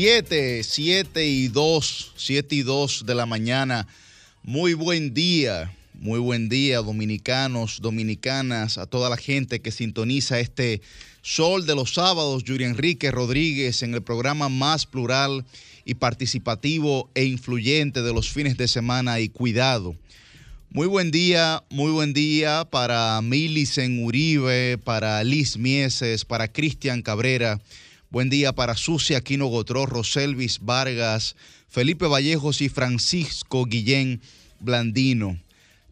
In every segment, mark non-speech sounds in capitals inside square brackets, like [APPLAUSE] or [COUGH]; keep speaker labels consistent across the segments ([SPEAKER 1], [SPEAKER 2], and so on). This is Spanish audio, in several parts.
[SPEAKER 1] 7, 7 y 2, 7 y 2 de la mañana. Muy buen día, muy buen día, dominicanos, dominicanas, a toda la gente que sintoniza este Sol de los Sábados, Yuri Enrique Rodríguez, en el programa más plural y participativo e influyente de los fines de semana y cuidado. Muy buen día, muy buen día para Milicen Uribe, para Liz Mieses, para Cristian Cabrera. Buen día para Susi Aquino Gotró, Roselvis Vargas, Felipe Vallejos y Francisco Guillén Blandino.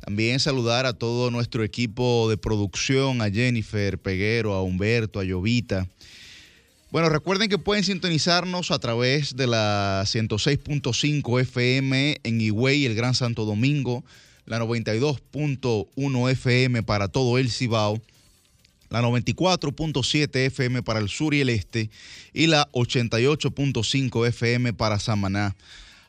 [SPEAKER 1] También saludar a todo nuestro equipo de producción, a Jennifer Peguero, a Humberto, a Llovita. Bueno, recuerden que pueden sintonizarnos a través de la 106.5 FM en Higüey, el Gran Santo Domingo, la 92.1 FM para todo el Cibao, la 94.7 FM para el sur y el este y la 88.5 FM para Samaná.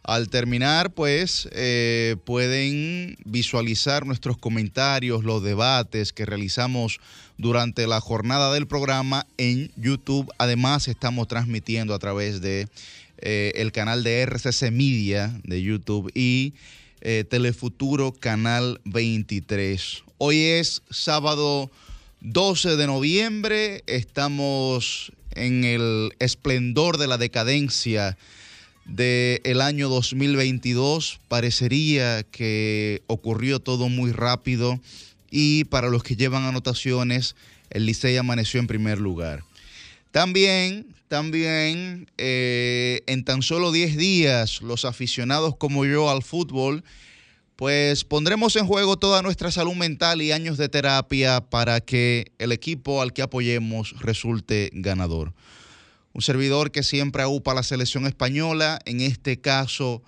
[SPEAKER 1] Al terminar, pues, eh, pueden visualizar nuestros comentarios, los debates que realizamos durante la jornada del programa en YouTube. Además, estamos transmitiendo a través de eh, el canal de RCC Media de YouTube y eh, Telefuturo Canal 23. Hoy es sábado 12 de noviembre, estamos en el esplendor de la decadencia del año 2022. Parecería que ocurrió todo muy rápido y para los que llevan anotaciones, el Licey amaneció en primer lugar. También, también, eh, en tan solo 10 días, los aficionados como yo al fútbol, pues pondremos en juego toda nuestra salud mental y años de terapia para que el equipo al que apoyemos resulte ganador un servidor que siempre aupa la selección española, en este caso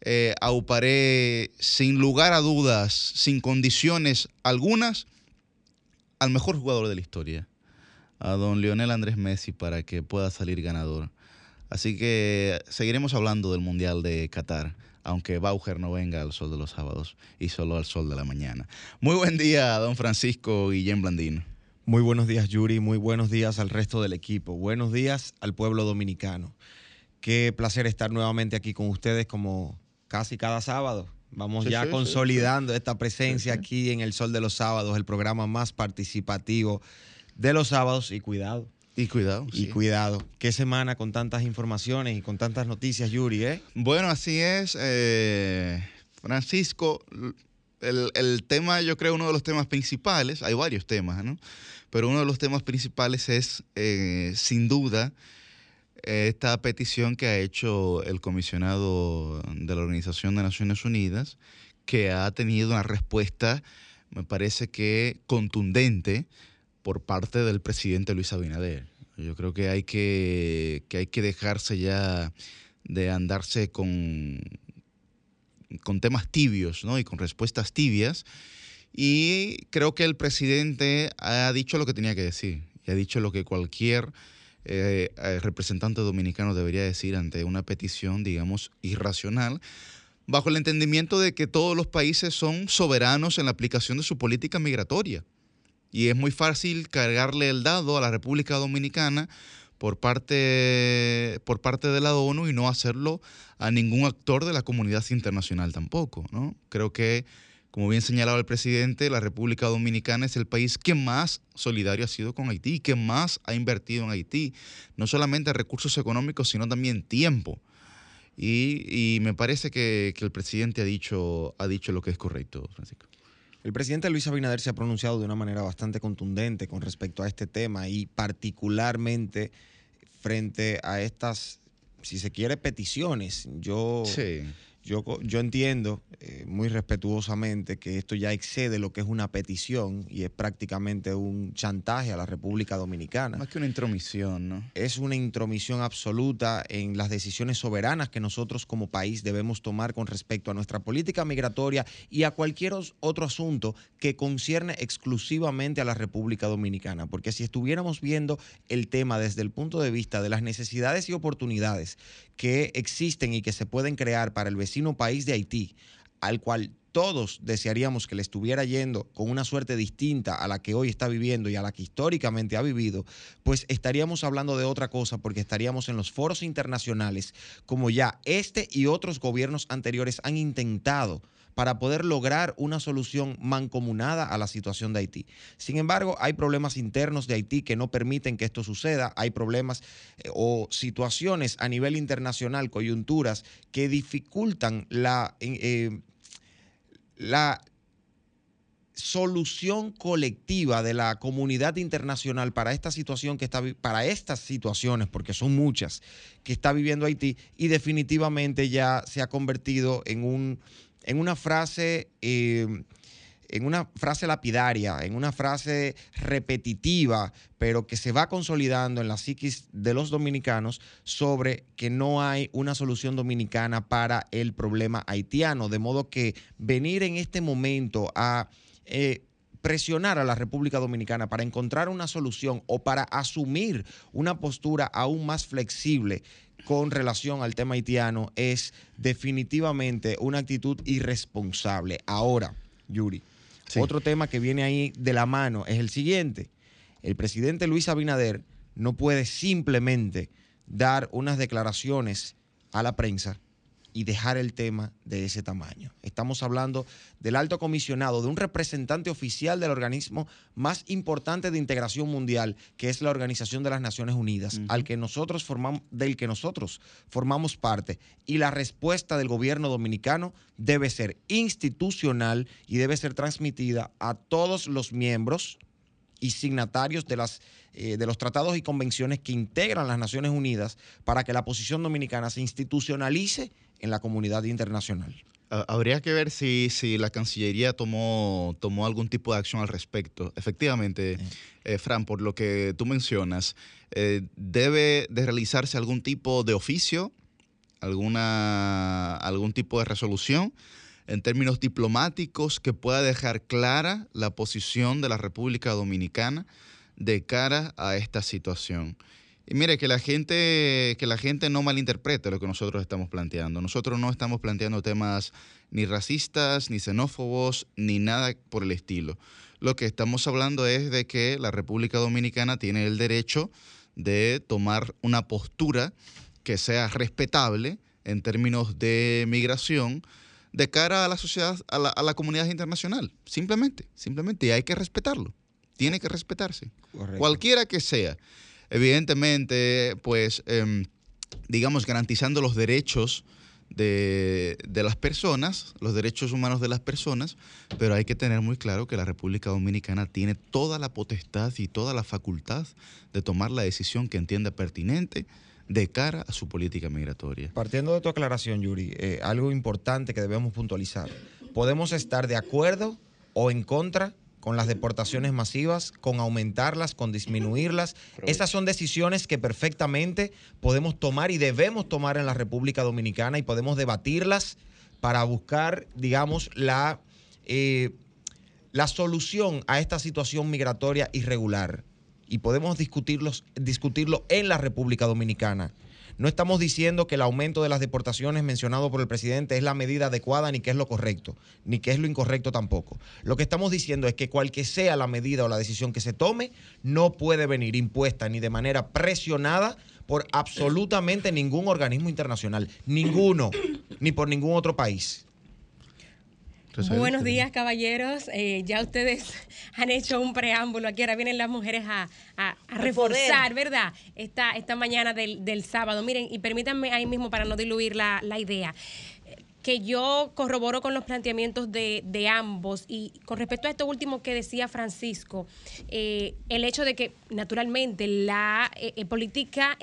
[SPEAKER 1] eh, auparé sin lugar a dudas, sin condiciones algunas, al mejor jugador de la historia, a don Lionel Andrés Messi, para que pueda salir ganador. Así que seguiremos hablando del Mundial de Qatar, aunque Bauer no venga al sol de los sábados y solo al sol de la mañana. Muy buen día, don Francisco Guillén Blandino.
[SPEAKER 2] Muy buenos días, Yuri. Muy buenos días al resto del equipo. Buenos días al pueblo dominicano. Qué placer estar nuevamente aquí con ustedes como casi cada sábado. Vamos ya consolidando esta presencia aquí en el Sol de los Sábados, el programa más participativo de los sábados. Y cuidado.
[SPEAKER 1] Y cuidado.
[SPEAKER 2] Y cuidado. Qué semana con tantas informaciones y con tantas noticias, Yuri, ¿eh?
[SPEAKER 1] Bueno, así es. Eh, Francisco, el, el, tema, yo creo, uno de los temas principales, hay varios temas, ¿no? Pero uno de los temas principales es, eh, sin duda, esta petición que ha hecho el comisionado de la Organización de Naciones Unidas, que ha tenido una respuesta, me parece que contundente, por parte del presidente Luis Abinader. Yo creo que hay que, que, hay que dejarse ya de andarse con, con temas tibios ¿no? y con respuestas tibias. Y creo que el presidente ha dicho lo que tenía que decir y ha dicho lo que cualquier eh, eh, representante dominicano debería decir ante una petición, digamos, irracional, bajo el entendimiento de que todos los países son soberanos en la aplicación de su política migratoria. Y es muy fácil cargarle el dado a la República Dominicana por parte, por parte de la ONU y no hacerlo a ningún actor de la comunidad internacional tampoco. ¿no? Creo que, como bien señalaba el presidente, la República Dominicana es el país que más solidario ha sido con Haití, que más ha invertido en Haití, no solamente recursos económicos, sino también tiempo. Y, me parece que, que, el presidente ha dicho, ha dicho lo que es correcto, Francisco.
[SPEAKER 2] El presidente Luis Abinader se ha pronunciado de una manera bastante contundente con respecto a este tema y particularmente frente a estas, si se quiere, peticiones. Yo sí. Yo, yo entiendo eh, muy respetuosamente que esto ya excede lo que es una petición y es prácticamente un chantaje a la República Dominicana.
[SPEAKER 1] Más que una intromisión, ¿no?
[SPEAKER 2] Es una intromisión absoluta en las decisiones soberanas que nosotros como país debemos tomar con respecto a nuestra política migratoria y a cualquier otro asunto que concierne exclusivamente a la República Dominicana. Porque si estuviéramos viendo el tema desde el punto de vista de las necesidades y oportunidades que existen y que se pueden crear para el vecino país de Haití, al cual todos desearíamos que le estuviera yendo con una suerte distinta a la que hoy está viviendo y a la que históricamente ha vivido, pues estaríamos hablando de otra cosa porque estaríamos en los foros internacionales como ya este y otros gobiernos anteriores han intentado para poder lograr una solución mancomunada a la situación de Haití. Sin embargo, hay problemas internos de Haití que no permiten que esto suceda, hay problemas eh, o situaciones a nivel internacional, coyunturas, que dificultan la, eh, la solución colectiva de la comunidad internacional para esta situación que está para estas situaciones porque son muchas que está viviendo Haití y definitivamente ya se ha convertido en un en una frase, em, en una frase lapidaria, en una frase repetitiva, pero que se va consolidando en la psiquis de los dominicanos sobre que no hay una solución dominicana para el problema haitiano. De modo que venir en este momento a eh, presionar a la República Dominicana para encontrar una solución o para asumir una postura aún más flexible con relación al tema haitiano es definitivamente una actitud irresponsable. Ahora, Yuri, otro tema que viene ahí de la mano es el siguiente. El presidente Luis Abinader no puede simplemente dar unas declaraciones a la prensa y dejar el tema de ese tamaño. Estamos hablando del alto comisionado, de un representante oficial del organismo más importante de integración mundial, que es la Organización de las Naciones Unidas, al que nosotros formamos, del que nosotros formamos parte. Y la respuesta del gobierno dominicano debe ser institucional y debe ser transmitida a todos los miembros y signatarios de, las, eh, de los tratados y convenciones que integran las Naciones Unidas para que la posición dominicana se institucionalice en la comunidad internacional.
[SPEAKER 1] Habría que ver si, si la Cancillería tomó, tomó algún tipo de acción al respecto. Efectivamente, eh, Fran, por lo que tú mencionas, eh, debe de realizarse algún tipo de oficio, alguna, algún tipo de resolución en términos diplomáticos que pueda dejar clara la posición de la República Dominicana de cara a esta situación. Y mire, que la gente, que la gente no malinterprete lo que nosotros estamos planteando. Nosotros no estamos planteando temas ni racistas, ni xenófobos, ni nada por el estilo. Lo que estamos hablando es de que la República Dominicana tiene el derecho de tomar una postura que sea respetable en términos de migración de cara a la sociedad, a la, a la comunidad internacional. Simplemente, simplemente. Y hay que respetarlo. Tiene que respetarse. Cualquiera que sea evidentemente, pues, em, digamos, garantizando los derechos de, las personas, los derechos humanos de las personas, pero hay que tener muy claro que la República Dominicana tiene toda la potestad y toda la facultad de tomar la decisión que entienda pertinente de cara a su política migratoria.
[SPEAKER 2] Partiendo de tu aclaración, Yuri, eh, algo importante que debemos puntualizar. Podemos estar de acuerdo o en contra con las deportaciones masivas, con aumentarlas, con disminuirlas. Esas son decisiones que perfectamente podemos tomar y debemos tomar en la República Dominicana y podemos debatirlas para buscar, digamos, la, eh, la solución a esta situación migratoria irregular. Y podemos discutirlos, discutirlo en la República Dominicana. No estamos diciendo que el aumento de las deportaciones mencionado por el presidente es la medida adecuada ni que es lo correcto, ni que es lo incorrecto tampoco. Lo que estamos diciendo es que cualquier sea la medida o la decisión que se tome, no puede venir impuesta ni de manera presionada por absolutamente ningún organismo internacional, ninguno, ni por ningún otro país.
[SPEAKER 3] Buenos días, caballeros. Eh, ya ustedes [LAUGHS] han hecho un preámbulo aquí. Ahora vienen las mujeres a, reforzar, ¿verdad? Esta, esta mañana del, sábado. Miren, y permítanme ahí mismo para no diluir la, idea que yo corroboro con los planteamientos de, ambos y con respecto a esto último que decía Francisco, eh, el hecho de que naturalmente la eh, política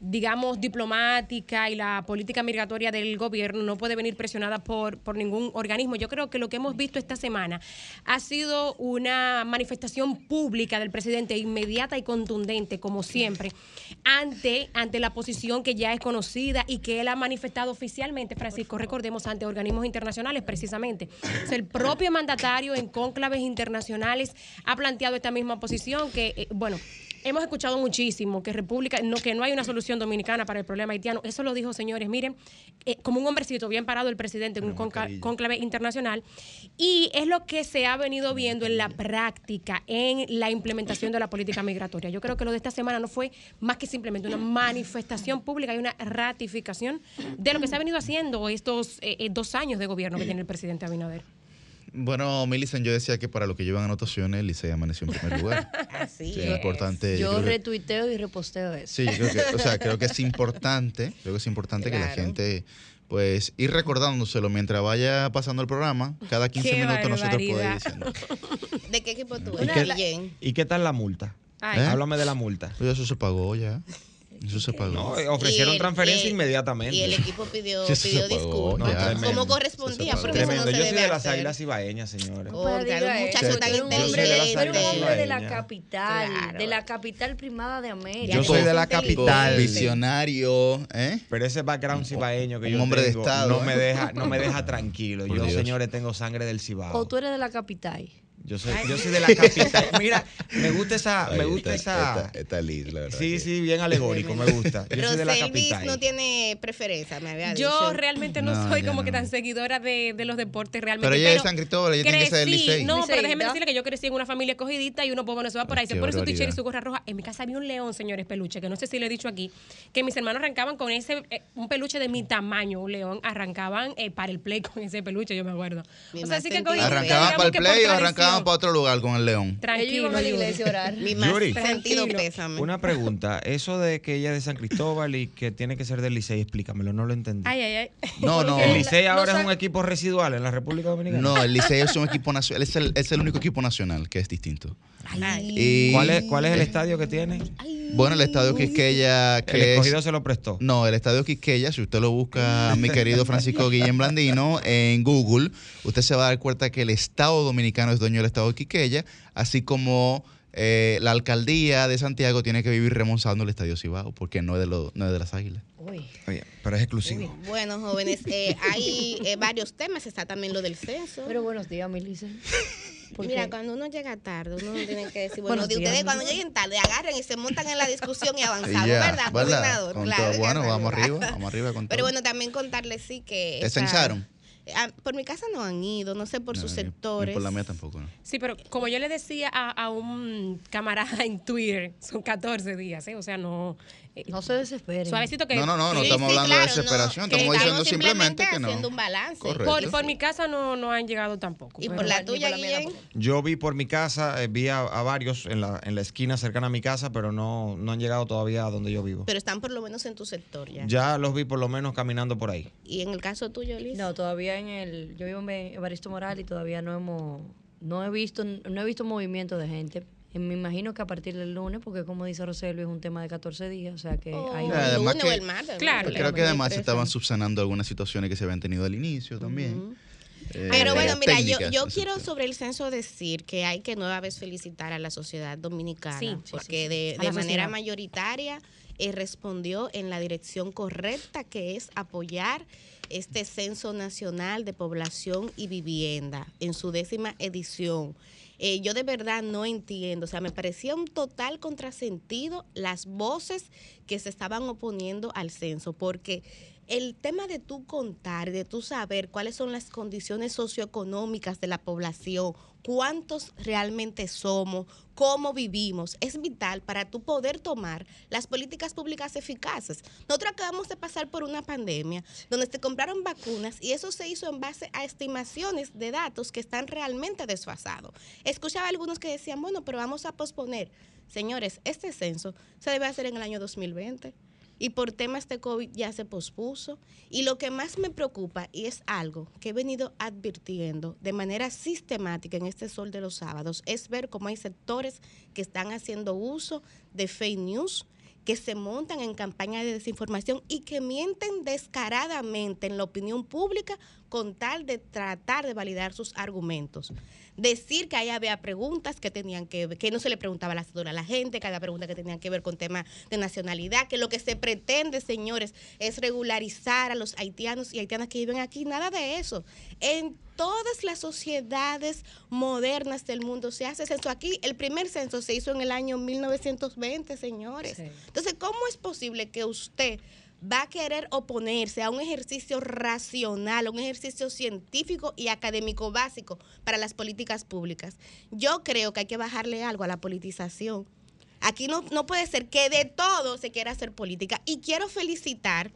[SPEAKER 3] digamos, diplomática y la política migratoria del gobierno no puede venir presionada por, por ningún organismo. Yo creo que lo que hemos visto esta semana ha sido una manifestación pública del presidente inmediata y contundente, como siempre, ante, ante la posición que ya es conocida y que él ha manifestado oficialmente, Francisco, recordemos, ante organismos internacionales precisamente. el propio mandatario en cónclaves internacionales ha planteado esta misma posición que, eh, bueno, hemos escuchado muchísimo que República, no, que no hay una solución dominicana para el problema haitiano. Eso lo dijo, señores, miren, eh, como un hombrecito bien parado el presidente en un conclave internacional. Y es lo que se ha venido viendo en la práctica, en la implementación de la política migratoria. Yo creo que lo de esta semana no fue más que simplemente una manifestación pública y una ratificación de lo que se ha venido haciendo estos eh, eh, dos años de gobierno que tiene el presidente Abinader.
[SPEAKER 1] Bueno, Millicent, yo decía que para lo que llevan anotaciones, Licey amaneció en primer lugar. [LAUGHS]
[SPEAKER 4] Así
[SPEAKER 1] sí, es. importante.
[SPEAKER 4] Yo, retuiteo y reposteo eso.
[SPEAKER 1] Sí, creo que, o sea, creo que es [LAUGHS] importante, creo que es importante que la gente pues ir recordándoselo mientras vaya pasando el programa. Cada 15 minutos nosotros podemos ir diciendo. [LAUGHS]
[SPEAKER 4] ¿De qué equipo tú eres?
[SPEAKER 2] ¿Y qué tal la multa? Háblame de la multa.
[SPEAKER 1] Pues eso se pagó ya. Eso se pagó.
[SPEAKER 2] No, ofrecieron transferencia inmediatamente.
[SPEAKER 4] Y el equipo pidió, pidió disculpas. como correspondía, porque eso no se
[SPEAKER 2] Yo
[SPEAKER 4] soy
[SPEAKER 2] de las águilas ibaeñas, señores.
[SPEAKER 4] Oh, un muchacho tan inteligente.
[SPEAKER 5] Pero un hombre de la capital, de la capital primada de América.
[SPEAKER 2] Yo soy de la capital.
[SPEAKER 1] Visionario, ¿eh?
[SPEAKER 2] Pero ese background cibaeño que
[SPEAKER 1] un
[SPEAKER 2] yo
[SPEAKER 1] hombre
[SPEAKER 2] tengo
[SPEAKER 1] de estado,
[SPEAKER 2] no,
[SPEAKER 1] ¿eh?
[SPEAKER 2] me deja, no me deja [LAUGHS] tranquilo.
[SPEAKER 1] Por
[SPEAKER 2] yo,
[SPEAKER 1] Dios.
[SPEAKER 2] señores, tengo sangre del Cibao.
[SPEAKER 5] O tú eres de la capital.
[SPEAKER 2] Yo soy, yo soy de la capital. [LAUGHS] Mira, me gusta esa, me gusta esa.
[SPEAKER 1] Está, está lindo, la verdad.
[SPEAKER 2] Sí,
[SPEAKER 1] que-
[SPEAKER 2] sí, bien alegórico, me gusta. Yo soy de la
[SPEAKER 4] Roselvis
[SPEAKER 2] capital.
[SPEAKER 4] no tiene preferencia, me había
[SPEAKER 3] Yo
[SPEAKER 4] dicho.
[SPEAKER 3] realmente no,
[SPEAKER 1] No,
[SPEAKER 3] soy como que
[SPEAKER 1] no.
[SPEAKER 3] tan seguidora de, de los deportes realmente.
[SPEAKER 1] Pero ella es de San Cristóbal, ella tiene que ser del Licey.
[SPEAKER 3] No, pero déjeme decirle que yo crecí en una familia escogidita y uno pues bueno se va por ahí. Se pone su t-shirt y su gorra roja. En mi casa había un león, señores, peluche, que no sé si le he dicho aquí, que mis hermanos arrancaban con ese, eh, un peluche de mi tamaño, un león, arrancaban eh, para el play con ese peluche, yo me acuerdo.
[SPEAKER 4] Mi
[SPEAKER 3] o sea,
[SPEAKER 4] más
[SPEAKER 3] sí que
[SPEAKER 1] ¿Arrancaban para el
[SPEAKER 3] digamos que por
[SPEAKER 1] play o
[SPEAKER 3] tradición.
[SPEAKER 1] Para otro lugar con el león?
[SPEAKER 3] Tranquilo,
[SPEAKER 5] la iglesia a orar.
[SPEAKER 4] Mi más
[SPEAKER 2] Yuri.
[SPEAKER 4] sentido pésame.
[SPEAKER 2] Una pregunta, [LAUGHS] eso de que ella es de San Cristóbal y que tiene que ser del Licey, explícamelo, no lo entendí.
[SPEAKER 3] Ay, ay, ay.
[SPEAKER 1] No, no.
[SPEAKER 2] ¿El Licey ahora es un equipo residual en la República Dominicana?
[SPEAKER 1] No, el Licey es un equipo nacional, es el, es el único equipo nacional que es distinto.
[SPEAKER 4] Ay.
[SPEAKER 1] Y,
[SPEAKER 2] ¿Cuál es, ¿Cuál es el estadio que tiene?
[SPEAKER 1] Bueno, el estadio Quisqueya,
[SPEAKER 2] El
[SPEAKER 1] que
[SPEAKER 2] escogido
[SPEAKER 1] es...
[SPEAKER 2] se lo prestó.
[SPEAKER 1] No, el estadio Quisqueya, si usted lo busca, mi querido Francisco Guillén Blandino, en Google, usted se va a dar cuenta que el Estado Dominicano es dueño del Estado de Quisqueya, así como eh, la alcaldía de Santiago tiene que vivir remozando el Estadio Cibao, porque no es de, lo- no es de las águilas.
[SPEAKER 5] Uy.
[SPEAKER 2] Oye, pero es exclusivo.
[SPEAKER 4] Bueno, jóvenes, eh, hay eh, varios temas. Está también lo del censo.
[SPEAKER 5] Pero buenos días, Melissa. [LAUGHS] ¿Por
[SPEAKER 4] Mira, cuando uno llega tarde, uno no tiene que decir, [LAUGHS] bueno, de ustedes cuando lleguen tarde, agarren y se montan en la discusión y [LAUGHS] avanzamos, ¿verdad, coordinador?
[SPEAKER 1] Con
[SPEAKER 4] Claro,
[SPEAKER 1] todo- bueno, vamos
[SPEAKER 4] ¿verdad?
[SPEAKER 1] arriba, [LAUGHS] vamos arriba con
[SPEAKER 4] Pero
[SPEAKER 1] todo.
[SPEAKER 4] bueno, también contarles sí que...
[SPEAKER 1] ¿Te censaron?
[SPEAKER 4] Ah, por mi casa no han ido, no sé por
[SPEAKER 1] No,
[SPEAKER 4] sus
[SPEAKER 1] ni- ni
[SPEAKER 4] sectores.
[SPEAKER 1] por la mía tampoco, ¿no?
[SPEAKER 3] Sí, pero como yo le decía a, a un camarada en Twitter, son 14 días, ¿eh? O sea, no... eh,
[SPEAKER 5] No se desesperen.
[SPEAKER 3] Suavecito que...
[SPEAKER 1] No, no, no, no
[SPEAKER 4] Sí,
[SPEAKER 1] estamos
[SPEAKER 4] sí,
[SPEAKER 1] hablando de
[SPEAKER 4] claro,
[SPEAKER 1] desesperación, estamos diciendo simplemente que no.
[SPEAKER 4] haciendo un balance.
[SPEAKER 1] Correcto.
[SPEAKER 3] Por, por mi casa no, no han llegado tampoco.
[SPEAKER 4] Y por la tuya,
[SPEAKER 5] por la.
[SPEAKER 2] Yo vi por mi casa, eh, vi a, a varios en la, en la esquina cercana a mi casa, pero no, no han llegado todavía a donde yo vivo.
[SPEAKER 4] Pero están por lo menos en tu sector ya.
[SPEAKER 2] Ya los vi por lo menos caminando por ahí.
[SPEAKER 4] Y en el caso tuyo, Liz.
[SPEAKER 5] No, todavía en el. Yo vivo en Evaristo Moral y todavía no hemos. No he visto, no he visto movimiento de gente. Me imagino que a partir del lunes, porque como dice Roselio, es un tema de 14 días, o sea que
[SPEAKER 4] O
[SPEAKER 5] hay
[SPEAKER 4] el
[SPEAKER 1] Además
[SPEAKER 4] lunes
[SPEAKER 1] que-
[SPEAKER 4] o el martes. ¿no?
[SPEAKER 3] Claro,
[SPEAKER 1] Creo que además se estaban subsanando algunas situaciones que se habían tenido al inicio también. Eh,
[SPEAKER 4] Pero bueno, mira, yo, quiero sobre el censo decir que hay que nueva vez felicitar a la sociedad dominicana,
[SPEAKER 3] Sí, sí,
[SPEAKER 4] porque
[SPEAKER 3] sí,
[SPEAKER 4] de, manera
[SPEAKER 3] sociedad.
[SPEAKER 4] mayoritaria eh, respondió en la dirección correcta, que es apoyar este censo nacional de población y vivienda en su décima edición. Eh, yo de verdad no entiendo, o sea, me parecía un total contrasentido las voces que se estaban oponiendo al censo, porque el tema de tú contar, de tú saber cuáles son las condiciones socioeconómicas de la población, cuántos realmente somos, cómo vivimos, es vital para tú poder tomar las políticas públicas eficaces. Nosotros acabamos de pasar por una pandemia donde se compraron vacunas y eso se hizo en base a estimaciones de datos que están realmente desfasados. Escuchaba algunos que decían, bueno, pero vamos a posponer. Señores, este censo se debe hacer en el año 2020 y por temas de COVID ya se pospuso. Y lo que más me preocupa, y es algo que he venido advirtiendo de manera sistemática en este sol de los sábados, es ver cómo hay sectores que están haciendo uso de fake news que se montan en campañas de desinformación y que mienten descaradamente en la opinión pública con tal de tratar de validar sus argumentos. Decir que ahí había preguntas que tenían que que no se le preguntaba la a la gente, que había preguntas que tenían que ver con temas de nacionalidad, que lo que se pretende, señores, es regularizar a los haitianos y haitianas que viven aquí, nada de eso. En todas las sociedades modernas del mundo se hace censo. Aquí el primer censo se hizo en el año 1920, señores. Entonces, ¿cómo es posible que usted va a querer oponerse a un ejercicio racional, a un ejercicio científico y académico básico para las políticas públicas. Yo creo que hay que bajarle algo a la politización. Aquí no, no puede ser que de todo se quiera hacer política. Y quiero felicitar,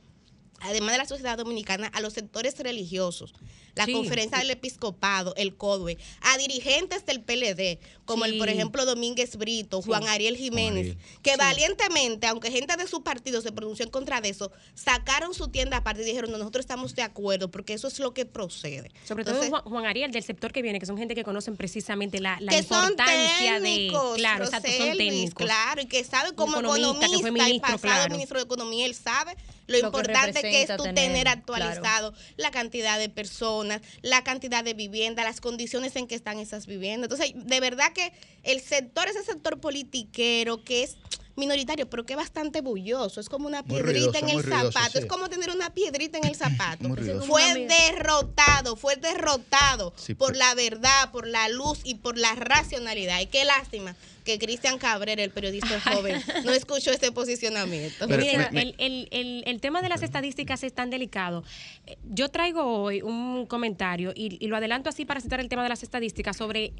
[SPEAKER 4] además de la sociedad dominicana, a los sectores religiosos la conferencia del episcopado, el CODUE, a dirigentes del PLD, como el, por ejemplo, Domínguez Brito, Juan Ariel Jiménez, que valientemente, aunque gente de su partido se pronunció en contra de eso, sacaron su tienda aparte y dijeron, no, nosotros estamos de acuerdo, porque eso es lo que procede.
[SPEAKER 3] Sobre todo Juan, Ariel, del sector que viene, que son gente que conocen precisamente la, la importancia de...
[SPEAKER 4] Claro, exacto, son técnicos. Claro, y que sabe como economista, que fue ministro, y pasado ministro de Economía, él sabe lo, importante que, es tú tener, actualizado la cantidad de personas, la cantidad de vivienda, las condiciones en que están esas viviendas. Entonces, de verdad que el sector, ese sector politiquero que es minoritario, pero que es bastante bulloso. Es como una piedrita en el zapato. Es como tener una piedrita en el [CLEARS THROAT] zapato. fue derrotado, fue derrotado por la verdad, por la luz y por la racionalidad. Y qué lástima que Cristian Cabrera, el periodista joven, no escuchó ese posicionamiento.
[SPEAKER 3] el, tema de las estadísticas es tan delicado. Eh, yo traigo hoy un comentario y, lo adelanto así para citar el tema de las estadísticas sobre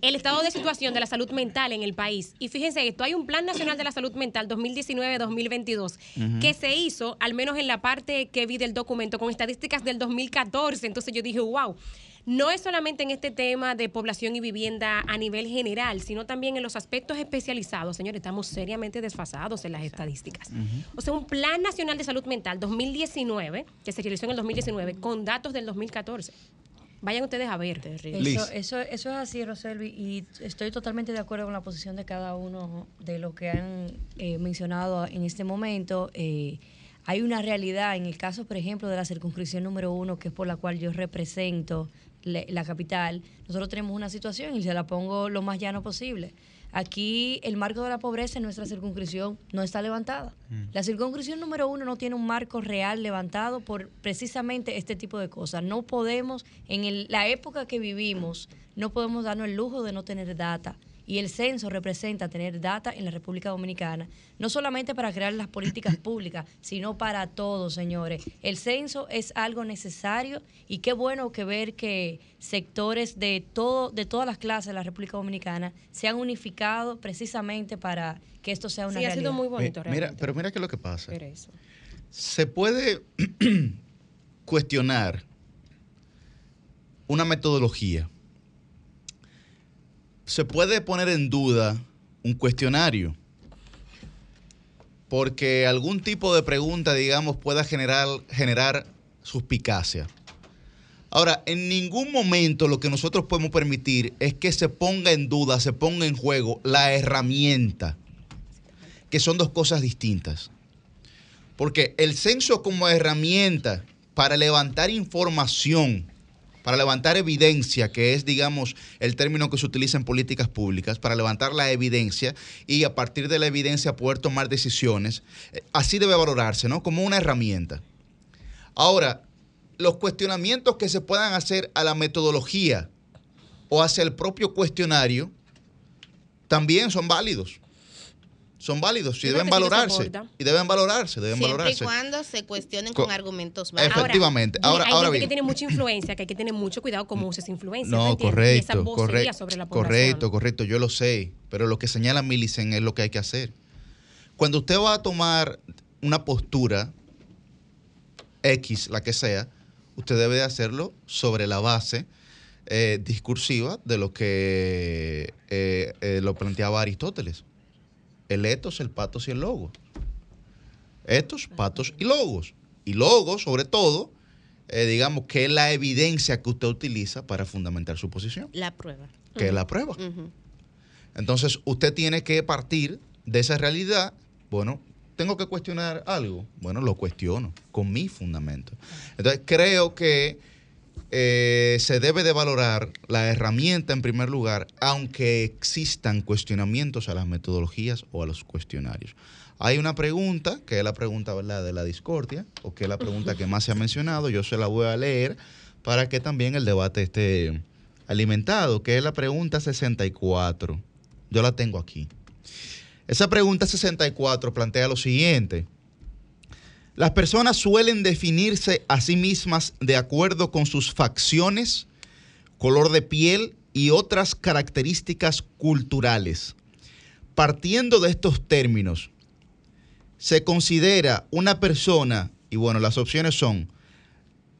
[SPEAKER 3] el estado de situación de la salud mental en el país. Y fíjense esto, hay un Plan Nacional de la Salud Mental 2019-2022 que se hizo, al menos en la parte que vi del documento, con estadísticas del 2014. Entonces yo dije, wow no es solamente en este tema de población y vivienda a nivel general, sino también en los aspectos especializados. Señores, estamos seriamente desfasados en las estadísticas. O sea, un Plan Nacional de Salud Mental 2019, que se realizó en el 2019, con datos del 2014. Vayan ustedes a ver.
[SPEAKER 5] Eso, eso, eso, es así, Roselvi, y estoy totalmente de acuerdo con la posición de cada uno de lo que han eh, mencionado en este momento. Eh, hay una realidad en el caso, por ejemplo, de la circunscripción número uno, que es por la cual yo represento la capital, nosotros tenemos una situación y se la pongo lo más llano posible. Aquí el marco de la pobreza en nuestra circunscripción no está levantada. Mm. La circunscripción número uno no tiene un marco real levantado por precisamente este tipo de cosas. No podemos, en la época que vivimos, no podemos darnos el lujo de no tener data y el censo representa tener data en la República Dominicana, no solamente para crear las políticas [LAUGHS] públicas, sino para todos, señores. El censo es algo necesario y qué bueno que ver que sectores de todo de todas las clases de la República Dominicana se han unificado precisamente para que esto sea una sí, ha sido
[SPEAKER 3] muy bonito
[SPEAKER 1] Mira, pero mira qué es lo que pasa. Se puede [CLEARS THROAT] cuestionar una metodología se puede poner en duda un cuestionario porque algún tipo de pregunta, digamos, pueda generar, generar suspicacia. Ahora, en ningún momento lo que nosotros podemos permitir es que se ponga en duda, se ponga en juego la herramienta, que son dos cosas distintas. Porque el censo como herramienta para levantar información para levantar evidencia, que es, digamos, el término que se utiliza en políticas públicas, para levantar la evidencia y a partir de la evidencia poder tomar decisiones, eh, así debe valorarse, ¿no? Como una herramienta. Ahora, los cuestionamientos que se puedan hacer a la metodología o hacia el propio cuestionario también son válidos son válidos y deben valorarse. Y deben valorarse, deben
[SPEAKER 4] Siempre
[SPEAKER 1] valorarse.
[SPEAKER 4] y cuando se cuestionen con, argumentos válidos.
[SPEAKER 1] Efectivamente. Ahora, ahora,
[SPEAKER 3] hay
[SPEAKER 1] gente
[SPEAKER 3] que tiene mucha influencia, que hay que tener mucho cuidado cómo usa esa influencia.
[SPEAKER 1] No, correcto, correcto, correcto, correcto. Yo lo sé, pero lo que señala Millicent es lo que hay que hacer. Cuando usted va a tomar una postura X, la que sea, usted debe de hacerlo sobre la base eh, discursiva de lo que eh, eh, lo planteaba Aristóteles el etos, el patos y el logo. Etos, patos y logos. Y logos, sobre todo, eh, digamos, que es la evidencia que usted utiliza para fundamentar su posición.
[SPEAKER 4] La prueba.
[SPEAKER 1] Que es la prueba. Entonces, usted tiene que partir de esa realidad. Bueno, tengo que cuestionar algo. Bueno, lo cuestiono con mi fundamento. Entonces, creo que eh, se debe de valorar la herramienta en primer lugar, aunque existan cuestionamientos a las metodologías o a los cuestionarios. Hay una pregunta, que es la pregunta de la discordia, o que es la pregunta que más se ha mencionado, yo se la voy a leer para que también el debate esté alimentado, que es la pregunta 64. Yo la tengo aquí. Esa pregunta 64 plantea lo siguiente. Las personas suelen definirse a sí mismas de acuerdo con sus facciones, color de piel y otras características culturales. Partiendo de estos términos, se considera una persona, y bueno, las opciones son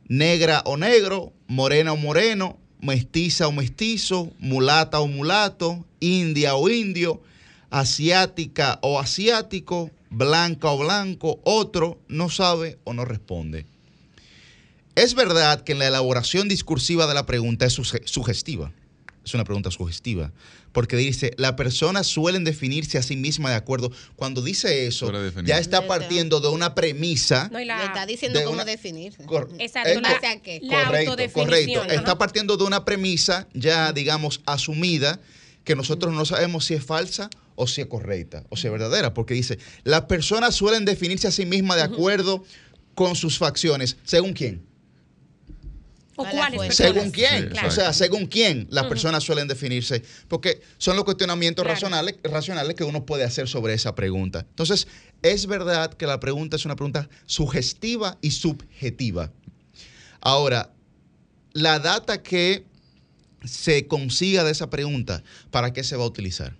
[SPEAKER 1] negra o negro, morena o moreno, mestiza o mestizo, mulata o mulato, india o indio, asiática o asiático, blanca o blanco, otro no sabe o no responde. Es verdad que en la elaboración discursiva de la pregunta es sugestiva. Es una pregunta sugestiva. Porque dice, las personas suelen definirse a sí mismas de acuerdo. Cuando dice eso, ya está partiendo de una premisa.
[SPEAKER 4] No, y la, está diciendo cómo definirse.
[SPEAKER 3] Exacto.
[SPEAKER 1] la, correcto, correcto. Está partiendo de una premisa ya, digamos, asumida que nosotros no sabemos si es falsa o si es correcta o si es verdadera, porque dice, las personas suelen definirse a sí mismas de acuerdo con sus facciones. ¿Según quién?
[SPEAKER 3] ¿O cuáles
[SPEAKER 1] ¿Según quién? o sea, según quién las personas suelen definirse, porque son los cuestionamientos racionales, racionales que uno puede hacer sobre esa pregunta. Entonces, es verdad que la pregunta es una pregunta sugestiva y subjetiva. Ahora, la data que se consiga de esa pregunta, ¿para qué se va a utilizar?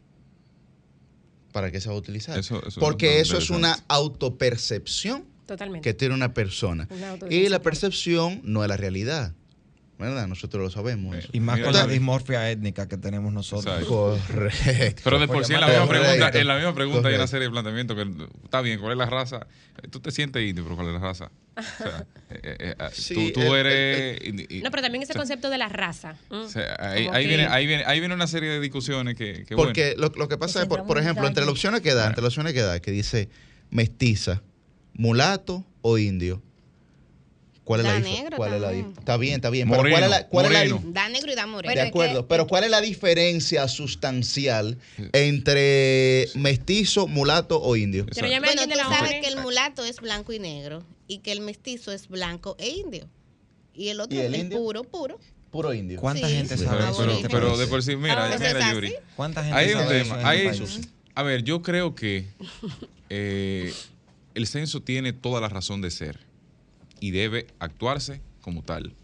[SPEAKER 1] ¿Para qué se va a utilizar? Porque eso es una autopercepción que tiene una persona. y la percepción no es la realidad. ¿Verdad? Nosotros lo sabemos.
[SPEAKER 2] Y más con la dismorfia étnica que tenemos nosotros.
[SPEAKER 1] Correcto.
[SPEAKER 6] Pero de por sí en la misma pregunta, en la misma pregunta hay una serie de planteamientos que está bien, ¿cuál es la raza? Tú te sientes indio, pero ¿cuál es la raza? O sea, [LAUGHS] eh, eh, eh, ah, tú, eres...
[SPEAKER 3] no, pero también ese concepto de la raza.
[SPEAKER 6] ahí, viene, ahí, viene, ahí viene una serie de discusiones que...
[SPEAKER 1] Porque lo, lo, que pasa es, por, por ejemplo, entre las opciones que da, entre las opciones que da, que dice mestiza, mulato o indio ¿Cuál es la diferencia? Está bien, está bien.
[SPEAKER 6] pero
[SPEAKER 1] ¿cuál es la, cuál
[SPEAKER 4] Da negro y da moreno.
[SPEAKER 1] De acuerdo, pero ¿cuál es la diferencia sustancial entre mestizo, mulato o indio?
[SPEAKER 4] bueno, tú sabes que el mulato es blanco y negro y que el mestizo es blanco e indio. Y el otro es puro, puro.
[SPEAKER 1] Puro indio.
[SPEAKER 2] ¿Cuánta gente sabe
[SPEAKER 6] eso? Pero, pero, de por sí, mira, mira, Yuri.
[SPEAKER 2] ¿Cuánta gente hay sabe un tema, eso
[SPEAKER 6] A ver, yo creo que eh, el censo tiene toda la razón de ser y debe actuarse como tal.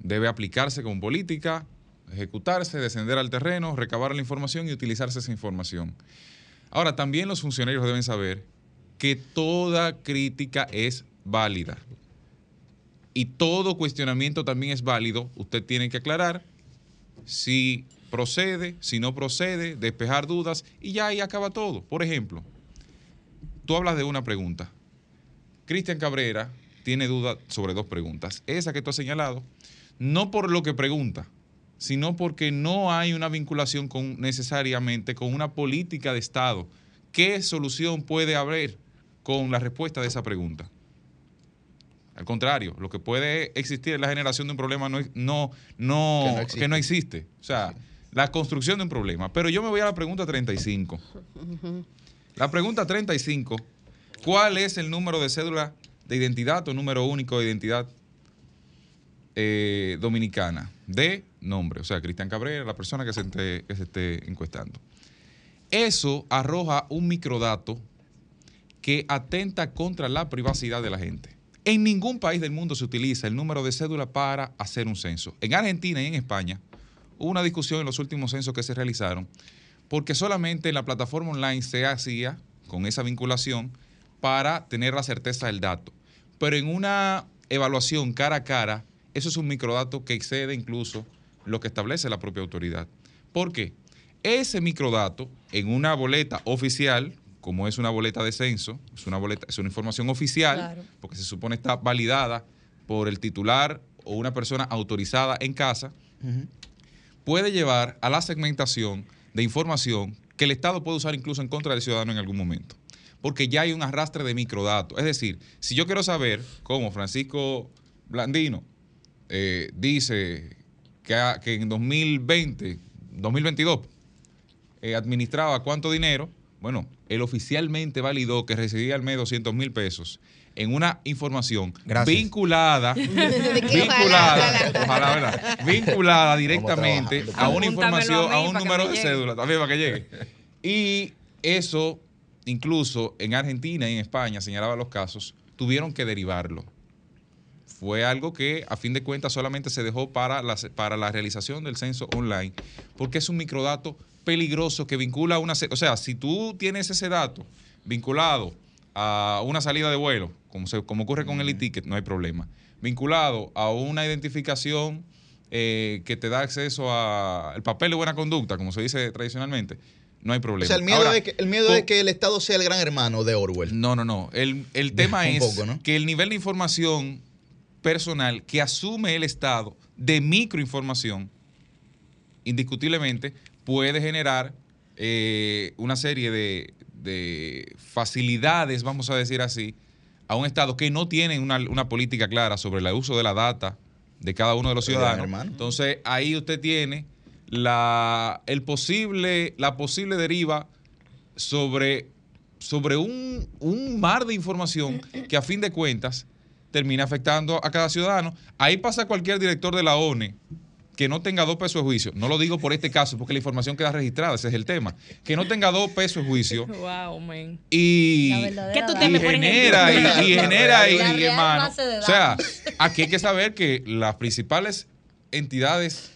[SPEAKER 6] Debe aplicarse como política, ejecutarse, descender al terreno, recabar la información y utilizarse esa información. Ahora, también los funcionarios deben saber que toda crítica es válida. Y todo cuestionamiento también es válido. Usted tiene que aclarar si procede, si no procede, despejar dudas y ya ahí acaba todo. Por ejemplo, tú hablas de una pregunta. Cristian Cabrera tiene duda sobre dos preguntas. Esa que tú has señalado, no por lo que pregunta, sino porque no hay una vinculación con, necesariamente con una política de Estado. ¿Qué solución puede haber con la respuesta de esa pregunta? Al contrario, lo que puede existir es la generación de un problema no, no, no, que, no existe. O sea, la construcción de un problema. Pero yo me voy a la pregunta 35. La pregunta 35, ¿cuál es el número de cédula de identidad o número único de identidad eh, dominicana de nombre, o sea, Cristian Cabrera, la persona que se, que se esté encuestando. Eso arroja un microdato que atenta contra la privacidad de la gente. En ningún país del mundo se utiliza el número de cédula para hacer un censo. En Argentina y en España hubo una discusión en los últimos censos que se realizaron porque solamente en la plataforma online se hacía con esa vinculación para tener la certeza del dato. Pero en una evaluación cara a cara, eso es un microdato que excede incluso lo que establece la propia autoridad. ¿Por qué? Ese microdato en una boleta oficial, como es una boleta de censo, es una boleta, es una información oficial, porque se supone está validada por el titular o una persona autorizada en casa, puede llevar a la segmentación de información que el Estado puede usar incluso en contra del ciudadano en algún momento porque ya hay un arrastre de microdatos. Es decir, si yo quiero saber cómo Francisco Blandino eh, dice que, que, en 2020, 2022, eh, administraba cuánto dinero, bueno, él oficialmente validó que recibía al mes 200 mil pesos en una información vinculada, [LAUGHS] vinculada, vinculada directamente a una información, a, un número de cédula, también para que llegue. Y eso, incluso en Argentina y en España, señalaba los casos, tuvieron que derivarlo. Fue algo que a fin de cuentas solamente se dejó para la, para la realización del censo online, porque es un microdato peligroso que vincula a una... O sea, si tú tienes ese dato vinculado a una salida de vuelo, como, como ocurre con el e-ticket, no hay problema. Vinculado a una identificación eh, que te da acceso al papel de buena conducta, como se dice tradicionalmente, no hay problema. O
[SPEAKER 1] sea, el miedo, de, que, el miedo de que el Estado sea el gran hermano de Orwell.
[SPEAKER 6] No, no, no. El, [LAUGHS] tema es que el nivel de información personal que asume el Estado de microinformación, indiscutiblemente, puede generar eh, una serie de, de facilidades, vamos a decir así, a un Estado que no tiene una, política clara sobre el uso de la data de cada uno de los ciudadanos. Entonces, ahí usted tiene la, el posible, la posible deriva sobre, sobre un, un mar de información que a fin de cuentas termina afectando a cada ciudadano. Ahí pasa cualquier director de la ONE que no tenga dos pesos de juicio, no lo digo por este caso, porque la información queda registrada, ese es el tema, que no tenga dos pesos de juicio. [LAUGHS]
[SPEAKER 7] Wow, man.
[SPEAKER 6] Y,
[SPEAKER 7] ¿Qué tú
[SPEAKER 6] y genera, y, y, genera, y, hermano. O sea, aquí hay que saber que las principales entidades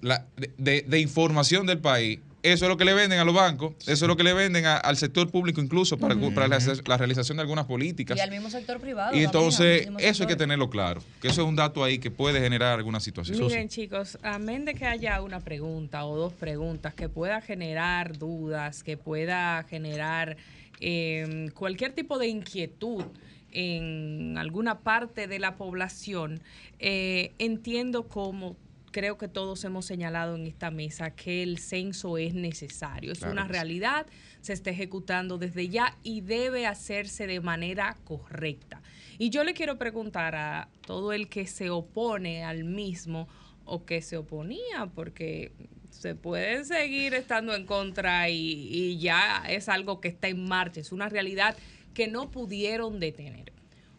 [SPEAKER 6] de, de información del país eso es lo que le venden a los bancos, eso es lo que le venden al sector público incluso para, la, realización de algunas políticas.
[SPEAKER 5] Y al mismo sector privado.
[SPEAKER 6] Y entonces, eso hay que tenerlo claro, que eso es un dato ahí que puede generar alguna situación.
[SPEAKER 7] Miren chicos, a menos de que haya una pregunta o dos preguntas que pueda generar dudas, que pueda generar em, cualquier tipo de inquietud en alguna parte de la población, eh, entiendo cómo creo que todos hemos señalado en esta mesa que el censo es necesario, es una realidad, se está ejecutando desde ya y debe hacerse de manera correcta. Y yo le quiero preguntar a todo el que se opone al mismo o que se oponía, porque se puede seguir estando en contra y, y ya es algo que está en marcha, es una realidad que no pudieron detener.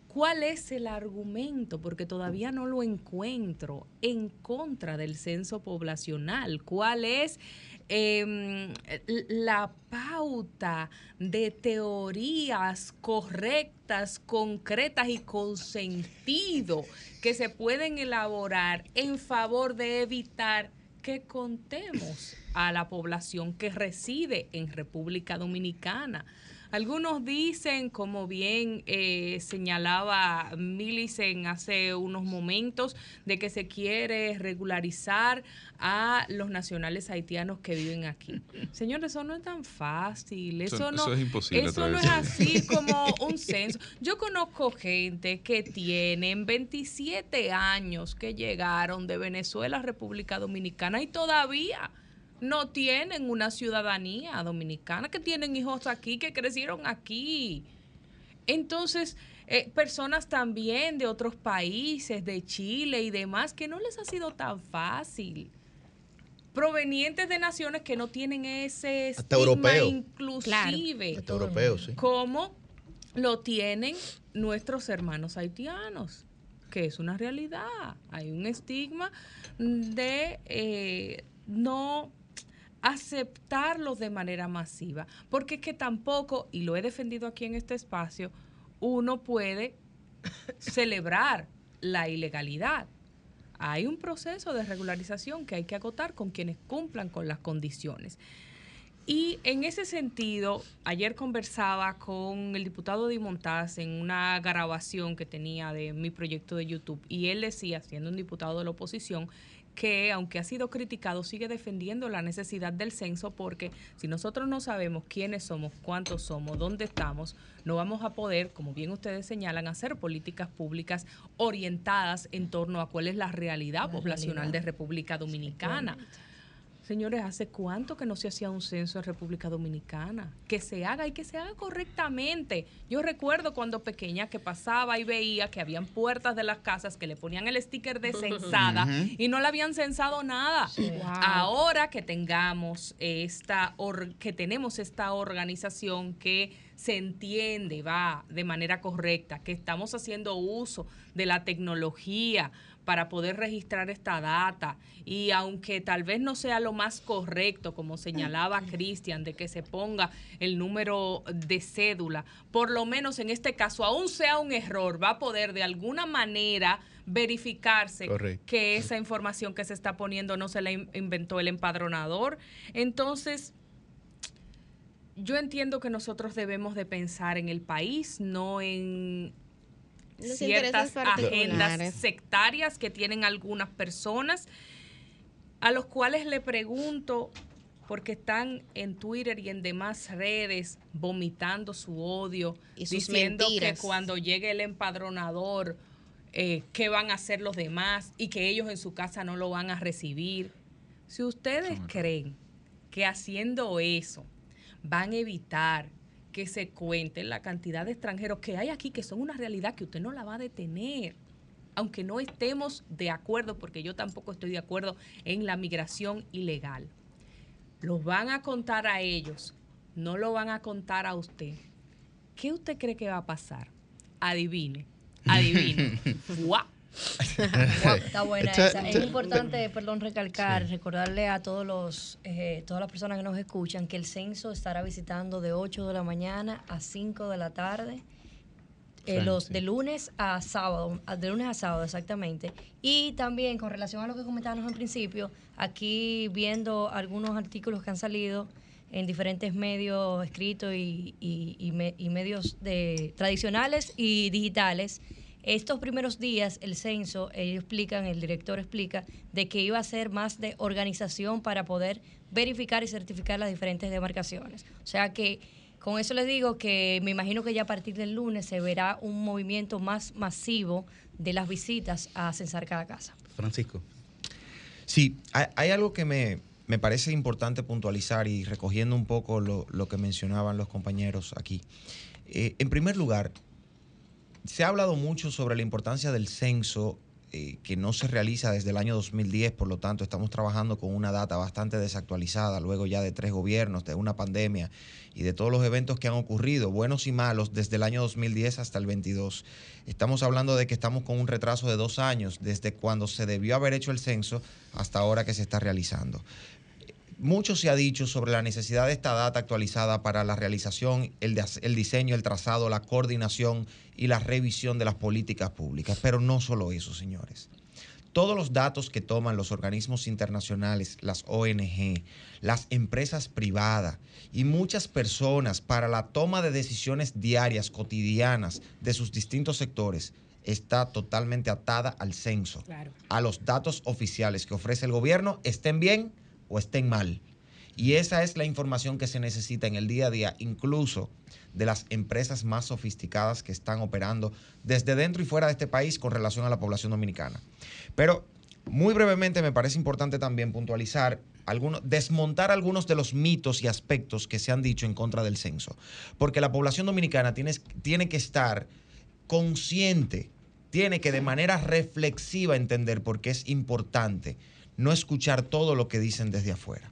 [SPEAKER 7] ¿Cuál es el argumento? Porque todavía no lo encuentro en contra del censo poblacional. ¿Cuál es em, la pauta de teorías correctas, concretas y con sentido que se pueden elaborar en favor de evitar que contemos a la población que reside en República Dominicana? Algunos dicen, como bien eh, señalaba Millicent hace unos momentos, de que se quiere regularizar a los nacionales haitianos que viven aquí. Señores, eso no es tan fácil. Eso, no,
[SPEAKER 6] es imposible.
[SPEAKER 7] Eso no es así como un censo. Yo conozco gente que tienen 27 años que llegaron de Venezuela a República Dominicana y todavía no tienen una ciudadanía dominicana, que tienen hijos aquí, que crecieron aquí. Entonces, eh, personas también de otros países, de Chile y demás, que no les ha sido tan fácil. Provenientes de naciones que no tienen ese estigma inclusive como lo tienen nuestros hermanos haitianos, que es una realidad. Hay un estigma de eh, no aceptarlos de manera masiva, porque es que tampoco, y lo he defendido aquí en este espacio, uno puede [LAUGHS] celebrar la ilegalidad. Hay un proceso de regularización que hay que acotar con quienes cumplan con las condiciones. Y en ese sentido, ayer conversaba con el diputado Di Montaz en una grabación que tenía de mi proyecto de YouTube y él decía, siendo un diputado de la oposición, que, aunque ha sido criticado, sigue defendiendo la necesidad del censo porque si nosotros no sabemos quiénes somos, cuántos somos, dónde estamos, no vamos a poder, como bien ustedes señalan, hacer políticas públicas orientadas en torno a cuál es la realidad poblacional de República Dominicana. Señores, ¿hace cuánto que no se hacía un censo en República Dominicana? Que se haga y que se haga correctamente. Yo recuerdo cuando pequeña que pasaba y veía que habían puertas de las casas que le ponían el sticker de censada [LAUGHS] y no le habían censado nada. Ahora que tengamos esta que tenemos esta organización que se entiende, va de manera correcta, que estamos haciendo uso de la tecnología para poder registrar esta data. Y aunque tal vez no sea lo más correcto, como señalaba Cristian, de que se ponga el número de cédula, por lo menos en este caso, aún sea un error, va a poder de alguna manera verificarse que esa información que se está poniendo no se la inventó el empadronador. Entonces, yo entiendo que nosotros debemos de pensar en el país, no en ciertas agendas sectarias que tienen algunas personas, a los cuales le pregunto, porque están en Twitter y en demás redes vomitando su odio, y diciendo que cuando llegue el empadronador, eh, qué van a hacer los demás y que ellos en su casa no lo van a recibir. Si ustedes creen que haciendo eso van a evitar que se cuente la cantidad de extranjeros que hay aquí, que son una realidad que usted no la va a detener. Aunque no estemos de acuerdo, porque yo tampoco estoy de acuerdo en la migración ilegal. Los van a contar a ellos, no lo van a contar a usted. ¿Qué usted cree que va a pasar? Adivine, adivine. [LAUGHS] ¡Guau! [LAUGHS]
[SPEAKER 5] está buena esa. Es importante, perdón, recalcar, recordarle a todos los, eh, todas las personas que nos escuchan que el censo estará visitando de 8 de la mañana a 5 de la tarde. Eh, los de lunes a sábado, de lunes a sábado exactamente. Y también con relación a lo que comentábamos en principio, aquí viendo algunos artículos que han salido en diferentes medios escritos y, y medios de, tradicionales y digitales, estos primeros días, el censo, ellos explican, el director explica, de que iba a ser más de organización para poder verificar y certificar las diferentes demarcaciones. O sea que con eso les digo que me imagino que ya a partir del lunes se verá un movimiento más masivo de las visitas a censar cada casa.
[SPEAKER 1] Francisco.
[SPEAKER 2] Sí, hay, algo que me, parece importante puntualizar y recogiendo un poco lo, que mencionaban los compañeros aquí. Eh, en primer lugar, se ha hablado mucho sobre la importancia del censo eh, que no se realiza desde el año 2010, por lo tanto estamos trabajando con una data bastante desactualizada, luego ya de tres gobiernos, de una pandemia y de todos los eventos que han ocurrido, buenos y malos, desde el año 2010 hasta el 22. Estamos hablando de que estamos con un retraso de dos años, desde cuando se debió haber hecho el censo hasta ahora que se está realizando. Mucho se ha dicho sobre la necesidad de esta data actualizada para la realización, el, diseño, el trazado, la coordinación y la revisión de las políticas públicas. Pero no solo eso, señores. Todos los datos que toman los organismos internacionales, las ONG, las empresas privadas y muchas personas para la toma de decisiones diarias, cotidianas de sus distintos sectores, está totalmente atada al censo, a los datos oficiales que ofrece el gobierno, estén bien o estén mal. Y esa es la información que se necesita en el día a día, incluso de las empresas más sofisticadas que están operando desde dentro y fuera de este país con relación a la población dominicana. Pero muy brevemente me parece importante también puntualizar, algunos, desmontar algunos de los mitos y aspectos que se han dicho en contra del censo. Porque la población dominicana tiene, tiene que estar consciente, tiene que de manera reflexiva entender por qué es importante no escuchar todo lo que dicen desde afuera.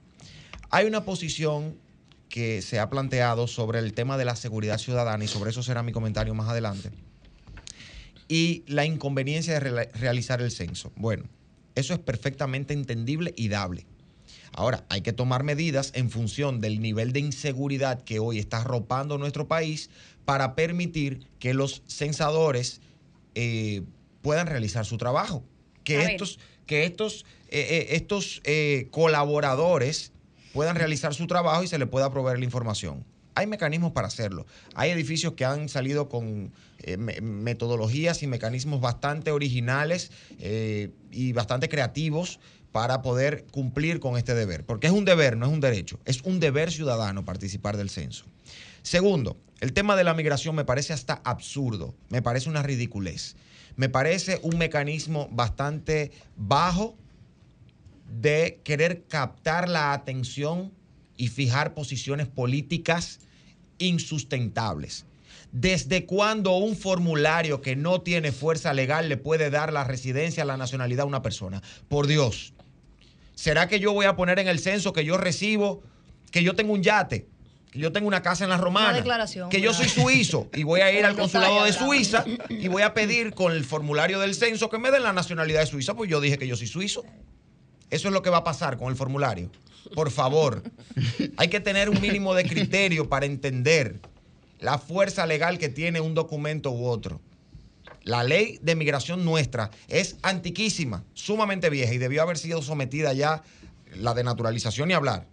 [SPEAKER 2] Hay una posición que se ha planteado sobre el tema de la seguridad ciudadana y sobre eso será mi comentario más adelante. Y la inconveniencia de realizar el censo. Bueno, eso es perfectamente entendible y dable. Ahora, hay que tomar medidas en función del nivel de inseguridad que hoy está arropando nuestro país para permitir que los censadores eh, puedan realizar su trabajo. Que estos, que estos eh, eh, estos eh, colaboradores puedan realizar su trabajo y se les pueda proveer la información. Hay mecanismos para hacerlo. Hay edificios que han salido con metodologías y mecanismos bastante originales y bastante creativos para poder cumplir con este deber. Porque es un deber, no es un derecho. Es un deber ciudadano participar del censo. Segundo, el tema de la migración me parece hasta absurdo, me parece una ridiculez. Me parece un mecanismo bastante bajo de querer captar la atención y fijar posiciones políticas insustentables. ¿Desde cuándo un formulario que no tiene fuerza legal le puede dar la residencia, la nacionalidad a una persona? Por Dios. ¿Será que yo voy a poner en el censo que yo recibo, que yo tengo un yate, que yo tengo una casa en la Romana, que yo soy suizo y voy a ir al [LAUGHS] consulado de Suiza y voy a pedir con el formulario del censo que me den la nacionalidad de Suiza? Pues yo dije que yo soy suizo. Eso es lo que va a pasar con el formulario. Por favor, [LAUGHS] hay que tener un mínimo de criterio para entender la fuerza legal que tiene un documento u otro. La ley de migración nuestra es antiquísima, sumamente vieja y debió haber sido sometida ya, la de naturalización y hablar,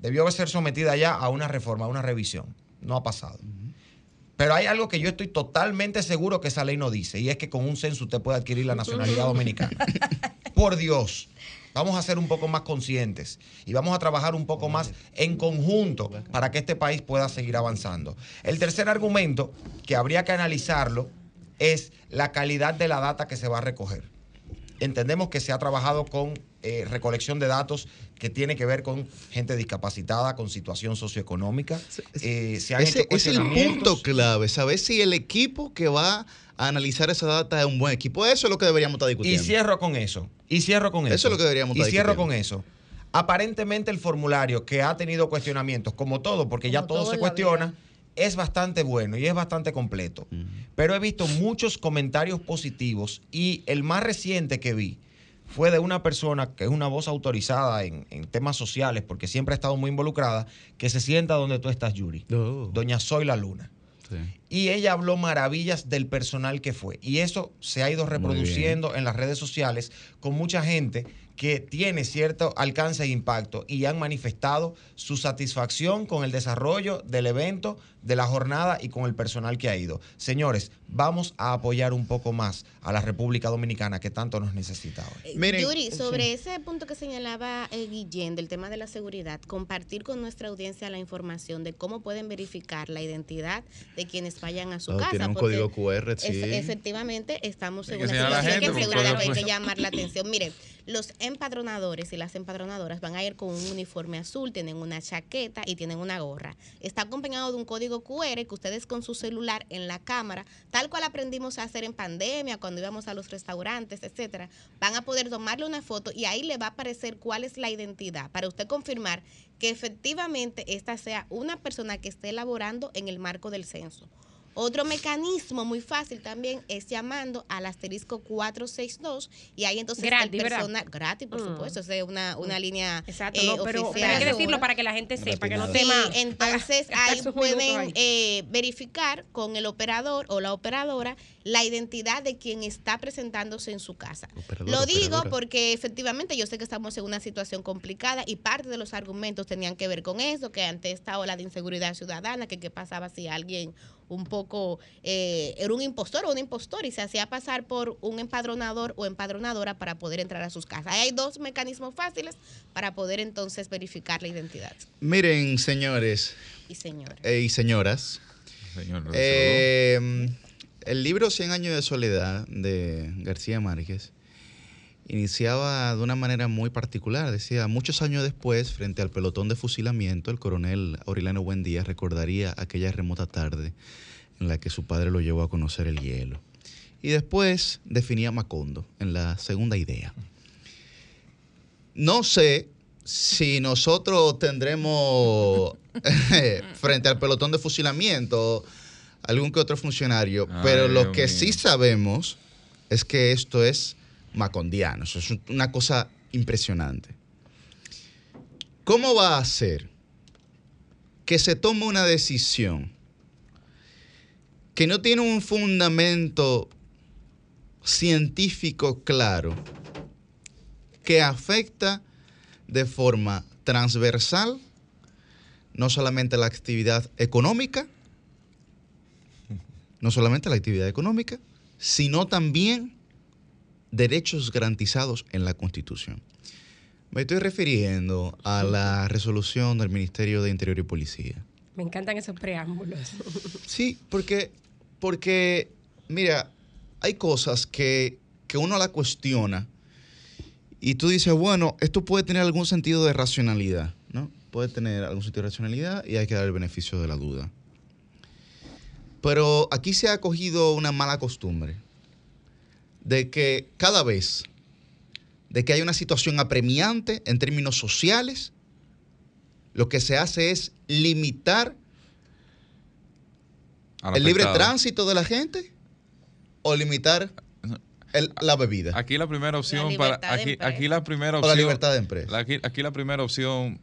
[SPEAKER 2] debió haber ser sometida ya a una reforma, a una revisión. No ha pasado. Pero hay algo que yo estoy totalmente seguro que esa ley no dice, y es que con un censo usted puede adquirir la nacionalidad [LAUGHS] dominicana. [LAUGHS] Por Dios. Vamos a ser un poco más conscientes y vamos a trabajar un poco más en conjunto para que este país pueda seguir avanzando. El tercer argumento que habría que analizarlo es la calidad de la data que se va a recoger. Entendemos que se ha trabajado con eh, recolección de datos que tiene que ver con gente discapacitada, con situación socioeconómica.
[SPEAKER 1] Eh, ese es el punto clave, saber si el equipo que va a analizar esa data es un buen equipo. Eso es lo que deberíamos estar discutiendo.
[SPEAKER 2] Y cierro con eso. Y cierro con eso.
[SPEAKER 1] Eso es lo que deberíamos estar
[SPEAKER 2] Y cierro con eso. Aparentemente el formulario que ha tenido cuestionamientos, como todo, porque ya todo, se cuestiona, es bastante bueno y es bastante completo. Pero he visto muchos comentarios positivos y el más reciente que vi fue de una persona que es una voz autorizada en, temas sociales, porque siempre ha estado muy involucrada, que se sienta donde tú estás, Yuri.
[SPEAKER 1] Oh.
[SPEAKER 2] Doña Soy la Luna. Y ella habló maravillas del personal que fue. Y eso se ha ido reproduciendo en las redes sociales con mucha gente que tiene cierto alcance e impacto y han manifestado su satisfacción con el desarrollo del evento, de la jornada y con el personal que ha ido. Señores, vamos a apoyar un poco más a la República Dominicana que tanto nos necesita ahora.
[SPEAKER 4] Eh, Yuri, sobre ese punto que señalaba eh, Guillén del tema de la seguridad, compartir con nuestra audiencia la información de cómo pueden verificar la identidad de quienes vayan a su oh, casa.
[SPEAKER 1] Tiene un código QR, sí.
[SPEAKER 4] efectivamente, estamos en una situación que seguridad hay que llamar la [CLEARS THROAT] atención. Miren, los empadronadores y las empadronadoras van a ir con un uniforme azul, tienen una chaqueta y tienen una gorra. Está acompañado de un código QR que ustedes con su celular en la cámara, tal cual aprendimos a hacer en pandemia, cuando íbamos a los restaurantes, etcétera, van a poder tomarle una foto y ahí le va a aparecer cuál es la identidad para usted confirmar que efectivamente esta sea una persona que esté elaborando en el marco del censo. Otro mecanismo muy fácil también es llamando al asterisco 462 y ahí entonces
[SPEAKER 3] gratis,
[SPEAKER 4] el personal, gratis por mm. supuesto, es una, una mm. línea
[SPEAKER 3] Exacto, eh, pero, hay que decirlo para que la gente sepa, que no tema.
[SPEAKER 4] entonces [LAUGHS] ahí pueden eh, verificar con el operador o la operadora la identidad de quien está presentándose en su casa. Lo digo porque efectivamente yo sé que estamos en una situación complicada y parte de los argumentos tenían que ver con eso, que ante esta ola de inseguridad ciudadana, que qué pasaba si alguien un poco, eh, era un impostor o un impostor y se hacía pasar por un empadronador o empadronadora para poder entrar a sus casas. hay dos mecanismos fáciles para poder entonces verificar la identidad.
[SPEAKER 1] Miren, señores.
[SPEAKER 4] Y señoras.
[SPEAKER 1] Eh, y señoras. Eh, el libro Cien años de soledad de García Márquez iniciaba de una manera muy particular. Decía, muchos años después, frente al pelotón de fusilamiento, el coronel Aureliano Buendía recordaría aquella remota tarde en la que su padre lo llevó a conocer el hielo. Y después definía Macondo en la segunda idea. No sé si nosotros tendremos [LAUGHS] frente al pelotón de fusilamiento algún que otro funcionario, pero lo que sí sabemos es que esto es macondiano. Eso es una cosa impresionante. ¿Cómo va a ser que se tome una decisión que no tiene un fundamento científico claro, que afecta de forma transversal no solamente la actividad económica, no solamente la actividad económica, sino también derechos garantizados en la Constitución. Me estoy refiriendo a la resolución del Ministerio de Interior y Policía.
[SPEAKER 3] Me encantan esos preámbulos.
[SPEAKER 1] Sí, porque, porque mira, hay cosas que, que uno la cuestiona Y tú dices, bueno, esto puede tener algún sentido de racionalidad, ¿no? Puede tener algún sentido de racionalidad y hay que dar el beneficio de la duda. Pero aquí se ha cogido una mala costumbre de que cada vez de que hay una situación apremiante en términos sociales, lo que se hace es limitar el libre tránsito de la gente o limitar la bebida.
[SPEAKER 6] Aquí la primera opción para aquí, aquí la primera opción
[SPEAKER 1] o la libertad de empresa.
[SPEAKER 6] Aquí, aquí la primera opción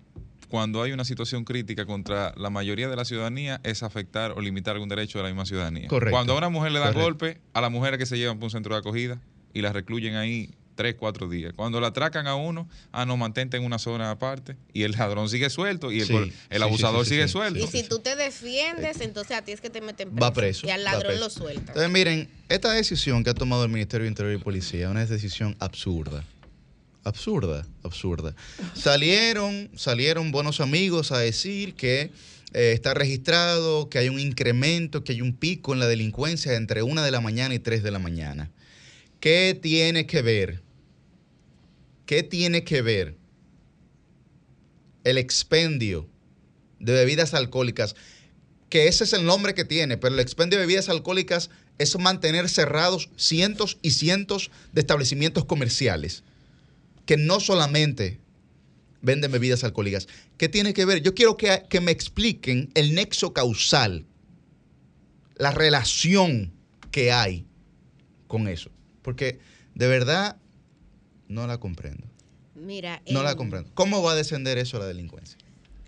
[SPEAKER 6] cuando hay una situación crítica contra la mayoría de la ciudadanía es afectar o limitar algún derecho de la misma ciudadanía.
[SPEAKER 1] Correcto.
[SPEAKER 6] Cuando a una mujer le da golpe, a las mujeres que se llevan por un centro de acogida y las recluyen ahí tres, cuatro días. Cuando la atracan a uno, ah, no, mantente en una zona aparte y el ladrón sigue suelto y el, abusador sigue suelto.
[SPEAKER 4] Y si tú te defiendes, entonces a ti es que te meten
[SPEAKER 1] preso. Va preso.
[SPEAKER 4] Y al ladrón lo suelta.
[SPEAKER 1] Entonces, miren, esta decisión que ha tomado el Ministerio de Interior y Policía es una decisión absurda. Absurda, absurda. Salieron, salieron buenos amigos a decir que eh, está registrado, que hay un incremento, que hay un pico en la delincuencia entre una de la mañana y tres de la mañana. ¿Qué tiene que ver ¿Qué tiene que ver el expendio de bebidas alcohólicas? Que ese es el nombre que tiene, pero el expendio de bebidas alcohólicas es mantener cerrados cientos y cientos de establecimientos comerciales que no solamente venden bebidas alcohólicas. ¿Qué tiene que ver? Yo quiero que, que me expliquen el nexo causal, la relación que hay con eso. Porque de verdad no la comprendo.
[SPEAKER 4] Mira,
[SPEAKER 1] no la comprendo. ¿Cómo va a descender eso la delincuencia?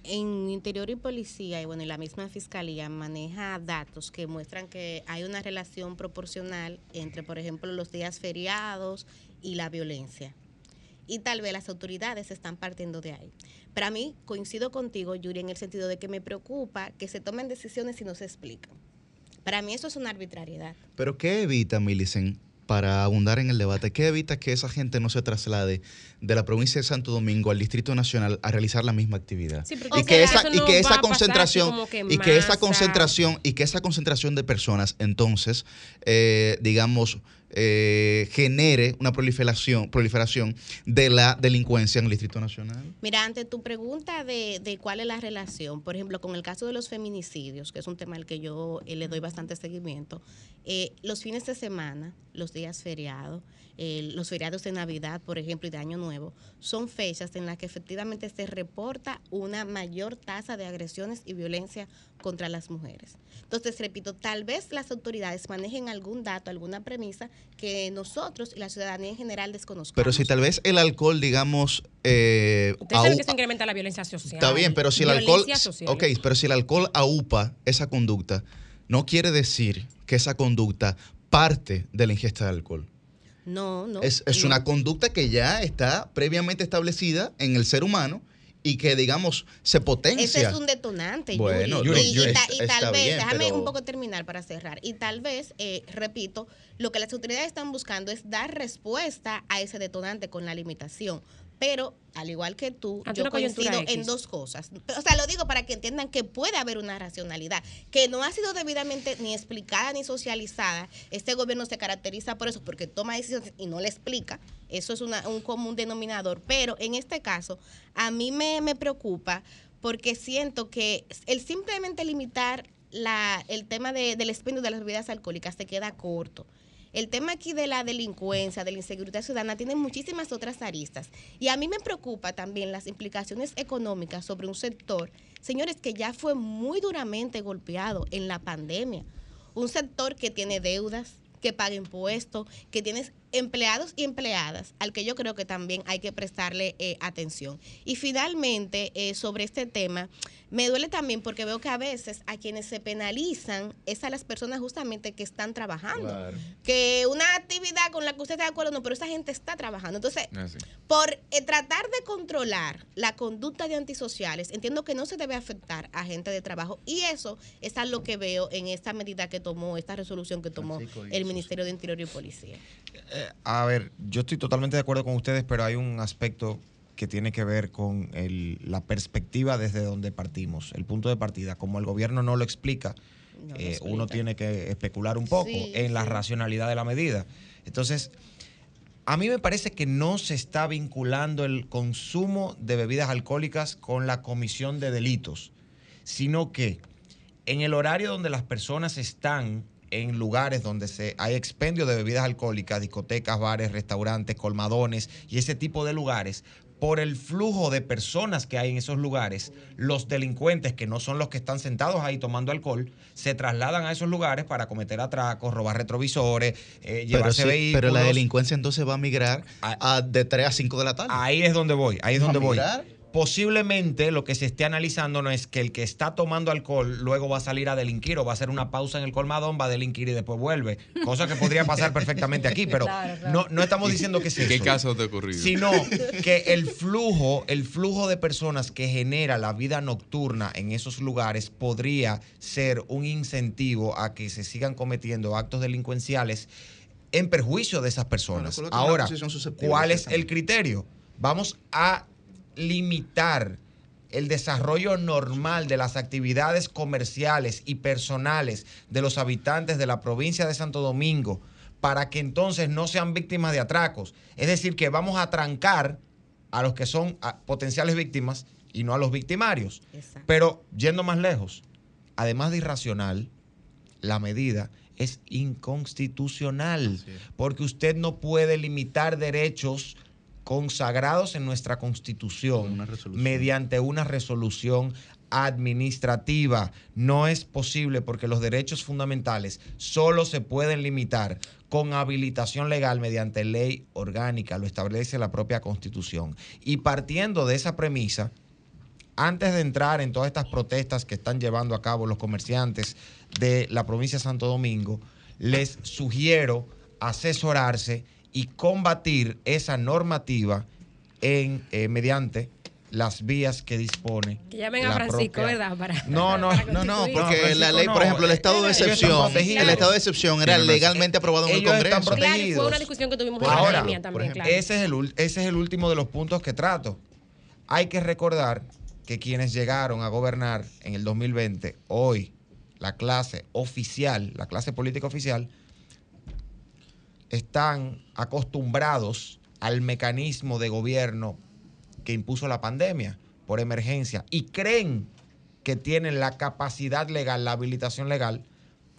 [SPEAKER 4] En Interior y Policía y bueno, y la misma Fiscalía maneja datos que muestran que hay una relación proporcional entre, por ejemplo, los días feriados y la violencia. Y tal vez las autoridades están partiendo de ahí. Para mí, coincido contigo, Yuri, en el sentido de que me preocupa que se tomen decisiones y no se explican. Para mí eso es una arbitrariedad.
[SPEAKER 1] ¿Pero qué evita, Millicent, para abundar en el debate, ¿qué evita que esa gente no se traslade de la provincia de Santo Domingo al Distrito Nacional a realizar la misma actividad? y, que esa, y que esa concentración y que esa concentración y que esa concentración de personas entonces eh, digamos eh, genere una proliferación, proliferación de la delincuencia en el Distrito Nacional?
[SPEAKER 4] Mira, ante tu pregunta de, de, cuál es la relación, por ejemplo, con el caso de los feminicidios, que es un tema al que yo eh, le doy bastante seguimiento, eh, los fines de semana, los días feriados, los feriados de Navidad, por ejemplo, y de Año Nuevo, son fechas en las que efectivamente se reporta una mayor tasa de agresiones y violencia contra las mujeres. Entonces, repito, tal vez las autoridades manejen algún dato, alguna premisa que nosotros y la ciudadanía en general desconozcamos.
[SPEAKER 1] Pero si tal vez el alcohol, digamos... Eh,
[SPEAKER 3] Usted que se incrementa la violencia social.
[SPEAKER 1] Está bien, pero si el alcohol... Ok, pero si el alcohol aupa esa conducta, no quiere decir que esa conducta parte de la ingesta de alcohol.
[SPEAKER 4] No, no.
[SPEAKER 1] Es, una conducta que ya está previamente establecida en el ser humano y que, digamos, se potencia.
[SPEAKER 4] Ese es un detonante.
[SPEAKER 1] Bueno,
[SPEAKER 4] y, tal vez, déjame un poco terminar para cerrar. Y tal vez, eh, repito, lo que las autoridades están buscando es dar respuesta a ese detonante con la limitación. Pero, al igual que tú, yo coincido en dos cosas. O sea, lo digo para que entiendan que puede haber una racionalidad, que no ha sido debidamente ni explicada ni socializada. Este gobierno se caracteriza por eso, porque toma decisiones y no le explica. Eso es un común denominador. Pero en este caso, a mí me, preocupa porque siento que el simplemente limitar la, el tema del expendio de las bebidas alcohólicas se queda corto. El tema aquí de la delincuencia, de la inseguridad ciudadana, tiene muchísimas otras aristas. Y a mí me preocupa también las implicaciones económicas sobre un sector, señores, que ya fue muy duramente golpeado en la pandemia. Un sector que tiene deudas, que paga impuestos, que tiene empleados y empleadas, al que yo creo que también hay que prestarle eh, atención. Y finalmente, eh, sobre este tema, me duele también porque veo que a veces a quienes se penalizan es a las personas justamente que están trabajando. Que una actividad la que usted está de acuerdo, no, pero esa gente está trabajando. Entonces, ah, por eh, tratar de controlar la conducta de antisociales, entiendo que no se debe afectar a gente de trabajo. Y eso es a lo que veo en esta medida que tomó, esta resolución que tomó el Ministerio de Interior y Policía.
[SPEAKER 2] Eh, a ver, yo estoy totalmente de acuerdo con ustedes, pero hay un aspecto que tiene que ver con la perspectiva desde donde partimos, el punto de partida. Como el gobierno no lo explica, eh, uno tiene que especular un poco en la racionalidad de la medida. Entonces, a mí me parece que no se está vinculando el consumo de bebidas alcohólicas con la comisión de delitos, sino que en el horario donde las personas están en lugares donde se, hay expendio de bebidas alcohólicas, discotecas, bares, restaurantes, colmadones y ese tipo de lugares, por el flujo de personas que hay en esos lugares, los delincuentes, que no son los que están sentados ahí tomando alcohol, se trasladan a esos lugares para cometer atracos, robar retrovisores, eh, llevarse
[SPEAKER 1] pero
[SPEAKER 2] vehículos.
[SPEAKER 1] Pero la delincuencia entonces va a migrar a, de 3 a 5 de la tarde.
[SPEAKER 2] Ahí es donde voy, ahí es donde voy posiblemente lo que se esté analizando no es que el que está tomando alcohol luego va a salir a delinquir o va a hacer una pausa en el colmadón, va a delinquir y después vuelve. Cosa que podría pasar perfectamente aquí, pero No, no, estamos diciendo que sea
[SPEAKER 6] ¿Qué caso te ocurrido?
[SPEAKER 2] Sino que el flujo, el flujo de personas que genera la vida nocturna en esos lugares podría ser un incentivo a que se sigan cometiendo actos delincuenciales en perjuicio de esas personas. Ahora, ¿cuál es el criterio? Vamos a limitar el desarrollo normal de las actividades comerciales y personales de los habitantes de la provincia de Santo Domingo para que entonces no sean víctimas de atracos. Es decir, que vamos a trancar a los que son potenciales víctimas y no a los victimarios. Pero yendo más lejos, además de irracional, la medida es inconstitucional, porque usted no puede limitar derechos consagrados en nuestra constitución mediante una resolución administrativa. No es posible porque los derechos fundamentales solo se pueden limitar con habilitación legal mediante ley orgánica, lo establece la propia constitución. Y partiendo de esa premisa, antes de entrar en todas estas protestas que están llevando a cabo los comerciantes de la provincia de Santo Domingo, les sugiero asesorarse y combatir esa normativa en eh, mediante las vías que dispone.
[SPEAKER 3] Que llamen a Francisco, ¿verdad? Para,
[SPEAKER 1] no, no, no, no, porque la ley, por ejemplo, el estado de excepción, el estado de excepción era legalmente aprobado en el Congreso.
[SPEAKER 3] Están protegidos. fue una discusión que tuvimos en
[SPEAKER 2] Ahora,
[SPEAKER 3] la también, claro.
[SPEAKER 2] Ese es, el, ese es el último de los puntos que trato. Hay que recordar que quienes llegaron a gobernar en el 2020, hoy, la clase oficial, la clase política oficial, están acostumbrados al mecanismo de gobierno que impuso la pandemia por emergencia y creen que tienen la capacidad legal, la habilitación legal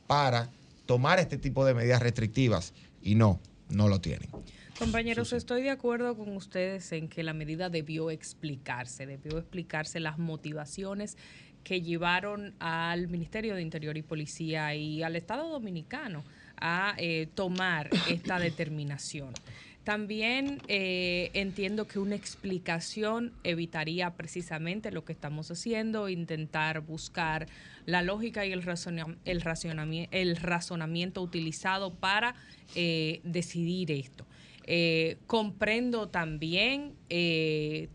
[SPEAKER 2] para tomar este tipo de medidas restrictivas y no, no lo tienen.
[SPEAKER 7] Compañeros, estoy de acuerdo con ustedes en que la medida debió explicarse, debió explicarse las motivaciones que llevaron al Ministerio de Interior y Policía y al Estado Dominicano a eh, tomar esta determinación. También eh, entiendo que una explicación evitaría precisamente lo que estamos haciendo, intentar buscar la lógica y el, el, razonamiento, el razonamiento utilizado para eh, decidir esto. comprendo también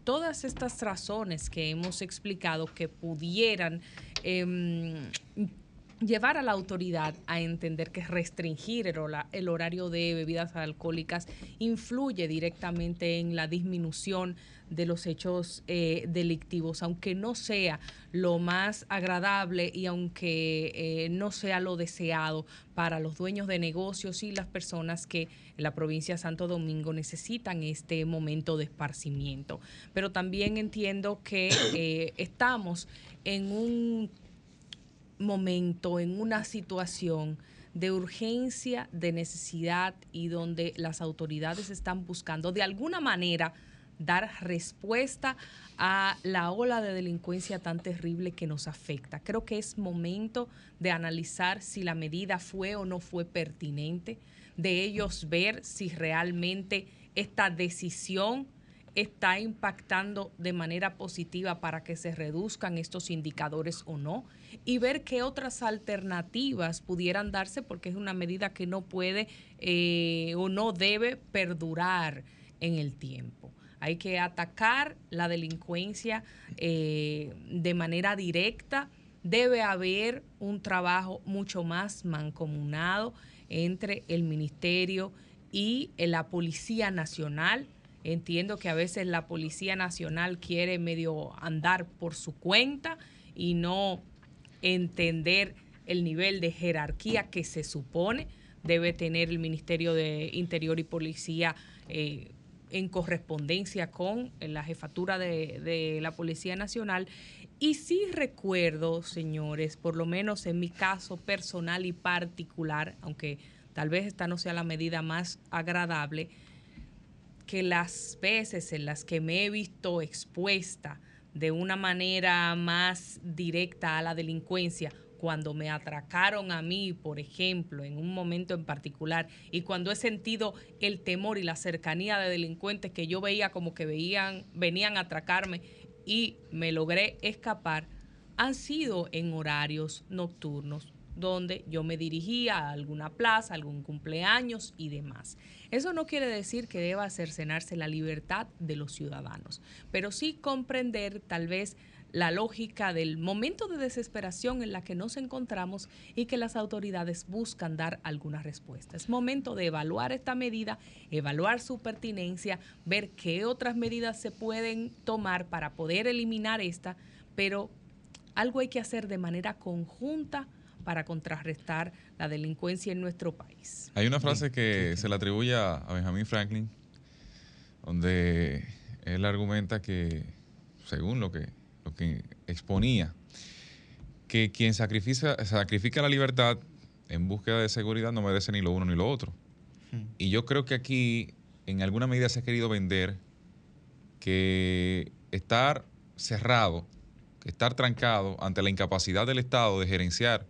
[SPEAKER 7] todas estas razones que hemos explicado que pudieran em, llevar a la autoridad a entender que restringir el, horario de bebidas alcohólicas influye directamente en la disminución de los hechos eh, delictivos, aunque no sea lo más agradable y aunque eh, no sea lo deseado para los dueños de negocios y las personas que en la provincia de Santo Domingo necesitan este momento de esparcimiento. Pero también entiendo que eh, estamos en un momento, en una situación de urgencia, de necesidad y donde las autoridades están buscando de alguna manera dar respuesta a la ola de delincuencia tan terrible que nos afecta. Creo que es momento de analizar si la medida fue o no fue pertinente, de ellos ver si realmente esta decisión está impactando de manera positiva para que se reduzcan estos indicadores o no y ver qué otras alternativas pudieran darse porque es una medida que no puede eh, o no debe perdurar en el tiempo. Hay que atacar la delincuencia eh, de manera directa. Debe haber un trabajo mucho más mancomunado entre el ministerio y la Policía Nacional Entiendo que a veces la Policía Nacional quiere medio andar por su cuenta y no entender el nivel de jerarquía que se supone debe tener el Ministerio de Interior y Policía eh, en correspondencia con la jefatura de, de la Policía Nacional. Y sí recuerdo, señores, por lo menos en mi caso personal y particular, aunque tal vez esta no sea la medida más agradable, que las veces en las que me he visto expuesta de una manera más directa a la delincuencia, cuando me atracaron a mí, por ejemplo, en un momento en particular, y cuando he sentido el temor y la cercanía de delincuentes que yo veía como que veían, venían a atracarme y me logré escapar, han sido en horarios nocturnos donde yo me dirigía a alguna plaza, algún cumpleaños y demás. Eso no quiere decir que deba cercenarse la libertad de los ciudadanos, pero sí comprender tal vez la lógica del momento de desesperación en la que nos encontramos y que las autoridades buscan dar alguna respuesta. Es momento de evaluar esta medida, evaluar su pertinencia, ver qué otras medidas se pueden tomar para poder eliminar esta, pero algo hay que hacer de manera conjunta para contrarrestar la delincuencia en nuestro país.
[SPEAKER 6] Hay una frase que se le atribuye a Benjamin Franklin, donde él argumenta que, según lo que, lo que exponía, que quien sacrifica, sacrifica la libertad en búsqueda de seguridad no merece ni lo uno ni lo otro. Hmm. Y yo creo que aquí, en alguna medida, se ha querido vender que estar cerrado, estar trancado ante la incapacidad del Estado de gerenciar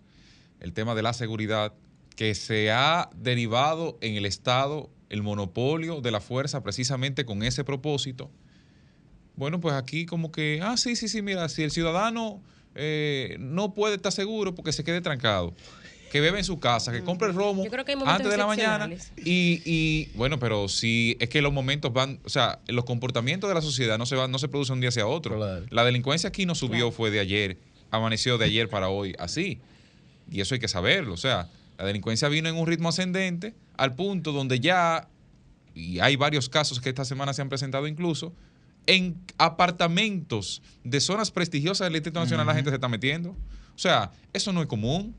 [SPEAKER 6] el tema de la seguridad, que se ha derivado en el Estado el monopolio de la fuerza precisamente con ese propósito. Bueno, pues aquí como que, ah, sí, sí, sí, mira, si el ciudadano eh, no puede estar seguro porque se quede trancado, que bebe en su casa, que compre el romo antes de la mañana. Y, y, bueno, pero si es que los momentos van, o sea, los comportamientos de la sociedad no se van, no se producen un día hacia otro. La delincuencia aquí no subió, fue de ayer, amaneció de ayer para hoy, así. Y eso hay que saberlo. O sea, la delincuencia vino en un ritmo ascendente al punto donde ya, y hay varios casos que esta semana se han presentado incluso, en apartamentos de zonas prestigiosas del Distrito Nacional la gente se está metiendo. O sea, eso no es común.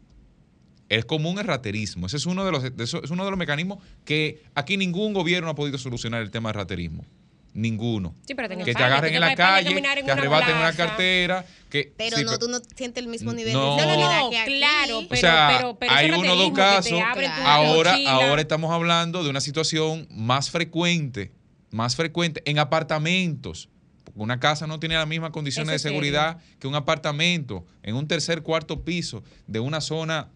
[SPEAKER 6] Es común el raterismo. Ese es uno de los, es uno de los mecanismos que aquí ningún gobierno ha podido solucionar el tema del raterismo. Ninguno. que te agarren en la calle, que arrebaten una cartera. Que,
[SPEAKER 4] pero no, tú no sientes el mismo nivel
[SPEAKER 6] no,
[SPEAKER 4] de
[SPEAKER 6] seguridad
[SPEAKER 4] que
[SPEAKER 6] aquí. Claro, pero, o sea, hay uno o dos casos. Ahora, ahora estamos hablando de una situación más frecuente, más frecuente en apartamentos. Una casa no tiene las mismas condiciones de seguridad que un apartamento en un tercer, cuarto piso de una zona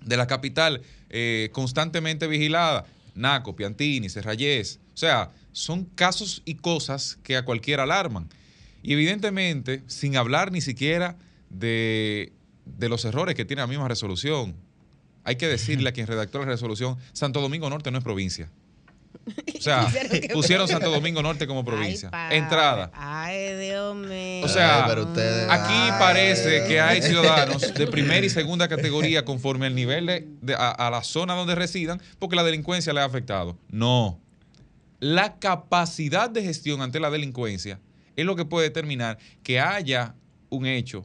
[SPEAKER 6] de la capital eh, constantemente vigilada. Naco, Piantini, Serrayés. O sea, son casos y cosas que a cualquiera alarman. Y evidentemente, sin hablar ni siquiera de, los errores que tiene la misma resolución, hay que decirle a quien redactó la resolución, Santo Domingo Norte no es provincia. O sea, [LAUGHS] pusieron Santo Domingo Norte como provincia. Entrada.
[SPEAKER 4] Ay, Dios mío.
[SPEAKER 6] O sea, aquí parece que hay ciudadanos de primera y segunda categoría conforme al nivel de, a, la zona donde residan, porque la delincuencia le ha afectado. No la capacidad de gestión ante la delincuencia es lo que puede determinar que haya un hecho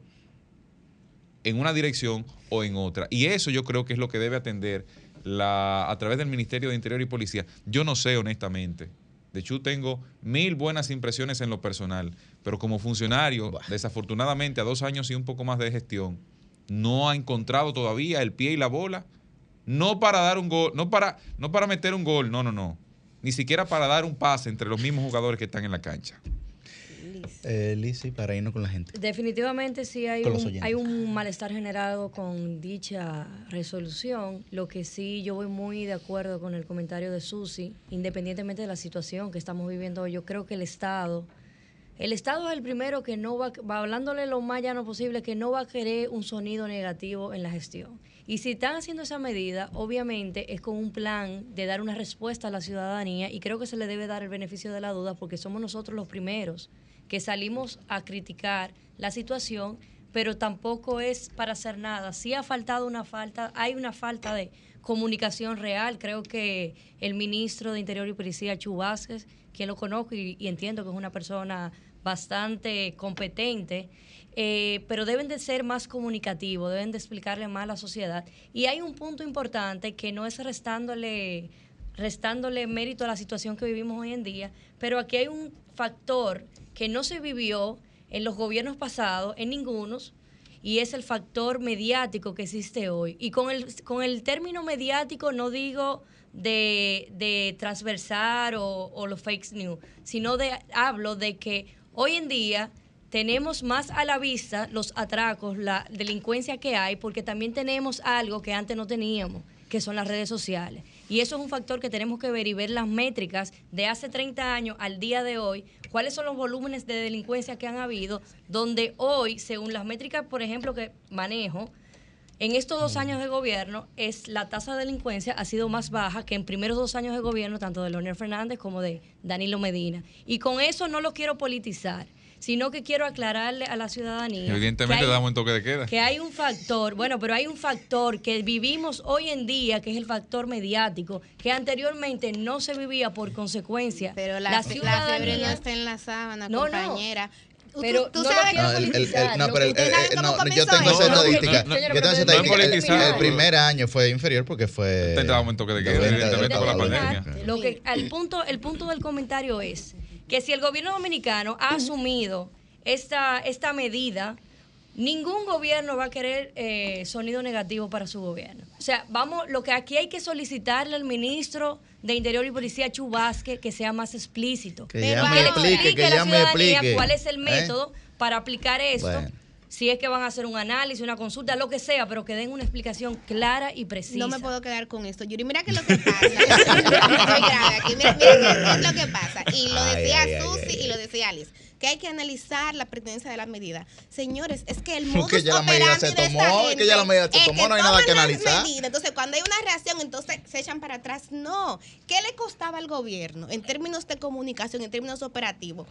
[SPEAKER 6] en una dirección o en otra. Y eso yo creo que es lo que debe atender la, a través del Ministerio de Interior y Policía. Yo no sé honestamente. De hecho, tengo mil buenas impresiones en lo personal, pero como funcionario, desafortunadamente a dos años y un poco más de gestión, no ha encontrado todavía el pie y la bola, no para dar un gol, no para, no para meter un gol, no, no, no ni siquiera para dar un pase entre los mismos jugadores que están en la cancha.
[SPEAKER 1] Eh, para irnos con la gente.
[SPEAKER 5] Definitivamente sí hay un, hay un malestar generado con dicha resolución. Lo que sí yo voy muy de acuerdo con el comentario de Susi, independientemente de la situación que estamos viviendo hoy, yo creo que el Estado, el Estado es el primero que no va, va hablándole lo más llano posible, que no va a querer un sonido negativo en la gestión. Y si están haciendo esa medida, obviamente es con un plan de dar una respuesta a la ciudadanía y creo que se le debe dar el beneficio de la duda porque somos nosotros los primeros que salimos a criticar la situación, pero tampoco es para hacer nada. Sí ha faltado una falta, hay una falta de comunicación real. Creo que el ministro de Interior y Policía, Chu quien lo conozco y, y entiendo que es una persona bastante competente, eh, pero deben de ser más comunicativos, deben de explicarle más a la sociedad. Y hay un punto importante que no es restándole restándole mérito a la situación que vivimos hoy en día, pero aquí hay un factor que no se vivió en los gobiernos pasados, en ningunos, y es el factor mediático que existe hoy. Y con el, con el término mediático no digo de, de transversar o, los fake news, sino de hablo de que hoy en día tenemos más a la vista los atracos, la delincuencia que hay, porque también tenemos algo que antes no teníamos, que son las redes sociales. Y eso es un factor que tenemos que ver y ver las métricas de hace 30 años al día de hoy, cuáles son los volúmenes de delincuencia que han habido, donde hoy, según las métricas, por ejemplo, que manejo, en estos dos años de gobierno, es la tasa de delincuencia ha sido más baja que en primeros dos años de gobierno, tanto de Leonel Fernández como de Danilo Medina. Y con eso no lo quiero politizar sino que quiero aclararle a la ciudadanía.
[SPEAKER 6] Evidentemente que damos un toque de queda.
[SPEAKER 5] Que hay un factor, bueno, pero hay un factor que vivimos hoy en día, que es el factor mediático, que anteriormente no se vivía por consecuencia.
[SPEAKER 4] Pero la, ciudadanía, no está en la sábana, compañera.
[SPEAKER 5] Pero tú, sabes que
[SPEAKER 1] no, pero yo tengo esa estadística. Yo tengo esa estadística. El primer año fue inferior porque fue.
[SPEAKER 6] Te un toque de queda, evidentemente, por la pandemia.
[SPEAKER 5] Lo que, el, punto, el punto del comentario es que si el gobierno dominicano ha asumido esta, esta medida, ningún gobierno va a querer eh, sonido negativo para su gobierno. O sea, vamos, lo que aquí hay que solicitarle al ministro de Interior y Policía Chubasque que sea más explícito.
[SPEAKER 1] Que ya me explique, que ya me explique.
[SPEAKER 5] cuál es el ¿Eh? método para aplicar esto si es que van a hacer un análisis, una consulta, lo que sea, pero que den una explicación clara y precisa.
[SPEAKER 4] No me puedo quedar con esto. Yuri, mira que lo que pasa. [LAUGHS] aquí. Mira, qué es lo que pasa. Y lo decía Susi y lo decía Alice que hay que analizar la pertenencia de la medida. Señores, es que el [LAUGHS] modus
[SPEAKER 1] que ya la medida se tomó, que ya la medida se tomó, no hay nada que analizar.
[SPEAKER 4] Entonces, cuando hay una reacción, entonces se echan para atrás. No. ¿Qué le costaba al gobierno en términos de comunicación, en términos operativos?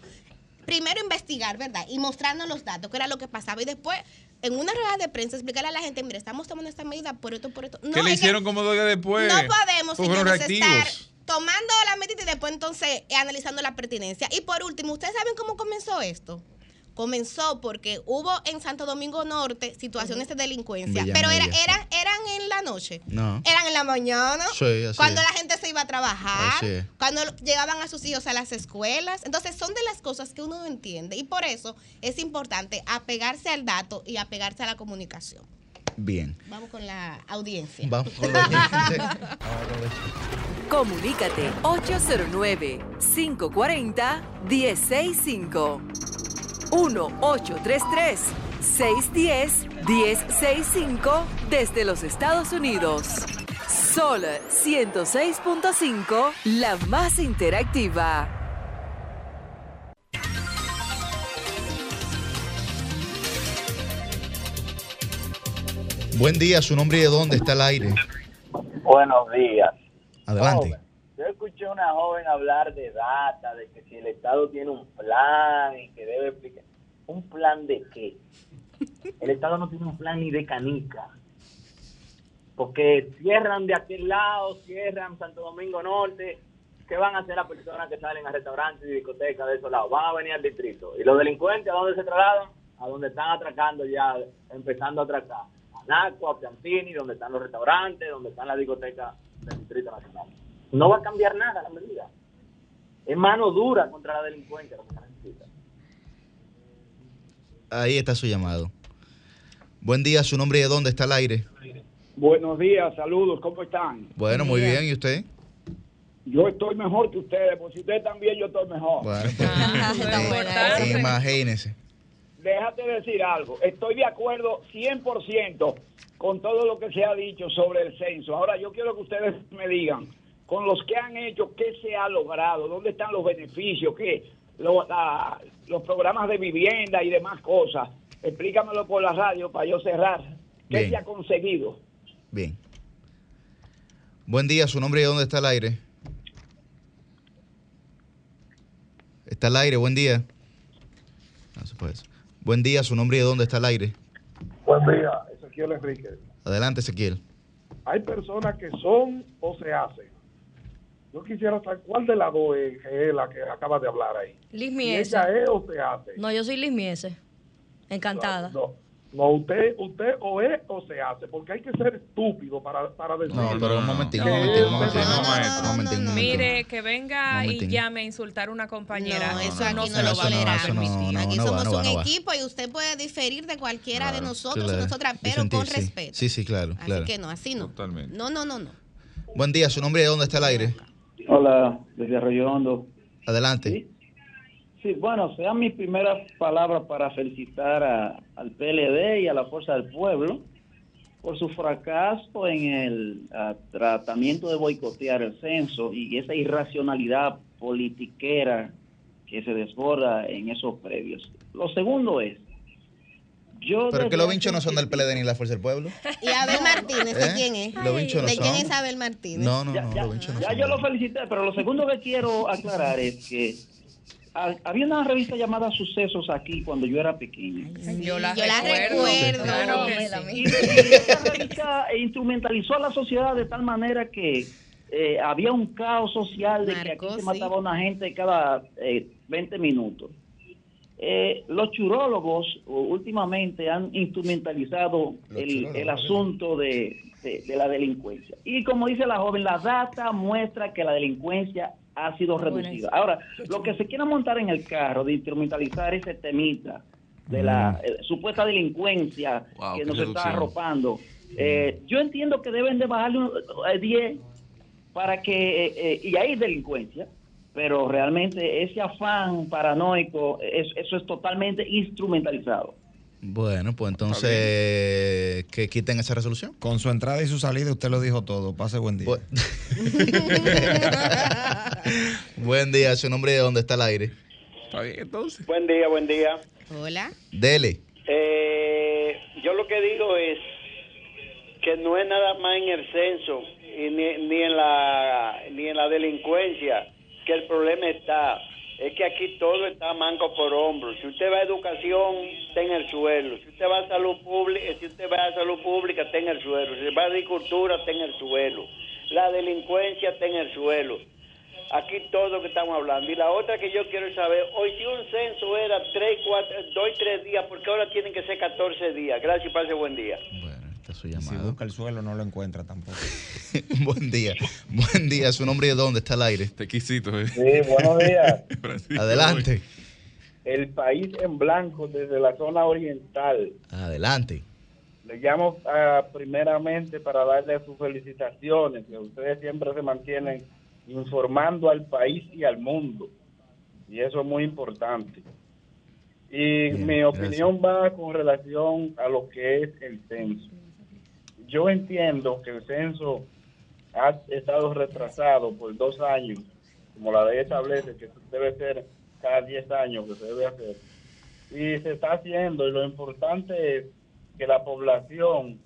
[SPEAKER 4] Primero investigar, ¿verdad? Y mostrarnos los datos, que era lo que pasaba. Y después, en una rueda de prensa, explicarle a la gente, mire, estamos tomando esta medida por esto, por esto.
[SPEAKER 6] No, ¿Qué le hicieron como dos días después?
[SPEAKER 4] No podemos, señores, estar tomando la medida y después entonces analizando la pertinencia. Y por último, ¿ustedes saben cómo comenzó esto? Comenzó porque hubo en Santo Domingo Norte situaciones de delincuencia, pero era, eran, eran en la noche,
[SPEAKER 1] no.
[SPEAKER 4] eran en la mañana, cuando la gente se iba a trabajar, cuando llevaban a sus hijos a las escuelas. Entonces son de las cosas que uno no entiende y por eso es importante apegarse al dato y apegarse a la comunicación.
[SPEAKER 1] Bien.
[SPEAKER 4] Vamos con la audiencia.
[SPEAKER 1] Vamos con la audiencia. [LAUGHS]
[SPEAKER 8] Comunícate 809 540 165 1-833-610-1065 desde los Estados Unidos. Sol 106.5, la más interactiva.
[SPEAKER 1] Buen día, su nombre y de dónde está el aire.
[SPEAKER 9] Buenos días.
[SPEAKER 1] Adelante.
[SPEAKER 9] Yo escuché a una joven hablar de data, de que si el Estado tiene un plan y que debe explicar. ¿Un plan de qué? El Estado no tiene un plan ni de canica. Porque cierran de aquel lado, cierran Santo Domingo Norte. ¿Qué van a hacer las personas que salen a restaurantes y discotecas de esos lados? Van a venir al distrito. ¿Y los delincuentes a dónde se trasladan? A donde están atracando ya, empezando a atracar. A Naco, a Piantini, donde están los restaurantes, donde están las discotecas del Distrito Nacional. No va a cambiar nada la medida. Es mano dura contra la delincuencia lo que se necesita.
[SPEAKER 1] Ahí está su llamado. Buen día, su nombre y de dónde está el aire.
[SPEAKER 10] Buenos días, saludos, ¿cómo están?
[SPEAKER 1] Bueno, muy bien, ¿y usted?
[SPEAKER 10] Yo estoy mejor que ustedes, pues si usted también, yo estoy mejor.
[SPEAKER 1] Bueno, pues, [LAUGHS] [LAUGHS] imagínese.
[SPEAKER 10] Déjate decir algo, estoy de acuerdo 100% con todo lo que se ha dicho sobre el censo. Ahora, yo quiero que ustedes me digan, con los que han hecho, qué se ha logrado, dónde están los beneficios, qué, los programas de vivienda y demás cosas. Explícamelo por la radio para yo cerrar. ¿Qué se ha conseguido?
[SPEAKER 1] Bien. Buen día, su nombre y dónde está el aire. Está el aire, buen día. No se puede. Buen día, su nombre y dónde está el aire.
[SPEAKER 10] Buen día, Ezequiel Enrique.
[SPEAKER 1] Adelante, Ezequiel.
[SPEAKER 10] Hay personas que son o se hacen. Yo quisiera saber cuál de las dos es, la que acaba de hablar ahí.
[SPEAKER 5] Liz Miese.
[SPEAKER 10] ¿Ella es o se hace?
[SPEAKER 5] No, yo soy Liz Miese. Encantada.
[SPEAKER 10] No,
[SPEAKER 11] No, usted, usted o es o se hace, porque hay que ser estúpido para, para decir.
[SPEAKER 1] No, pero un momentito, un momentito, un.
[SPEAKER 7] Mire, que venga y llame a insultar a una compañera.
[SPEAKER 4] No, eso
[SPEAKER 7] no,
[SPEAKER 4] aquí no,
[SPEAKER 7] se
[SPEAKER 4] lo
[SPEAKER 7] va a
[SPEAKER 1] no,
[SPEAKER 4] aquí somos un equipo y usted puede diferir de cualquiera de nosotros
[SPEAKER 1] Claro,
[SPEAKER 4] nosotras, pero con respeto.
[SPEAKER 1] Sí, sí, claro,
[SPEAKER 4] Así
[SPEAKER 1] claro.
[SPEAKER 4] que no, así no.
[SPEAKER 6] Totalmente.
[SPEAKER 4] No, no, no, no.
[SPEAKER 1] Buen día, su nombre y de dónde está el aire.
[SPEAKER 12] Hola, desde Arroyo Hondo.
[SPEAKER 1] Adelante.
[SPEAKER 12] Sí, bueno, sean mis primeras palabras para felicitar a- al PLD y a la Fuerza del Pueblo por su fracaso en el tratamiento de boicotear el censo y esa irracionalidad politiquera que se desborda en esos previos. Lo segundo es, yo...
[SPEAKER 1] Pero es que los vinchos no son del PLD ni la Fuerza del Pueblo.
[SPEAKER 4] Y Abel Martínez, ¿de
[SPEAKER 1] ¿Eh?
[SPEAKER 4] quién es?
[SPEAKER 1] Los vinchos no
[SPEAKER 4] ¿De quién es Abel Martínez?
[SPEAKER 1] No, no,
[SPEAKER 12] Ya,
[SPEAKER 1] no,
[SPEAKER 12] ya-
[SPEAKER 1] los vinchos no
[SPEAKER 12] ya
[SPEAKER 1] son.
[SPEAKER 12] yo lo felicité, pero lo segundo que quiero aclarar es que ha- había una revista llamada Sucesos aquí cuando yo era pequeño.
[SPEAKER 7] Yo la
[SPEAKER 4] Yo la
[SPEAKER 7] recuerdo.
[SPEAKER 4] recuerdo.
[SPEAKER 7] Claro
[SPEAKER 12] Y,
[SPEAKER 7] sí.
[SPEAKER 12] y esa revista instrumentalizó a la sociedad de tal manera que eh, había un caos social de que aquí se
[SPEAKER 4] sí.
[SPEAKER 12] mataba una gente cada eh, 20 minutos. Eh, los churólogos últimamente han instrumentalizado el, asunto de, de- de la delincuencia. Y como dice la joven, la data muestra que la delincuencia ha sido reducida. Ahora, lo que se quiera montar en el carro de instrumentalizar ese temita de la eh, supuesta delincuencia
[SPEAKER 6] Wow,
[SPEAKER 12] que nos está
[SPEAKER 6] reducción.
[SPEAKER 12] arropando, eh, yo entiendo que deben de bajarle un- eh, 10 para que, eh, eh, y hay delincuencia, pero realmente ese afán paranoico, es- eso es totalmente instrumentalizado.
[SPEAKER 1] Bueno, pues entonces que quiten esa resolución.
[SPEAKER 2] Con su entrada y su salida, usted lo dijo todo. Pase buen día.
[SPEAKER 1] Bu- [LAUGHS] Buen día, su nombre y de dónde está el aire.
[SPEAKER 6] Está bien, entonces.
[SPEAKER 13] Buen día, buen día.
[SPEAKER 4] Hola.
[SPEAKER 1] Dele.
[SPEAKER 13] Eh, yo lo que digo es que no es nada más en el censo y ni, ni en la ni en la delincuencia que el problema está. Es que aquí todo está manco por hombro. Si usted va a educación, está el suelo. Si usted va a salud pública, si usted va a salud pública, está el suelo. Si va a agricultura, está el suelo. La delincuencia está en el suelo. Aquí todo lo que estamos hablando. Y la otra que yo quiero saber, hoy si un censo era 3, 4, 2 y 3 días, porque ahora tienen que ser 14 días. Gracias y pase buen día.
[SPEAKER 1] Su
[SPEAKER 2] si
[SPEAKER 1] llamado.
[SPEAKER 2] busca el suelo, no lo encuentra tampoco. [LAUGHS]
[SPEAKER 1] Buen día. Buen día, su nombre y de dónde está el aire.
[SPEAKER 6] Te quisito, eh.
[SPEAKER 11] Sí, buenos días. [LAUGHS]
[SPEAKER 6] Francisco,
[SPEAKER 1] Adelante.
[SPEAKER 11] El país en blanco desde la zona oriental.
[SPEAKER 1] Adelante.
[SPEAKER 11] Le llamo ah, primeramente para darle sus felicitaciones, que ustedes siempre se mantienen informando al país y al mundo. Y eso es muy importante. Y
[SPEAKER 1] Bien,
[SPEAKER 11] mi
[SPEAKER 1] gracias.
[SPEAKER 11] opinión va con relación a lo que es el censo. Yo entiendo que el censo ha estado retrasado por dos años, como la ley establece que debe ser cada 10 años que se debe hacer. Y se está haciendo y lo importante es que la población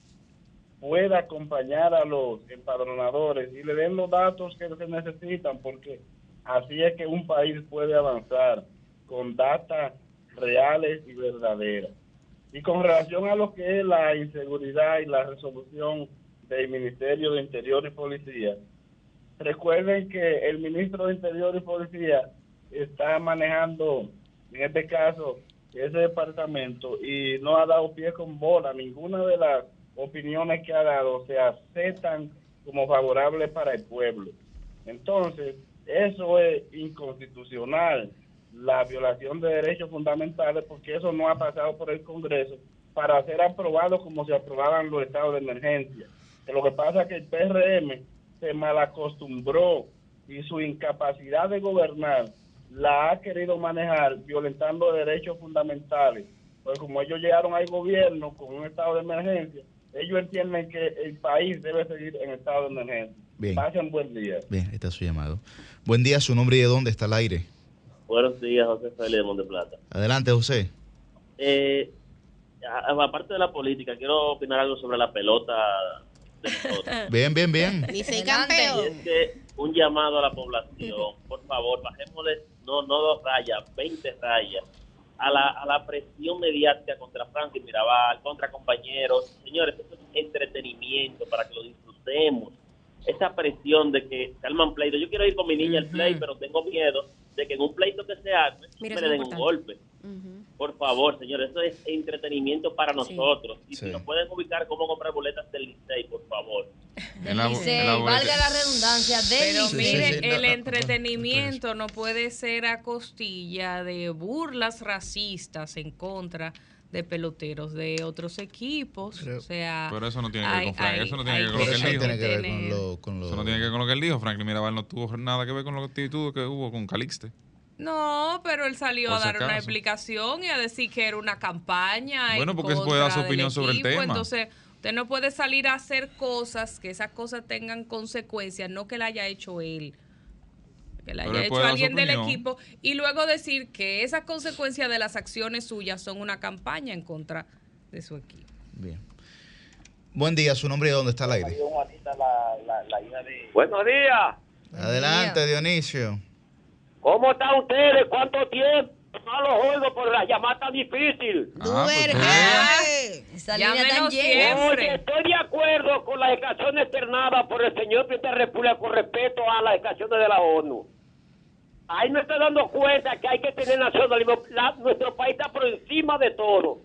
[SPEAKER 11] pueda acompañar a los empadronadores y le den los datos que se necesitan, porque así es que un país puede avanzar con datas reales y verdaderas. Y con relación a lo que es la inseguridad y la resolución del Ministerio de Interior y Policía, recuerden que el ministro de Interior y Policía está manejando, en este caso, ese departamento y no ha dado pie con bola. Ninguna de las opiniones que ha dado se aceptan como favorables para el pueblo. Entonces, eso es inconstitucional, la violación de derechos fundamentales, porque eso no ha pasado por el Congreso para ser aprobado como se aprobaban los estados de emergencia. Que lo que pasa es que el PRM se malacostumbró y su incapacidad de gobernar la ha querido manejar violentando derechos fundamentales. Pues como ellos llegaron al gobierno con un estado de emergencia, ellos entienden que el país debe seguir en estado de emergencia.
[SPEAKER 1] Bien.
[SPEAKER 11] Pasen buen día.
[SPEAKER 1] Bien, está su llamado. Buen día, su nombre y de dónde está el aire.
[SPEAKER 14] Buenos días, José Félix de Monteplata.
[SPEAKER 1] Adelante, José.
[SPEAKER 14] Eh, aparte de la política, quiero opinar algo sobre la pelota de nosotros. [LAUGHS]
[SPEAKER 1] Bien, bien, bien.
[SPEAKER 4] Dice
[SPEAKER 14] Y es que un llamado a la población, por favor, bajémosle, no, no dos rayas, 20 rayas, a la, a la presión mediática contra Francis Mirabal, contra compañeros. Señores, esto es entretenimiento para que lo disfrutemos. Esa presión de que se arman pleito. Yo quiero ir con mi niña al play, pero tengo miedo
[SPEAKER 15] de que en un pleito que se hace,
[SPEAKER 3] Mira,
[SPEAKER 15] me le den un golpe. Por favor, señores, eso es entretenimiento para nosotros. Y
[SPEAKER 1] Sí.
[SPEAKER 15] si nos pueden ubicar cómo comprar boletas del Licey, por favor. [LAUGHS]
[SPEAKER 6] En la-
[SPEAKER 5] Licey, valga la redundancia, del
[SPEAKER 7] Pero mire,
[SPEAKER 1] sí,
[SPEAKER 7] el
[SPEAKER 1] no,
[SPEAKER 7] entretenimiento no puede ser a costilla de burlas racistas en contra de peloteros de otros equipos. o sea,
[SPEAKER 6] Pero eso no tiene que ver con Frank,
[SPEAKER 7] hay-
[SPEAKER 6] eso no tiene que ver con lo que
[SPEAKER 1] Eso
[SPEAKER 6] él
[SPEAKER 1] no
[SPEAKER 6] dijo.
[SPEAKER 1] tiene que ver con
[SPEAKER 6] Eso no tiene que ver con lo que él dijo. Franklin Mirabal no tuvo nada que ver con la actitud que hubo con Calixte.
[SPEAKER 7] No, pero él salió
[SPEAKER 6] Por
[SPEAKER 7] a dar una explicación y a decir que era una campaña.
[SPEAKER 6] Bueno,
[SPEAKER 7] en
[SPEAKER 6] porque él puede dar su opinión sobre el tema.
[SPEAKER 7] Entonces, usted no puede salir a hacer cosas que esas cosas tengan consecuencias, no que la haya hecho él. Que la haya hecho alguien del equipo y luego decir que esas consecuencias de las acciones suyas son una campaña en contra de su equipo.
[SPEAKER 1] Bien. Buen día, su nombre y dónde está el aire.
[SPEAKER 14] Buenos días.
[SPEAKER 1] Adelante, Dionisio.
[SPEAKER 14] ¿Cómo están ustedes? ¿Cuánto tiempo? No los oigo por la llamada tan difícil.
[SPEAKER 6] Ah, pues,
[SPEAKER 5] línea tan.
[SPEAKER 14] Oye, estoy de acuerdo con las declaraciones externadas por el señor presidente de la República con respecto a las declaraciones de la ONU. Ahí me estoy dando cuenta que hay que tener nacionalismo. La- nuestro país está por encima de todo.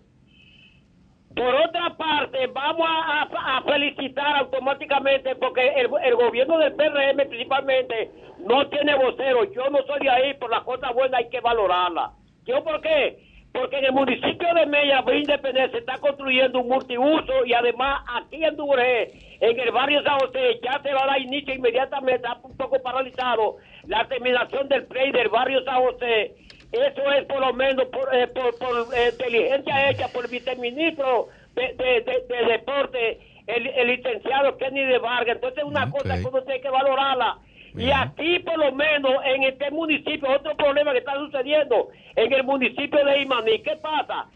[SPEAKER 14] Por otra parte, vamos a, felicitar automáticamente porque el, gobierno del PRM principalmente no tiene vocero. Yo no soy de ahí, por las cosas buenas hay que valorarlas. ¿Yo por qué? Porque en el municipio de Mella, Independencia, se está construyendo un multiuso y además aquí en Duré, en el barrio San José, ya se va a dar inicio inmediatamente, está un poco paralizado, la terminación del play del barrio San José. Eso es por lo menos por, eh, por, por, eh, inteligencia hecha por el viceministro de, de, de- de deporte, el, el licenciado Kenny de Vargas. Entonces es una cosa que uno tiene que valorarla. Y aquí, por lo menos, en este municipio, otro problema que está sucediendo en el municipio de Imaní. ¿Qué pasa?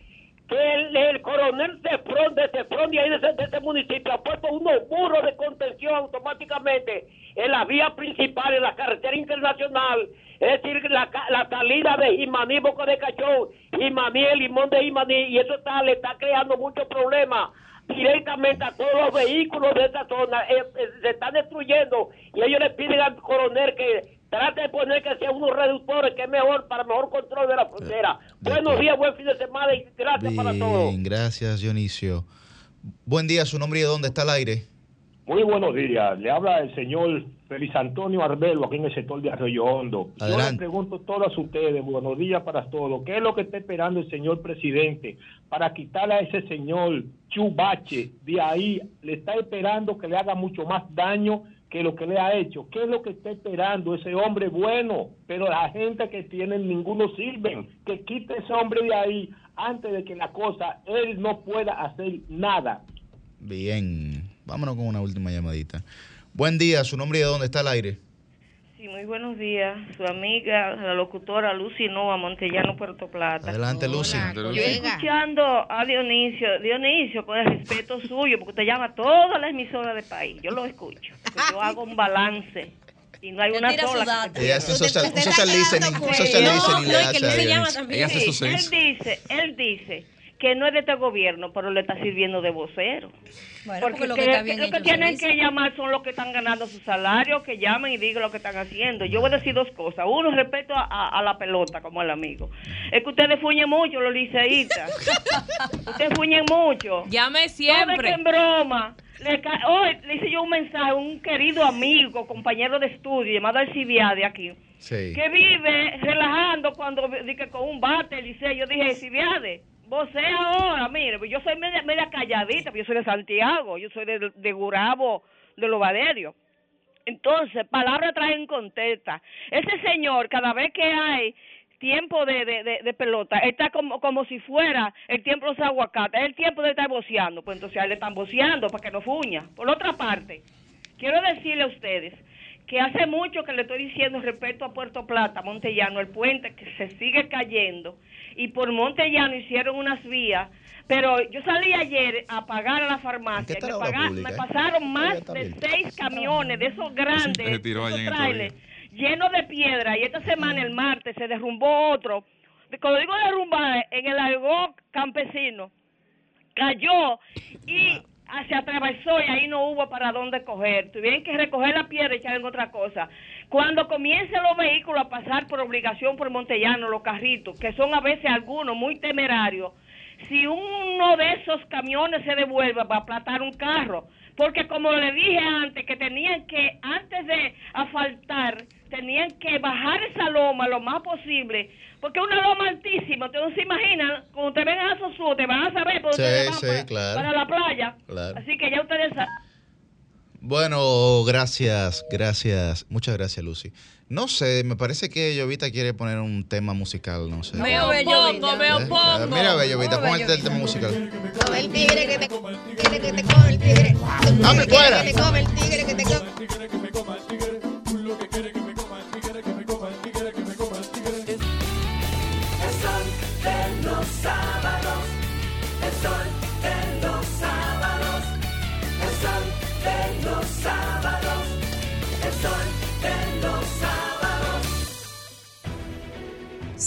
[SPEAKER 14] Que el, el coronel Cefrón de Cefrón de ahí de ese, de ese municipio ha puesto unos burros de contención automáticamente en la vía principal, en la carretera internacional. Es decir, la, la salida de Imaní, Boca de Cachón, Imaní, el limón de Imaní, y eso está, le está creando muchos problemas directamente a todos los vehículos de esa zona. Se están destruyendo y ellos le piden al coronel que trate de poner que sea unos reductores, que es mejor para mejor control de la frontera. Buenos días, buen fin de semana y gracias para todos.
[SPEAKER 1] Bien, gracias, Dionisio. Buen día, su nombre y dónde está el aire.
[SPEAKER 16] Muy buenos días. Le habla el señor Feliz Antonio Arbelo aquí en el sector de Arroyo Hondo. Yo
[SPEAKER 1] Adelante.
[SPEAKER 16] le pregunto a todos ustedes, buenos días para todos, ¿qué es lo que está esperando el señor presidente para quitarle a ese señor Chubache de ahí? Le está esperando que le haga mucho más daño que lo que le ha hecho. ¿Qué es lo que está esperando ese hombre bueno? Pero la gente que tienen ninguno sirven. Que quite ese hombre de ahí antes de que la cosa, él no pueda hacer nada.
[SPEAKER 1] Bien, vámonos con una última llamadita. Buen día, su nombre y dónde está el aire.
[SPEAKER 17] Sí, muy buenos días. Su amiga, la locutora Lucy Nova Montellano, Puerto Plata.
[SPEAKER 1] Adelante, Lucy.
[SPEAKER 17] Yo escuchando a Dionisio, Dionisio, con el respeto [LAUGHS] suyo, porque usted llama a todas las emisoras del país. Yo lo escucho. yo [LAUGHS] hago un balance. Y no hay una sola.
[SPEAKER 1] Ella hace social, social listening, social
[SPEAKER 17] No,
[SPEAKER 1] listening
[SPEAKER 17] no, que él se llama también. Dice, él dice que no es de este gobierno, pero le está sirviendo de vocero.
[SPEAKER 5] Bueno,
[SPEAKER 17] porque
[SPEAKER 5] porque lo
[SPEAKER 17] que-
[SPEAKER 5] que está bien
[SPEAKER 17] lo
[SPEAKER 5] hecho
[SPEAKER 17] que
[SPEAKER 5] el
[SPEAKER 17] tienen que llamar son los que están ganando su salario, que llamen y digan lo que están haciendo. Yo voy a decir dos cosas. Uno, respecto a, a- a la pelota, como el amigo. Es que ustedes fuñen mucho, los liceístas. [LAUGHS] ustedes fuñen mucho.
[SPEAKER 7] Llame
[SPEAKER 17] No de
[SPEAKER 7] siempre.
[SPEAKER 17] que en broma. Le, hoy le hice yo un mensaje a un querido amigo, compañero de estudio, llamado Alcibiade aquí,
[SPEAKER 1] Sí.
[SPEAKER 17] que vive relajando cuando dije con un bate, Liceo. Yo dije, Alcibiade, vos sé ahora, mire, pues yo soy media, media calladita, pues yo soy de Santiago, yo soy de, de Gurabo, de Los. Entonces, palabras traen contesta. Ese señor, cada vez que hay tiempo de, de, de, pelota, está como, como si fuera el tiempo de los aguacates, es el tiempo de estar boceando, pues entonces a él le están boceando para que no fuña. Por otra parte, quiero decirle a ustedes que hace mucho que le estoy diciendo respecto a Puerto Plata, Montellano, el puente que se sigue cayendo, y por Montellano hicieron unas vías, pero yo salí ayer a pagar a la farmacia, me, paga-
[SPEAKER 1] pública,
[SPEAKER 17] me
[SPEAKER 1] eh?
[SPEAKER 17] pasaron más de seis camiones de esos grandes,
[SPEAKER 6] Se tiró
[SPEAKER 17] esos
[SPEAKER 6] allá en
[SPEAKER 17] trailers, llenos de piedra, y esta semana, el martes, se derrumbó otro, cuando digo derrumbar, en el algo campesino, cayó y se atravesó y ahí no hubo para dónde coger. Tuvieron que recoger la piedra y echar en otra cosa. Cuando comiencen los vehículos a pasar por obligación por Montellano, los carritos, que son a veces algunos muy temerarios, si uno de esos camiones se devuelve va a aplatar un carro, porque como le dije antes, que tenían que, antes de asfaltar, tenían que bajar esa loma lo más posible, porque es una loma altísima, ustedes no se imaginan, cuando ustedes vengan a Sosúa, te van a saber por
[SPEAKER 1] Sí,
[SPEAKER 17] para,
[SPEAKER 1] claro.
[SPEAKER 17] para la playa.
[SPEAKER 1] Claro.
[SPEAKER 17] Así que ya ustedes saben.
[SPEAKER 1] Bueno, gracias, gracias. Muchas gracias, Lucy. No sé, me parece que Llovita quiere poner un tema musical, no sé.
[SPEAKER 7] Me opongo, me opongo.
[SPEAKER 1] Mira, Llovita, pon el tema musical.
[SPEAKER 4] Come el tigre que te come, el tigre que te come, el tigre.
[SPEAKER 1] ¡Dame fuera!
[SPEAKER 4] Que te come, el tigre que te come.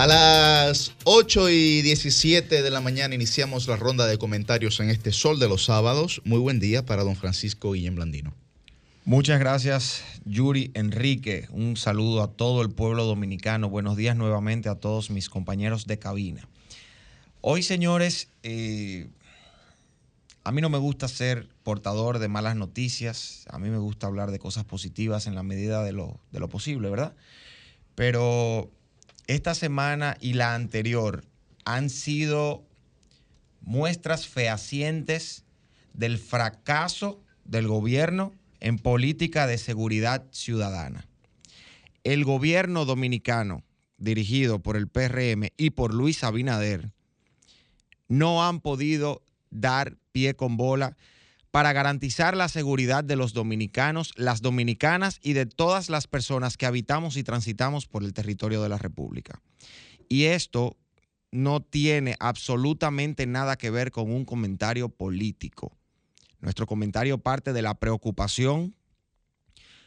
[SPEAKER 1] A las 8 y 17 de la mañana iniciamos la ronda de comentarios en este Sol de los Sábados. Muy buen día para don Francisco Guillén Blandino.
[SPEAKER 2] Muchas gracias, Yuri Enrique. Un saludo a todo el pueblo dominicano. Buenos días nuevamente a todos mis compañeros de cabina. Hoy, señores, eh, a mí no me gusta ser portador de malas noticias. A mí me gusta hablar de cosas positivas en la medida de lo, de lo posible, ¿verdad? Pero esta semana y la anterior han sido muestras fehacientes del fracaso del gobierno en política de seguridad ciudadana. El gobierno dominicano, dirigido por el PRM y por Luis Abinader, no han podido dar pie con bola para garantizar la seguridad de los dominicanos, las dominicanas y de todas las personas que habitamos y transitamos por el territorio de la República. Y esto no tiene absolutamente nada que ver con un comentario político. Nuestro comentario parte de la preocupación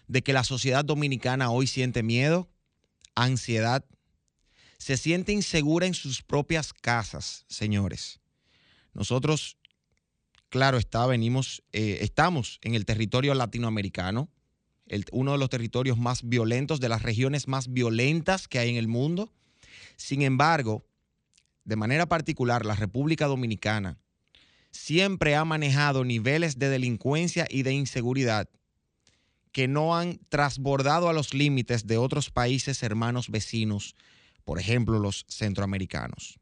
[SPEAKER 2] de que la sociedad dominicana hoy siente miedo, ansiedad, se siente insegura en sus propias casas, señores. Nosotros, claro está, venimos, eh, estamos en el territorio latinoamericano, uno de los territorios más violentos, de las regiones más violentas que hay en el mundo. Sin embargo, de manera particular, la República Dominicana siempre ha manejado niveles de delincuencia y de inseguridad que no han trasbordado a los límites de otros países hermanos vecinos, por ejemplo los centroamericanos.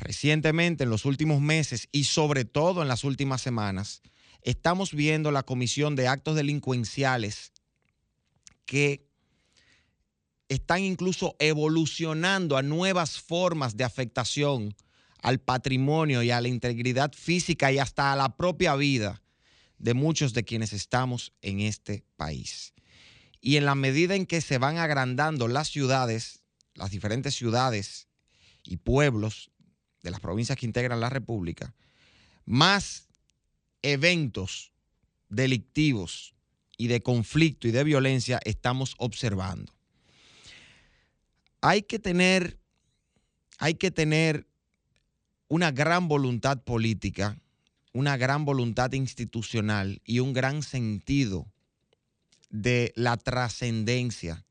[SPEAKER 2] Recientemente, en los últimos meses y sobre todo en las últimas semanas, estamos viendo la comisión de actos delincuenciales que están incluso evolucionando a nuevas formas de afectación al patrimonio y a la integridad física y hasta a la propia vida de muchos de quienes estamos en este país. Y en la medida en que se van agrandando las ciudades, las diferentes ciudades y pueblos de las provincias que integran la República, más eventos delictivos y de conflicto y de violencia estamos observando. Hay que tener, hay que tener una gran voluntad política, una gran voluntad institucional y un gran sentido de la trascendencia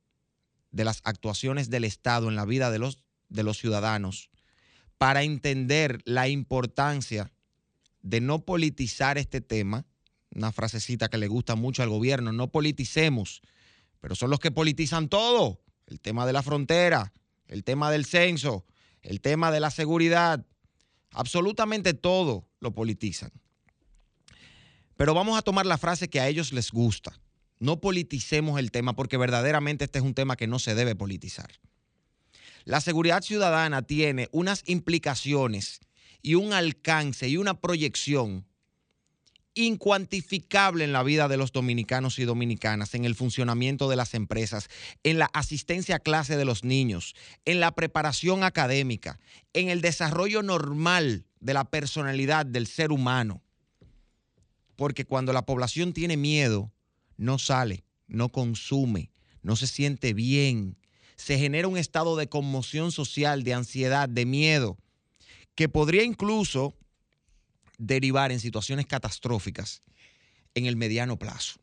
[SPEAKER 2] de las actuaciones del Estado en la vida de los, de los ciudadanos para entender la importancia de no politizar este tema, una frasecita que le gusta mucho al gobierno, no politicemos, pero son los que politizan todo, el tema de la frontera, el tema del censo, el tema de la seguridad, absolutamente todo lo politizan. Pero vamos a tomar la frase que a ellos les gusta. No politicemos el tema porque verdaderamente este es un tema que no se debe politizar. La seguridad ciudadana tiene unas implicaciones y un alcance y una proyección incuantificable en la vida de los dominicanos y dominicanas, en el funcionamiento de las empresas, en la asistencia a clase de los niños, en la preparación académica, en el desarrollo normal de la personalidad del ser humano. Porque cuando la población tiene miedo, no sale, no consume, no se siente bien, se genera un estado de conmoción social, de ansiedad, de miedo, que podría incluso derivar en situaciones catastróficas en el mediano plazo.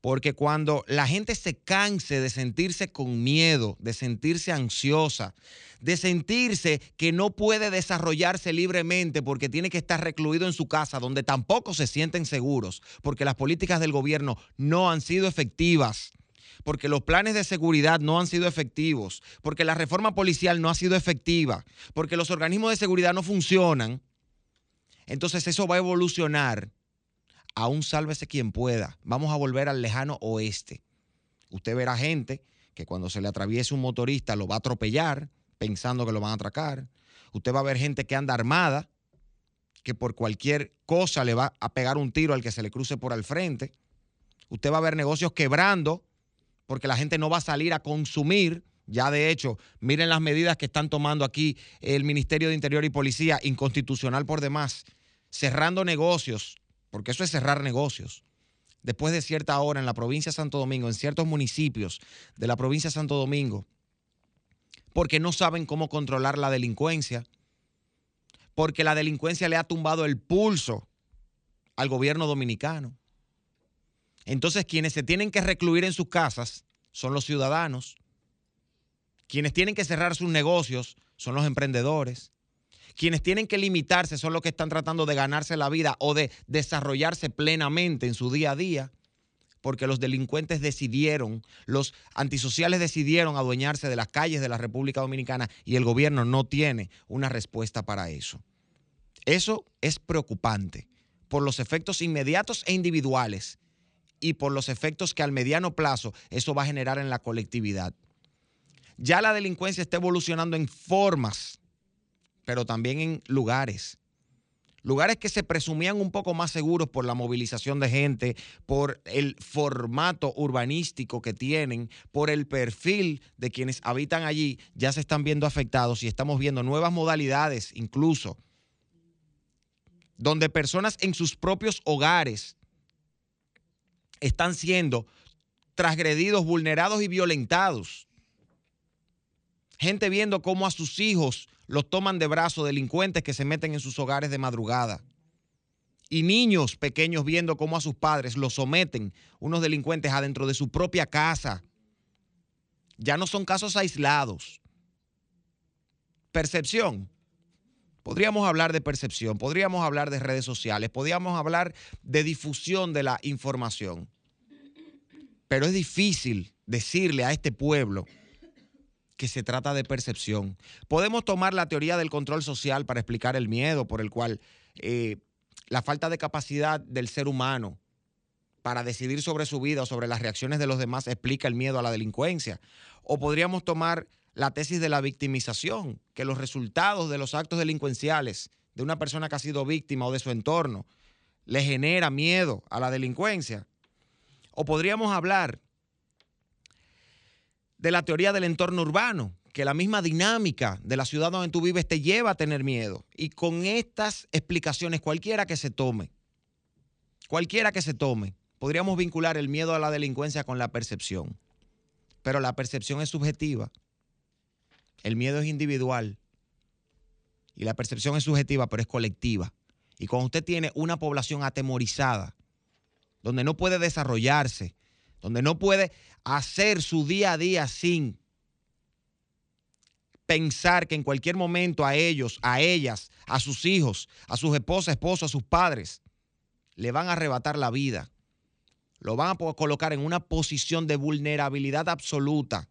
[SPEAKER 2] Porque cuando la gente se canse de sentirse con miedo, de sentirse ansiosa, de sentirse que no puede desarrollarse libremente porque tiene que estar recluido en su casa, donde tampoco se sienten seguros, porque las políticas del gobierno no han sido efectivas, porque los planes de seguridad no han sido efectivos, porque la reforma policial no ha sido efectiva, porque los organismos de seguridad no funcionan, entonces eso va a evolucionar a un sálvese quien pueda. Vamos a volver al lejano oeste. Usted verá gente que cuando se le atraviese un motorista lo va a atropellar pensando que lo van a atracar. Usted va a ver gente que anda armada, que por cualquier cosa le va a pegar un tiro al que se le cruce por al frente. Usted va a ver negocios quebrando porque la gente no va a salir a consumir. Ya de hecho, miren las medidas que están tomando aquí el Ministerio de Interior y Policía, inconstitucional por demás, cerrando negocios, porque eso es cerrar negocios. Después de cierta hora en la provincia de Santo Domingo, en ciertos municipios de la provincia de Santo Domingo, porque no saben cómo controlar la delincuencia, porque la delincuencia le ha tumbado el pulso al gobierno dominicano. Entonces, quienes se tienen que recluir en sus casas son los ciudadanos. Quienes tienen que cerrar sus negocios son los emprendedores. Quienes tienen que limitarse son los que están tratando de ganarse la vida o de desarrollarse plenamente en su día a día, porque los delincuentes decidieron, los antisociales decidieron adueñarse de las calles de la República Dominicana y el gobierno no tiene una respuesta para eso. Eso es preocupante por los efectos inmediatos e individuales y por los efectos que al mediano plazo eso va a generar en la colectividad. Ya la delincuencia está evolucionando en formas, pero también en lugares. Lugares que se presumían un poco más seguros por la movilización de gente, por el formato urbanístico que tienen, por el perfil de quienes habitan allí, ya se están viendo afectados y estamos viendo nuevas modalidades incluso, donde personas en sus propios hogares están siendo transgredidos, vulnerados y violentados. Gente viendo cómo a sus hijos los toman de brazo delincuentes que se meten en sus hogares de madrugada. Y niños pequeños viendo cómo a sus padres los someten unos delincuentes adentro de su propia casa. Ya no son casos aislados. Percepción. Podríamos hablar de percepción, podríamos hablar de redes sociales, podríamos hablar de difusión de la información. Pero es difícil decirle a este pueblo que se trata de percepción. Podemos tomar la teoría del control social para explicar el miedo por el cual eh, la falta de capacidad del ser humano para decidir sobre su vida o sobre las reacciones de los demás explica el miedo a la delincuencia. O podríamos tomar la tesis de la victimización, que los resultados de los actos delincuenciales de una persona que ha sido víctima o de su entorno le genera miedo a la delincuencia. O podríamos hablar de la teoría del entorno urbano, que la misma dinámica de la ciudad donde tú vives te lleva a tener miedo. Y con estas explicaciones, cualquiera que se tome, cualquiera que se tome, podríamos vincular el miedo a la delincuencia con la percepción. Pero la percepción es subjetiva. El miedo es individual. Y la percepción es subjetiva, pero es colectiva. Y cuando usted tiene una población atemorizada, donde no puede desarrollarse, donde no puede hacer su día a día sin pensar que en cualquier momento a ellos, a ellas, a sus hijos, a sus esposas, esposos, a sus padres, le van a arrebatar la vida. Lo van a colocar en una posición de vulnerabilidad absoluta,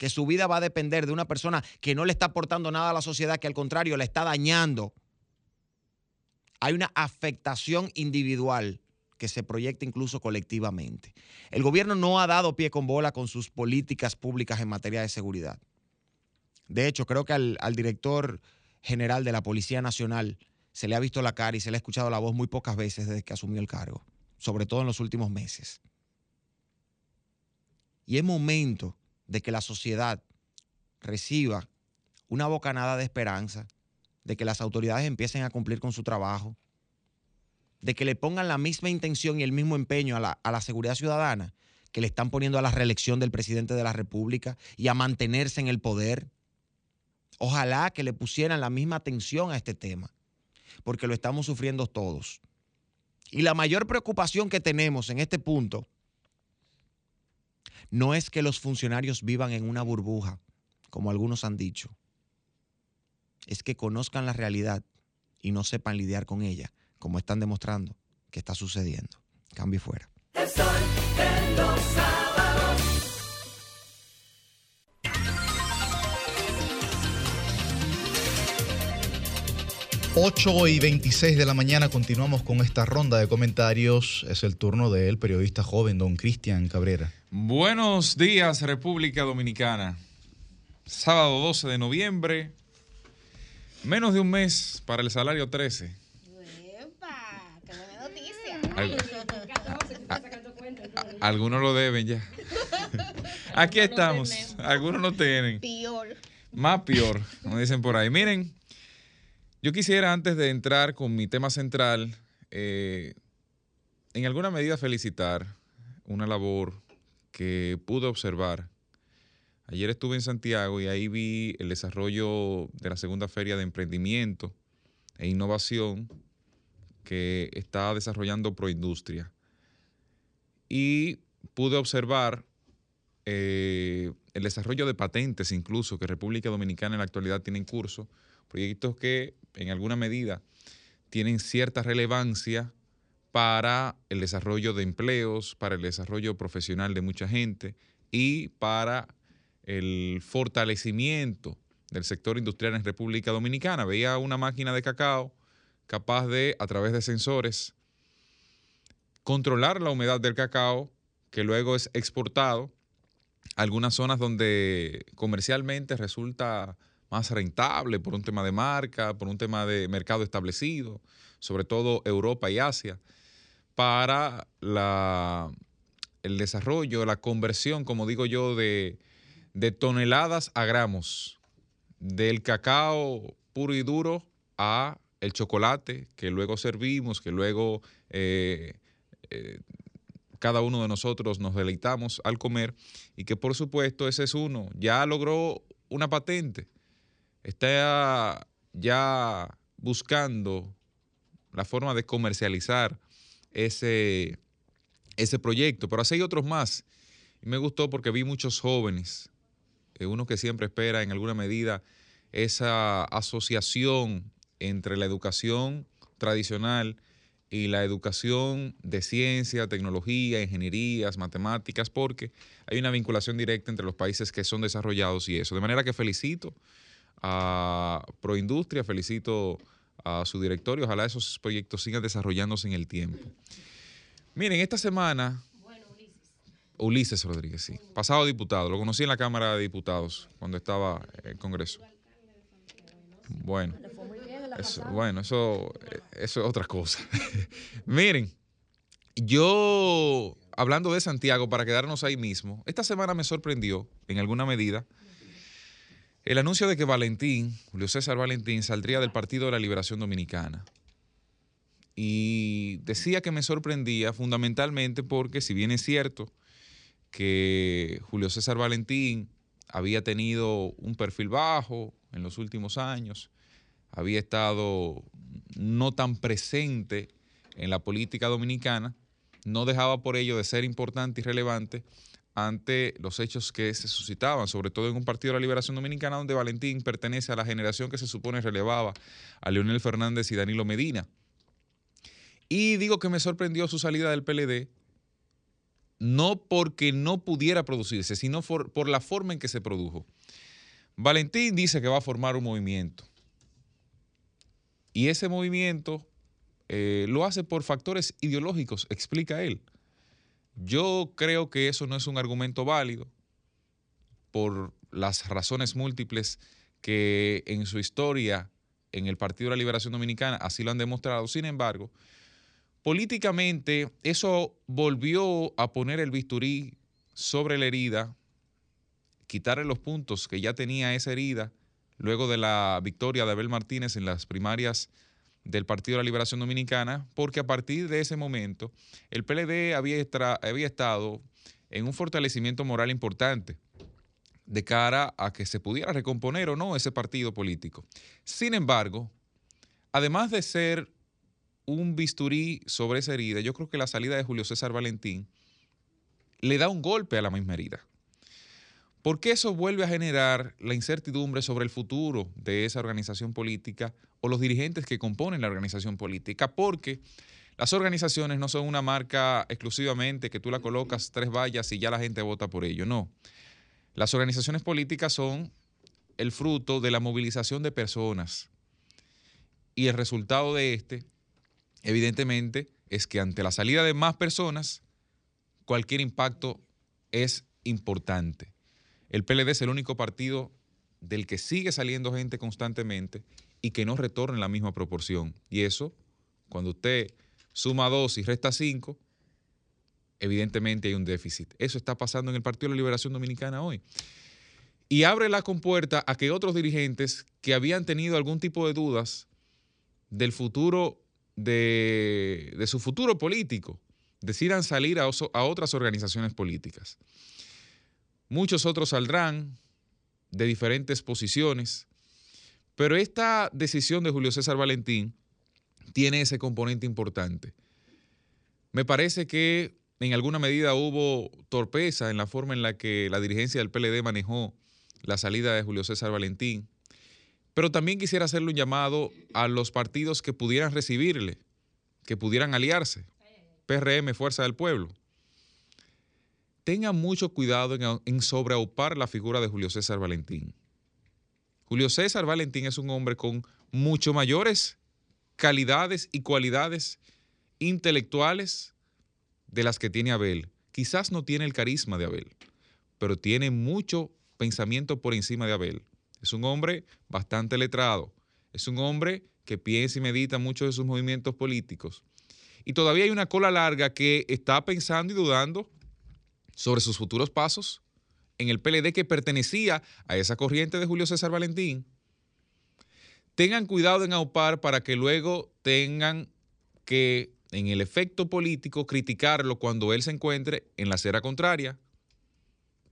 [SPEAKER 2] que su vida va a depender de una persona que no le está aportando nada a la sociedad, que al contrario le está dañando. Hay una afectación individual que se proyecta incluso colectivamente. El gobierno no ha dado pie con bola con sus políticas públicas en materia de seguridad. De hecho, creo que al, director general de la Policía Nacional se le ha visto la cara y se le ha escuchado la voz muy pocas veces desde que asumió el cargo, sobre todo en los últimos meses. Y es momento de que la sociedad reciba una bocanada de esperanza, de que las autoridades empiecen a cumplir con su trabajo, de que le pongan la misma intención y el mismo empeño a la, a la seguridad ciudadana que le están poniendo a la reelección del presidente de la República y a mantenerse en el poder. Ojalá que le pusieran la misma atención a este tema, porque lo estamos sufriendo todos. Y la mayor preocupación que tenemos en este punto no es que los funcionarios vivan en una burbuja, como algunos han dicho, es que conozcan la realidad y no sepan lidiar con ella, como están demostrando que está sucediendo. Cambio fuera.
[SPEAKER 1] 8 y 26 de la mañana continuamos con esta ronda de comentarios. Es el turno del periodista joven, don Cristian Cabrera.
[SPEAKER 6] Buenos días, República Dominicana. Sábado 12 de noviembre. Menos de un mes para el salario 13. Al- a- algunos lo deben ya. Aquí estamos. Algunos no tienen.
[SPEAKER 4] Peor.
[SPEAKER 6] Más peor, como dicen por ahí. Miren, yo quisiera antes de entrar con mi tema central, eh, en alguna medida felicitar una labor que pude observar. Ayer estuve en Santiago y ahí vi el desarrollo de la segunda feria de emprendimiento e innovación que está desarrollando Proindustria. Y pude observar eh, el desarrollo de patentes incluso que República Dominicana en la actualidad tiene en curso, proyectos que en alguna medida tienen cierta relevancia para el desarrollo de empleos, para el desarrollo profesional de mucha gente y para el fortalecimiento del sector industrial en República Dominicana. Veía una máquina de cacao capaz de, a través de sensores, controlar la humedad del cacao que luego es exportado a algunas zonas donde comercialmente resulta más rentable por un tema de marca, por un tema de mercado establecido, sobre todo Europa y Asia, para el desarrollo, la conversión, como digo yo, de, de toneladas a gramos del cacao puro y duro a el chocolate que luego servimos, que luego eh, eh, cada uno de nosotros nos deleitamos al comer y que por supuesto ese es uno. Ya logró una patente, está ya buscando la forma de comercializar ese, ese proyecto, pero así hay otros más. Y me gustó porque vi muchos jóvenes, eh, uno que siempre espera en alguna medida esa asociación entre la educación tradicional y la educación de ciencia, tecnología, ingenierías, matemáticas, porque hay una vinculación directa entre los países que son desarrollados y eso. De manera que felicito a Proindustria, felicito a su directorio, ojalá esos proyectos sigan desarrollándose en el tiempo. Miren, esta semana... Ulises Rodríguez, sí. Pasado diputado, lo conocí en la Cámara de Diputados cuando estaba en Congreso. Bueno, bueno, eso, eso es otra cosa. [LAUGHS] Miren, yo, hablando de Santiago, para quedarnos ahí mismo, esta semana me sorprendió, en alguna medida, el anuncio de que Valentín, Julio César Valentín, saldría del Partido de la Liberación Dominicana. Y decía que me sorprendía fundamentalmente porque, si bien es cierto que Julio César Valentín había tenido un perfil bajo en los últimos años, había estado no tan presente en la política dominicana, no dejaba por ello de ser importante y relevante ante los hechos que se suscitaban, sobre todo en un partido de la Liberación Dominicana donde Valentín pertenece a la generación que se supone relevaba a Leonel Fernández y Danilo Medina. Y digo que me sorprendió su salida del PLD, no porque no pudiera producirse, sino por, la forma en que se produjo. Valentín dice que va a formar un movimiento. Y ese movimiento eh, lo hace por factores ideológicos, explica él. Yo creo que eso no es un argumento válido por las razones múltiples que en su historia en el Partido de la Liberación Dominicana, así lo han demostrado. Sin embargo, políticamente eso volvió a poner el bisturí sobre la herida, quitarle los puntos que ya tenía esa herida luego de la victoria de Abel Martínez en las primarias del Partido de la Liberación Dominicana, porque a partir de ese momento el PLD había, había estado en un fortalecimiento moral importante de cara a que se pudiera recomponer o no ese partido político. Sin embargo, además de ser un bisturí sobre esa herida, yo creo que la salida de Julio César Valentín le da un golpe a la misma herida. Porque eso vuelve a generar la incertidumbre sobre el futuro de esa organización política o los dirigentes que componen la organización política, porque las organizaciones no son una marca exclusivamente que tú la colocas tres vallas y ya la gente vota por ello, no. Las organizaciones políticas son el fruto de la movilización de personas y el resultado de este, evidentemente, es que ante la salida de más personas, cualquier impacto es importante. El PLD es el único partido del que sigue saliendo gente constantemente y que no retorna en la misma proporción. Y eso, cuando usted suma dos y resta cinco, evidentemente hay un déficit. Eso está pasando en el Partido de la Liberación Dominicana hoy. Y abre la compuerta a que otros dirigentes que habían tenido algún tipo de dudas del futuro, de, su futuro político, decidan salir a otras organizaciones políticas. Muchos otros saldrán de diferentes posiciones, pero esta decisión de Julio César Valentín tiene ese componente importante. Me parece que en alguna medida hubo torpeza en la forma en la que la dirigencia del PLD manejó la salida de Julio César Valentín, pero también quisiera hacerle un llamado a los partidos que pudieran recibirle, que pudieran aliarse. PRM, Fuerza del Pueblo tengan mucho cuidado en, sobreaupar la figura de Julio César Valentín. Julio César Valentín es un hombre con mucho mayores calidades y cualidades intelectuales de las que tiene Abel. Quizás no tiene el carisma de Abel, pero tiene mucho pensamiento por encima de Abel. Es un hombre bastante letrado, es un hombre que piensa y medita mucho de sus movimientos políticos. Y todavía hay una cola larga que está pensando y dudando sobre sus futuros pasos en el PLD que pertenecía a esa corriente de Julio César Valentín, tengan cuidado en aupar para que luego tengan que, en el efecto político, criticarlo cuando él se encuentre en la acera contraria.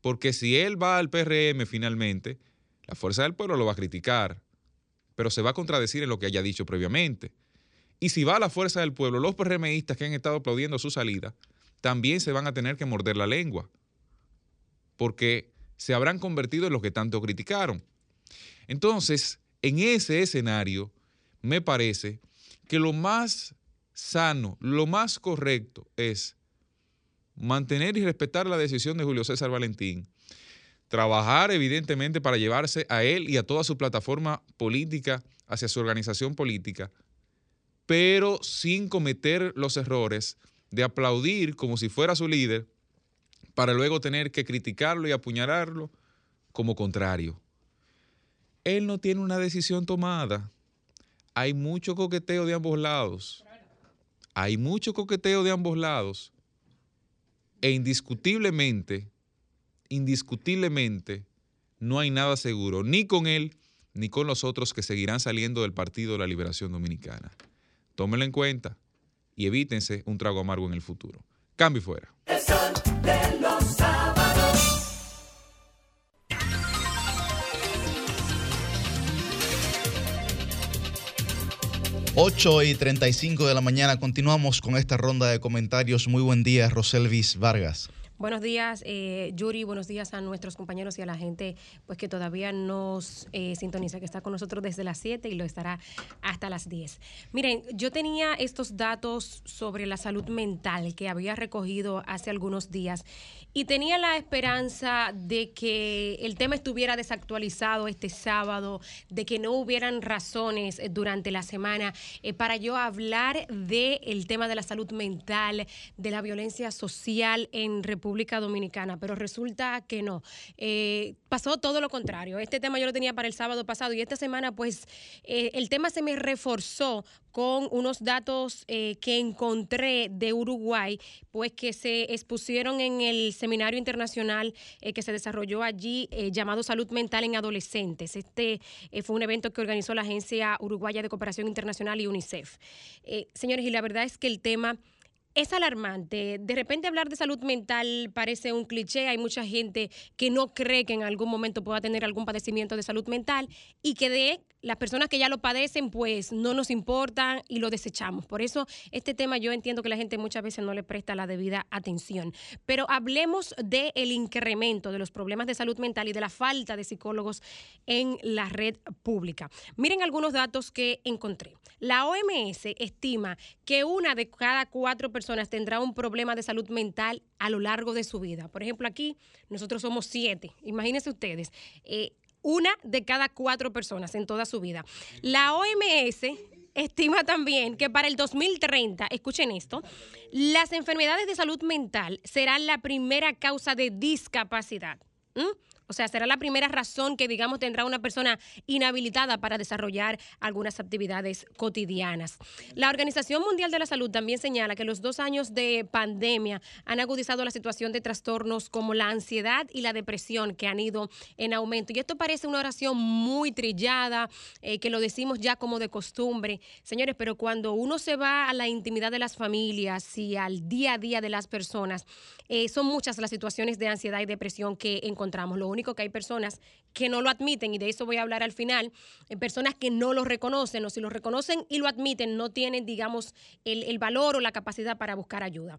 [SPEAKER 6] Porque si él va al PRM finalmente, la fuerza del pueblo lo va a criticar, pero se va a contradecir en lo que haya dicho previamente. Y si va a la fuerza del pueblo, los PRMistas que han estado aplaudiendo su salida, también se van a tener que morder la lengua, porque se habrán convertido en los que tanto criticaron. Entonces, en ese escenario, me parece que lo más sano, lo más correcto es mantener y respetar la decisión de Julio César Valentín, trabajar evidentemente para llevarse a él y a toda su plataforma política hacia su organización política, pero sin cometer los errores de aplaudir como si fuera su líder para luego tener que criticarlo y apuñalarlo como contrario. Él no tiene una decisión tomada. Hay mucho coqueteo de ambos lados. Hay mucho coqueteo de ambos lados. E indiscutiblemente, indiscutiblemente, no hay nada seguro, ni con él, ni con los otros que seguirán saliendo del Partido de la Liberación Dominicana. Tómenlo en cuenta y evítense un trago amargo en el futuro. Cambio fuera. De los sábados.
[SPEAKER 1] 8 y 35 de la mañana continuamos con esta ronda de comentarios. Muy buen día, Roselvis Vargas.
[SPEAKER 3] Buenos días, eh, Yuri. Buenos días a nuestros compañeros y a la gente pues que todavía nos eh, sintoniza, que está con nosotros desde las 7 y lo estará hasta las 10. Miren, yo tenía estos datos sobre la salud mental que había recogido hace algunos días y tenía la esperanza de que el tema estuviera desactualizado este sábado, de que no hubieran razones eh, durante la semana eh, para yo hablar del tema de la salud mental, de la violencia social en República Dominicana, pero resulta que no. Eh, pasó todo lo contrario. Este tema yo lo tenía para el sábado pasado y esta semana pues eh, el tema se me reforzó con unos datos eh, que encontré de Uruguay, pues que se expusieron en el seminario internacional que se desarrolló allí llamado Salud Mental en Adolescentes. Este fue un evento que organizó la Agencia Uruguaya de Cooperación Internacional y UNICEF. Señores, y la verdad es que el tema es alarmante. De repente hablar de salud mental parece un cliché. Hay mucha gente que no cree que en algún momento pueda tener algún padecimiento de salud mental y que de las personas que ya lo padecen, pues no nos importan y lo desechamos. Por eso este tema yo entiendo que la gente muchas veces no le presta la debida atención. Pero hablemos del incremento de los problemas de salud mental y de la falta de psicólogos en la red pública. Miren algunos datos que encontré. La OMS estima que una de cada cuatro personas tendrá un problema de salud mental a lo largo de su vida. Por ejemplo, aquí nosotros somos siete. Imagínense ustedes. eh, una de cada cuatro personas en toda su vida. La OMS estima también que para el 2030, escuchen esto, las enfermedades de salud mental serán la primera causa de discapacidad. O sea, será la primera razón que, digamos, tendrá una persona inhabilitada para desarrollar algunas actividades cotidianas. La Organización Mundial de la Salud también señala que los dos años de pandemia han agudizado la situación de trastornos como la ansiedad y la depresión que han ido en aumento. Y esto parece una oración muy trillada, eh, que lo decimos ya como de costumbre. Señores, pero cuando uno se va a la intimidad de las familias y al día a día de las personas, eh, son muchas las situaciones de ansiedad y depresión que encontramos. Lo único que hay personas que no lo admiten, y de eso voy a hablar al final, eh, personas que no lo reconocen, o si lo reconocen y lo admiten, no tienen, digamos, el, el valor o la capacidad para buscar ayuda.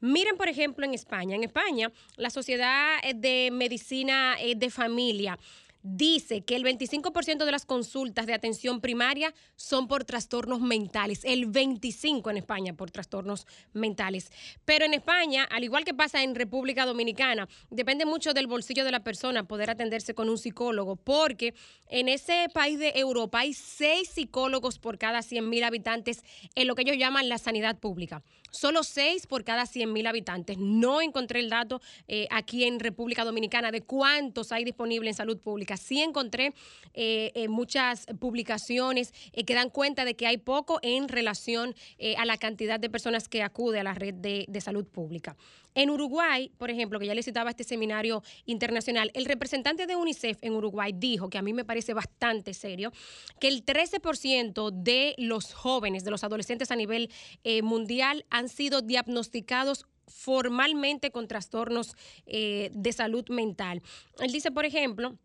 [SPEAKER 3] Miren, por ejemplo, en España. En España, la Sociedad eh, de Medicina eh, de Familia dice que el 25% de las consultas de atención primaria son por trastornos mentales, el 25% en España por trastornos mentales. Pero en España, al igual que pasa en República Dominicana, depende mucho del bolsillo de la persona poder atenderse con un psicólogo, porque en ese país de Europa hay seis psicólogos por cada 100 mil habitantes en lo que ellos llaman la sanidad pública. Solo seis por cada 100 mil habitantes. No encontré el dato eh, aquí en República Dominicana de cuántos hay disponibles en salud pública. Sí encontré eh, eh, muchas publicaciones que dan cuenta de que hay poco en relación a la cantidad de personas que acude a la red de salud pública. En Uruguay, por ejemplo, que ya le citaba este seminario internacional, el representante de UNICEF en Uruguay dijo, que a mí me parece bastante serio, que el 13% de los jóvenes, de los adolescentes a nivel eh, mundial han sido diagnosticados formalmente con trastornos eh, de salud mental. Él dice, por ejemplo,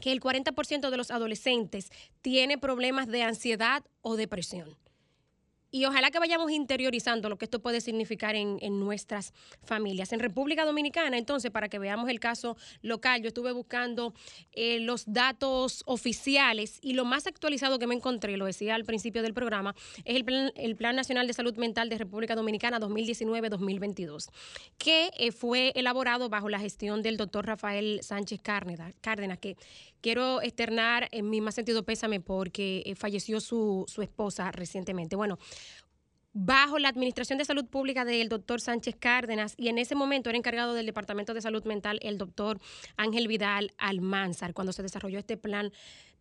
[SPEAKER 3] que el 40% de los adolescentes tiene problemas de ansiedad o depresión. Y ojalá que vayamos interiorizando lo que esto puede significar en, en, nuestras familias. En República Dominicana, entonces, para que veamos el caso local, yo estuve buscando eh, los datos oficiales y lo más actualizado que me encontré, lo decía al principio del programa, es el Plan, el plan Nacional de Salud Mental de República Dominicana 2019-2022, que eh, fue elaborado bajo la gestión del doctor Rafael Sánchez Cárdenas, Cárdenas que quiero externar en mi más sentido pésame porque eh, falleció su, su esposa recientemente. Bueno, bajo la Administración de Salud Pública del doctor Sánchez Cárdenas y en ese momento era encargado del Departamento de Salud Mental el doctor Ángel Vidal Almanzar cuando se desarrolló este plan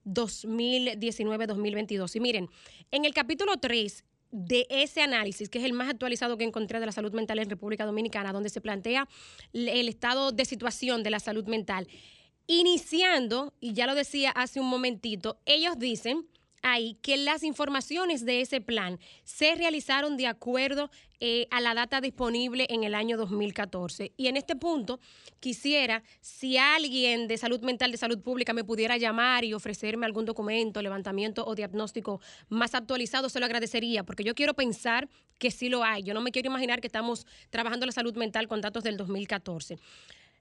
[SPEAKER 3] 2019-2022. Y miren, en el capítulo 3 de ese análisis, que es el más actualizado que encontré de la salud mental en República Dominicana, donde se plantea el estado de situación de la salud mental, iniciando, y ya lo decía hace un momentito, ellos dicen ahí que las informaciones de ese plan se realizaron de acuerdo eh, a la data disponible en el año 2014. Y en este punto quisiera, si alguien de salud mental, de salud pública me pudiera llamar y ofrecerme algún documento, levantamiento o diagnóstico más actualizado, se lo agradecería, porque yo quiero pensar que sí lo hay. Yo no me quiero imaginar que estamos trabajando la salud mental con datos del 2014.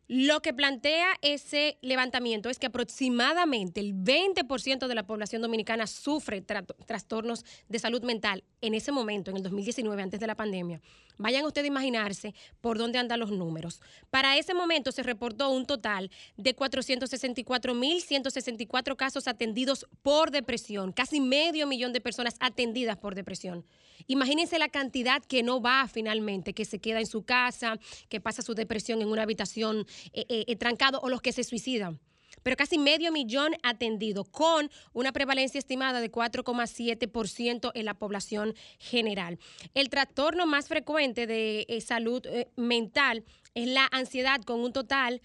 [SPEAKER 3] Lo que plantea ese levantamiento es que aproximadamente el 20% de la población dominicana sufre trastornos de salud mental en ese momento, en el 2019, antes de la pandemia. Vayan ustedes a imaginarse por dónde andan los números. Para ese momento se reportó un total de 464.164 casos atendidos por depresión, casi medio millón de personas atendidas por depresión. Imagínense la cantidad que no va finalmente, que se queda en su casa, que pasa su depresión en una habitación eh, eh, eh, trancado o los que se suicidan pero casi medio millón atendido, con una prevalencia estimada de 4,7% en la población general. El trastorno más frecuente de salud mental es la ansiedad, con un total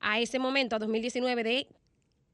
[SPEAKER 3] a ese momento, a 2019, de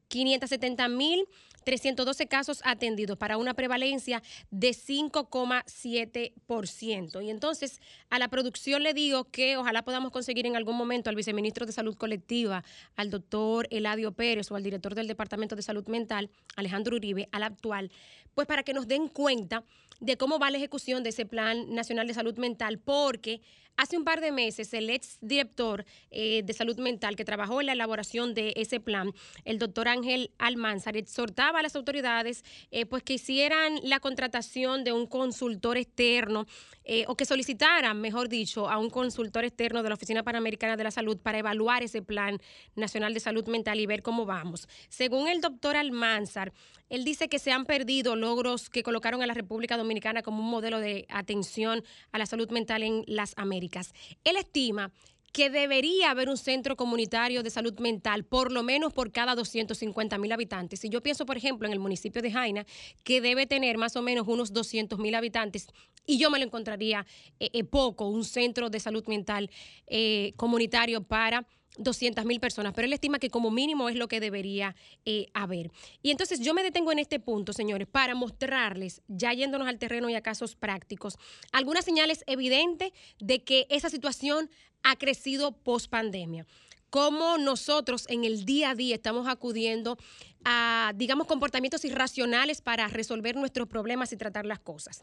[SPEAKER 3] 570 mil 312 casos atendidos para una prevalencia de 5,7%. Y entonces a la producción le digo que ojalá podamos conseguir en algún momento al viceministro de Salud Colectiva, al doctor Eladio Pérez o al director del Departamento de Salud Mental, Alejandro Uribe, al actual, pues para que nos den cuenta de cómo va la ejecución de ese Plan Nacional de Salud Mental, porque hace un par de meses el ex director eh, de salud mental que trabajó en la elaboración de ese plan, el doctor Ángel Almanzar, exhortaba a las autoridades eh, pues que hicieran la contratación de un consultor externo eh, o que solicitaran, mejor dicho, a un consultor externo de la Oficina Panamericana de la Salud para evaluar ese Plan Nacional de Salud Mental y ver cómo vamos. Según el doctor Almanzar, él dice que se han perdido logros que colocaron a la República Dominicana como un modelo de atención a la salud mental en las Américas. Él estima que debería haber un centro comunitario de salud mental, por lo menos por cada 250 mil habitantes. Y yo pienso, por ejemplo, en el municipio de Jaina, que debe tener más o menos unos 200 mil habitantes, y yo me lo encontraría eh, eh, poco, un centro de salud mental eh, comunitario para 200 mil personas, pero él estima que como mínimo es lo que debería eh, haber. Y entonces yo me detengo en este punto, señores, para mostrarles, ya yéndonos al terreno y a casos prácticos, algunas señales evidentes de que esa situación ha crecido post pandemia. Cómo nosotros en el día a día estamos acudiendo a, digamos, comportamientos irracionales para resolver nuestros problemas y tratar las cosas.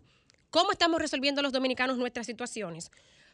[SPEAKER 3] ¿Cómo estamos resolviendo los dominicanos nuestras situaciones?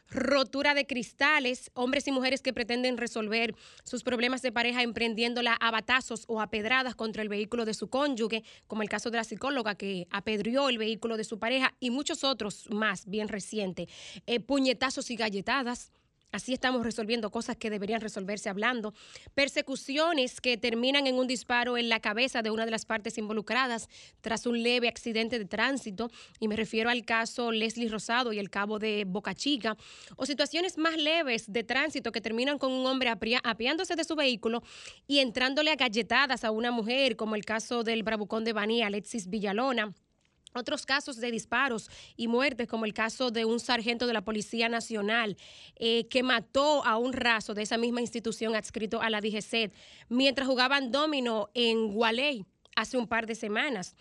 [SPEAKER 3] Rotura de cristales, hombres y mujeres que pretenden resolver sus problemas de pareja emprendiéndola a batazos o a pedradas contra el vehículo de su cónyuge, como el caso de la psicóloga que apedrió el vehículo de su pareja y muchos otros más bien recientes, eh, puñetazos y galletadas Así estamos resolviendo cosas que deberían resolverse hablando. Persecuciones que terminan en un disparo en la cabeza de una de las partes involucradas tras un leve accidente de tránsito. Y me refiero al caso Leslie Rosado y el cabo de Boca Chica. O situaciones más leves de tránsito que terminan con un hombre apiándose de su vehículo y entrándole a galletadas a una mujer, como el caso del bravucón de Baní, Alexis Villalona. Otros casos de disparos y muertes, como el caso de un sargento de la Policía Nacional eh, que mató a un raso de esa misma institución adscrito a la DGCET mientras jugaban domino en Gualey hace un par de semanas.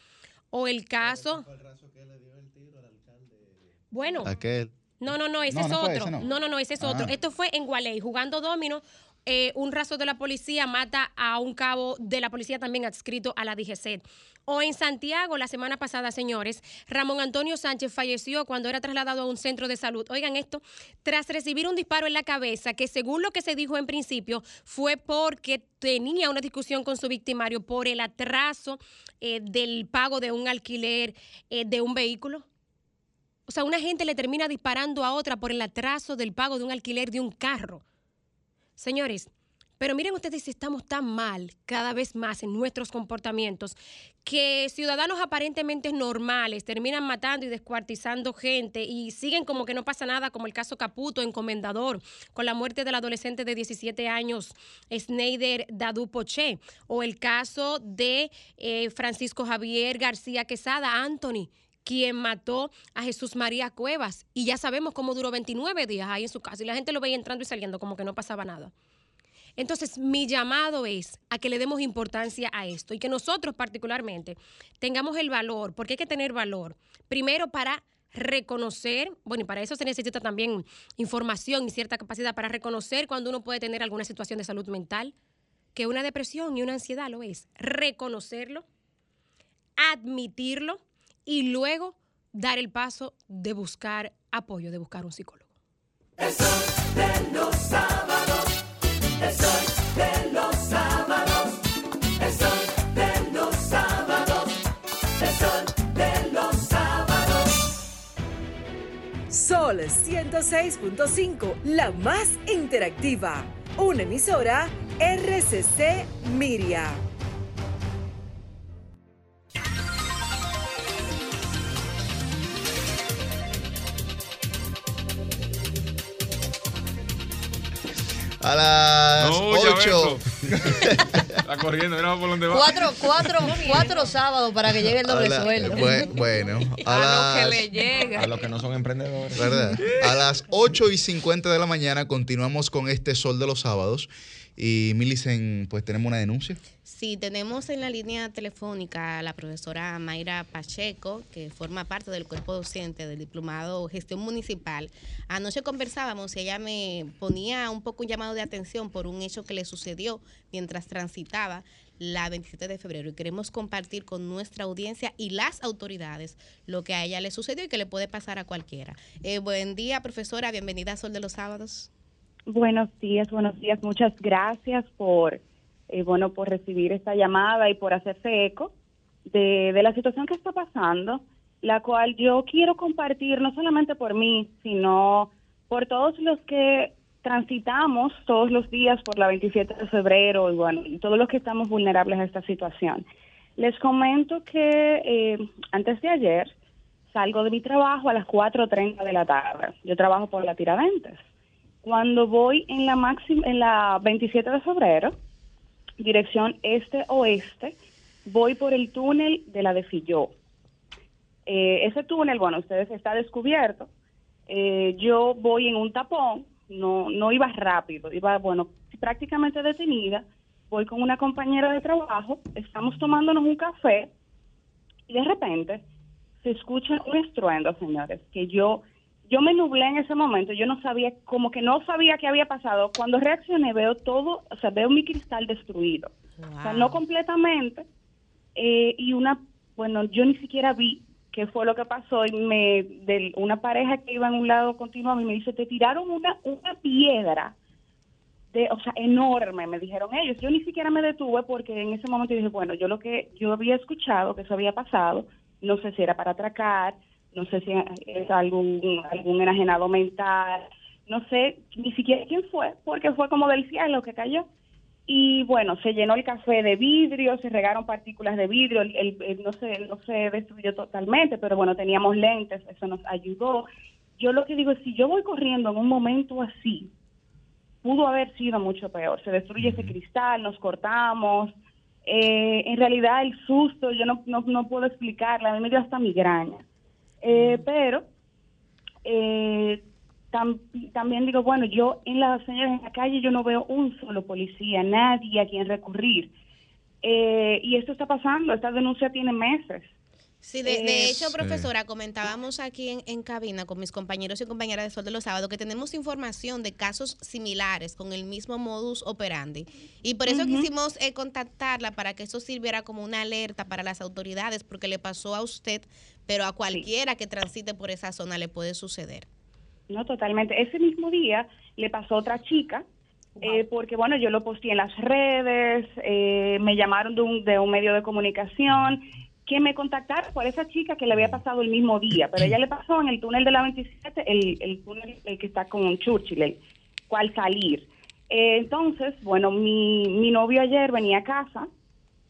[SPEAKER 3] O el caso... Bueno. No, no, no, ese es otro. no. no. no, ese es otro. Ah. Esto fue en Gualey, jugando domino eh, un raso de la policía mata a un cabo de la policía también adscrito a la DGC. O en Santiago, la semana pasada, señores, Ramón Antonio Sánchez falleció cuando era trasladado a un centro de salud. Oigan esto, tras recibir un disparo en la cabeza, que según lo que se dijo en principio, fue porque tenía una discusión con su victimario por el atraso eh, del pago de un alquiler eh, de un vehículo. O sea, una gente le termina disparando a otra por el atraso del pago de un alquiler de un carro. Señores, pero miren ustedes si estamos tan mal cada vez más en nuestros comportamientos que ciudadanos aparentemente normales terminan matando y descuartizando gente y siguen como que no pasa nada, como el caso Caputo, encomendador, con la muerte del adolescente de 17 años, Sneider Dadu Poche, o el caso de eh, Francisco Javier García Quesada, Anthony, quien mató a Jesús María Cuevas. Y ya sabemos cómo duró 29 días ahí en su casa y la gente lo veía entrando y saliendo como que no pasaba nada. Entonces, mi llamado es a que le demos importancia a esto y que nosotros particularmente tengamos el valor, porque hay que tener valor, primero para reconocer, bueno, y para eso se necesita también información y cierta capacidad para reconocer cuando uno puede tener alguna situación de salud mental, que una depresión y una ansiedad lo es, reconocerlo, admitirlo y luego dar el paso de buscar apoyo, de buscar un psicólogo.
[SPEAKER 18] El sol de los sábados, el sol de los sábados. El sol de los sábados. El sol de los sábados.
[SPEAKER 8] Sol 106.5, la más interactiva. Una emisora RCC Miria.
[SPEAKER 1] A las
[SPEAKER 6] No, ya
[SPEAKER 1] 8.
[SPEAKER 6] Está corriendo, mira por dónde va.
[SPEAKER 5] Cuatro, cuatro, cuatro sábados para que llegue el doble
[SPEAKER 1] A la-
[SPEAKER 5] sueldo.
[SPEAKER 1] bue- bueno, [LAUGHS] a,
[SPEAKER 7] A
[SPEAKER 1] las,
[SPEAKER 7] lo que le llega.
[SPEAKER 2] A los que no son emprendedores.
[SPEAKER 1] ¿verdad? A las 8 y 50 de la mañana continuamos con este sol de los sábados. Y Milicen, pues tenemos una denuncia.
[SPEAKER 4] Sí, tenemos en la línea telefónica a la profesora Mayra Pacheco, que forma parte del cuerpo docente del diplomado Gestión Municipal. Anoche conversábamos y ella me ponía un poco un llamado de atención por un hecho que le sucedió mientras transitaba la 27 de febrero y queremos compartir con nuestra audiencia y las autoridades lo que a ella le sucedió y que le puede pasar a cualquiera. Eh, buen día, profesora, bienvenida a Sol de los Sábados.
[SPEAKER 19] Buenos días, buenos días. Muchas gracias por, eh, bueno, por recibir esta llamada y por hacerse eco de, de la situación que está pasando, la cual yo quiero compartir no solamente por mí, sino por todos los que transitamos todos los días por la 27 de febrero y bueno, todos los que estamos vulnerables a esta situación. Les comento que eh, antes de ayer salgo de mi trabajo a las 4.30 de la tarde. Yo trabajo por la Tiradentes. Cuando voy en la máxima, en la 27 de febrero, dirección este-oeste, voy por el túnel de la de Filló. Eh, ese túnel, bueno, ustedes está descubierto. Eh, yo voy en un tapón, no, no iba rápido, iba, bueno, prácticamente detenida. Voy con una compañera de trabajo, estamos tomándonos un café y de repente se escucha un estruendo, señores, que yo yo me nublé en ese momento, yo no sabía, como que no sabía qué había pasado. Cuando reaccioné veo todo, o sea, veo mi cristal destruido. O sea, no completamente. eh, y una, bueno, yo ni siquiera vi qué fue lo que pasó. Y me, de una pareja que iba en un lado continuo a mí me dice, te tiraron una, una piedra. De, o sea, enorme, me dijeron ellos. Yo ni siquiera me detuve porque en ese momento dije, bueno, yo lo que yo había escuchado que eso había pasado, no sé si era para atracar, no sé si es algún, algún enajenado mental, no sé ni siquiera quién fue, porque fue como del cielo que cayó. Y bueno, se llenó el café de vidrio, se regaron partículas de vidrio, el, el- el- no, se, no se destruyó totalmente, pero bueno, teníamos lentes, eso nos ayudó. Yo lo que digo es, si yo voy corriendo en un momento así, pudo haber sido mucho peor. Se destruye ese cristal, nos cortamos. Eh, en realidad el susto, yo no, no, no puedo explicarla, a mí me dio hasta migraña. Eh, pero eh, tam- también digo, bueno, yo en la señora en la calle yo no veo un solo policía, nadie a quien recurrir. Eh, y esto está pasando, esta denuncia tiene meses.
[SPEAKER 4] Sí, de, de
[SPEAKER 19] Eh,
[SPEAKER 4] hecho, profesora, comentábamos aquí en, en cabina con mis compañeros y compañeras de Sol de los Sábados que tenemos información de casos similares con el mismo modus operandi. Y por eso quisimos eh, contactarla para que eso sirviera como una alerta para las autoridades, porque le pasó a usted, pero a cualquiera que transite por esa zona le puede suceder.
[SPEAKER 19] No, totalmente. Ese mismo día le pasó a otra chica, eh, porque bueno, yo lo posté en las redes, eh, me llamaron de un, de un medio de comunicación, que me contactaron por esa chica que le había pasado el mismo día, pero ella [CLEARS THROAT] le pasó en el túnel de la 27, el, el túnel el que está con Churchill, el cual salir. Eh, entonces, bueno, mi, mi novio ayer venía a casa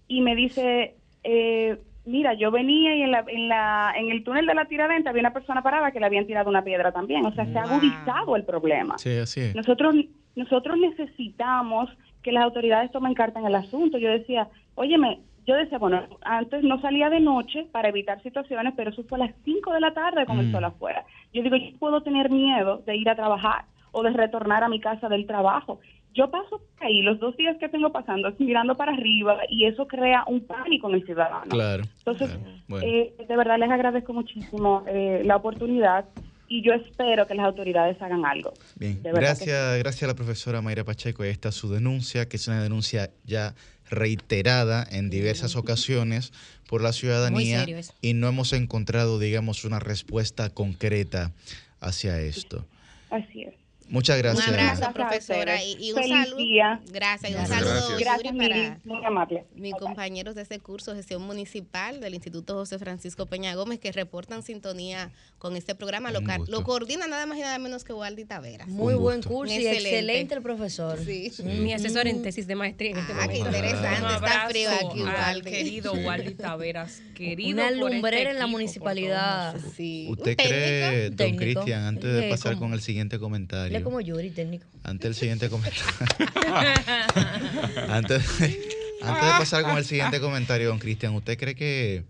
[SPEAKER 19] y me dice, eh, mira, yo venía y en, la, en, la, en el túnel de la tiradenta había una persona parada que le habían tirado una piedra también. O sea, se ha agudizado el problema.
[SPEAKER 1] Sí, así es.
[SPEAKER 19] Nosotros, nosotros necesitamos que las autoridades tomen carta en el asunto. Yo decía, óyeme, yo decía, bueno, antes no salía de noche para evitar situaciones, pero eso fue a las 5 de la tarde con el
[SPEAKER 20] Mm.
[SPEAKER 19] sol afuera. Yo digo, yo puedo tener miedo de ir a trabajar o de retornar a mi casa del trabajo. Yo paso ahí los dos días que tengo pasando mirando para arriba y eso crea un pánico en el ciudadano.
[SPEAKER 1] Claro.
[SPEAKER 19] Entonces,
[SPEAKER 1] Bueno.
[SPEAKER 19] eh, de verdad les agradezco muchísimo eh, la oportunidad y yo espero que las autoridades hagan algo.
[SPEAKER 1] Bien,
[SPEAKER 19] De verdad
[SPEAKER 1] gracias, gracias a la profesora Mayra Pacheco. Está su denuncia, que es una denuncia ya reiterada en diversas ocasiones por la ciudadanía y no hemos encontrado, digamos, una respuesta concreta hacia esto.
[SPEAKER 19] Así es.
[SPEAKER 1] Muchas gracias.
[SPEAKER 4] Un abrazo, profesora. Y, y un
[SPEAKER 19] Feliz
[SPEAKER 4] saludo.
[SPEAKER 19] día.
[SPEAKER 4] Gracias. Y un saludo
[SPEAKER 1] gracias.
[SPEAKER 4] Para
[SPEAKER 19] Muy amable.
[SPEAKER 4] mis compañeros de este curso de gestión municipal del Instituto José Francisco Peña Gómez que reportan sintonía con este programa. Lo, lo coordina nada más y nada menos que Waldi Taveras.
[SPEAKER 5] Muy buen curso y excelente el profesor.
[SPEAKER 4] Sí.
[SPEAKER 3] Mi asesor en tesis de maestría en este
[SPEAKER 4] Ah, qué interesante. Está frío aquí,
[SPEAKER 7] al
[SPEAKER 4] Waldi.
[SPEAKER 7] querido
[SPEAKER 6] Sí.
[SPEAKER 7] Waldi Taveras, querido
[SPEAKER 5] Una
[SPEAKER 7] por este
[SPEAKER 5] lumbrera en la municipalidad.
[SPEAKER 7] nosotros.
[SPEAKER 1] ¿Usted cree, don. Cristian, antes de
[SPEAKER 5] Lee
[SPEAKER 1] pasar con el siguiente
[SPEAKER 5] Lee
[SPEAKER 1] comentario?
[SPEAKER 5] como Yuri, técnico.
[SPEAKER 1] Antes del siguiente comentario. [LAUGHS] antes, antes de pasar con el siguiente comentario, don Cristian, ¿usted cree que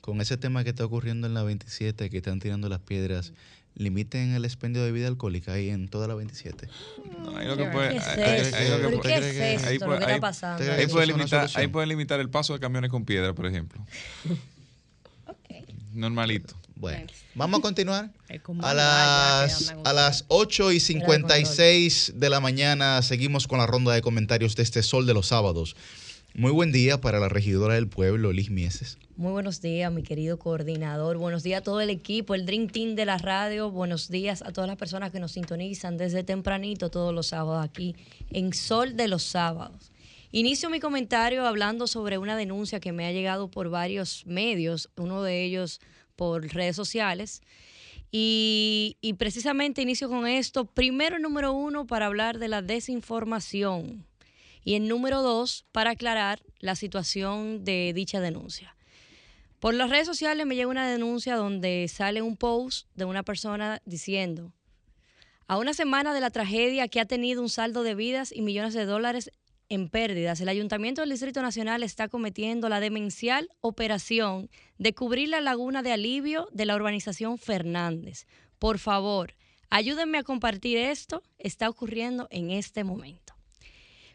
[SPEAKER 1] con ese tema que está ocurriendo en la 27, que están tirando las piedras, limiten el expendio de bebida alcohólica ahí en toda la 27?
[SPEAKER 6] No, ahí lo que puede,
[SPEAKER 5] ¿Qué es
[SPEAKER 6] ahí- puede-
[SPEAKER 5] es
[SPEAKER 1] es
[SPEAKER 6] limitar, ahí puede limitar el paso de camiones con piedra, por ejemplo. Normalito.
[SPEAKER 1] Bueno, vamos a continuar. [LAUGHS] A las, a las 8 y 56 de la mañana seguimos con la ronda de comentarios de este Sol de los Sábados. Muy buen día para la regidora del pueblo, Liz Mieses.
[SPEAKER 5] Muy buenos días, mi querido coordinador. Buenos días a todo el equipo, el Dream Team de la radio. Buenos días a todas las personas que nos sintonizan desde tempranito todos los sábados aquí en Sol de los Sábados. Inicio mi comentario hablando sobre una denuncia que me ha llegado por varios medios, uno de ellos por redes sociales. Y, precisamente inicio con esto. Primero, número uno, para hablar de la desinformación. Y en número dos, para aclarar la situación de dicha denuncia. Por las redes sociales me llega una denuncia donde sale un post de una persona diciendo, a una semana de la tragedia que ha tenido un saldo de vidas y millones de dólares en pérdidas, el Ayuntamiento del Distrito Nacional está cometiendo la demencial operación de cubrir la laguna de alivio de la urbanización Fernández. Por favor, ayúdenme a compartir esto, está ocurriendo en este momento.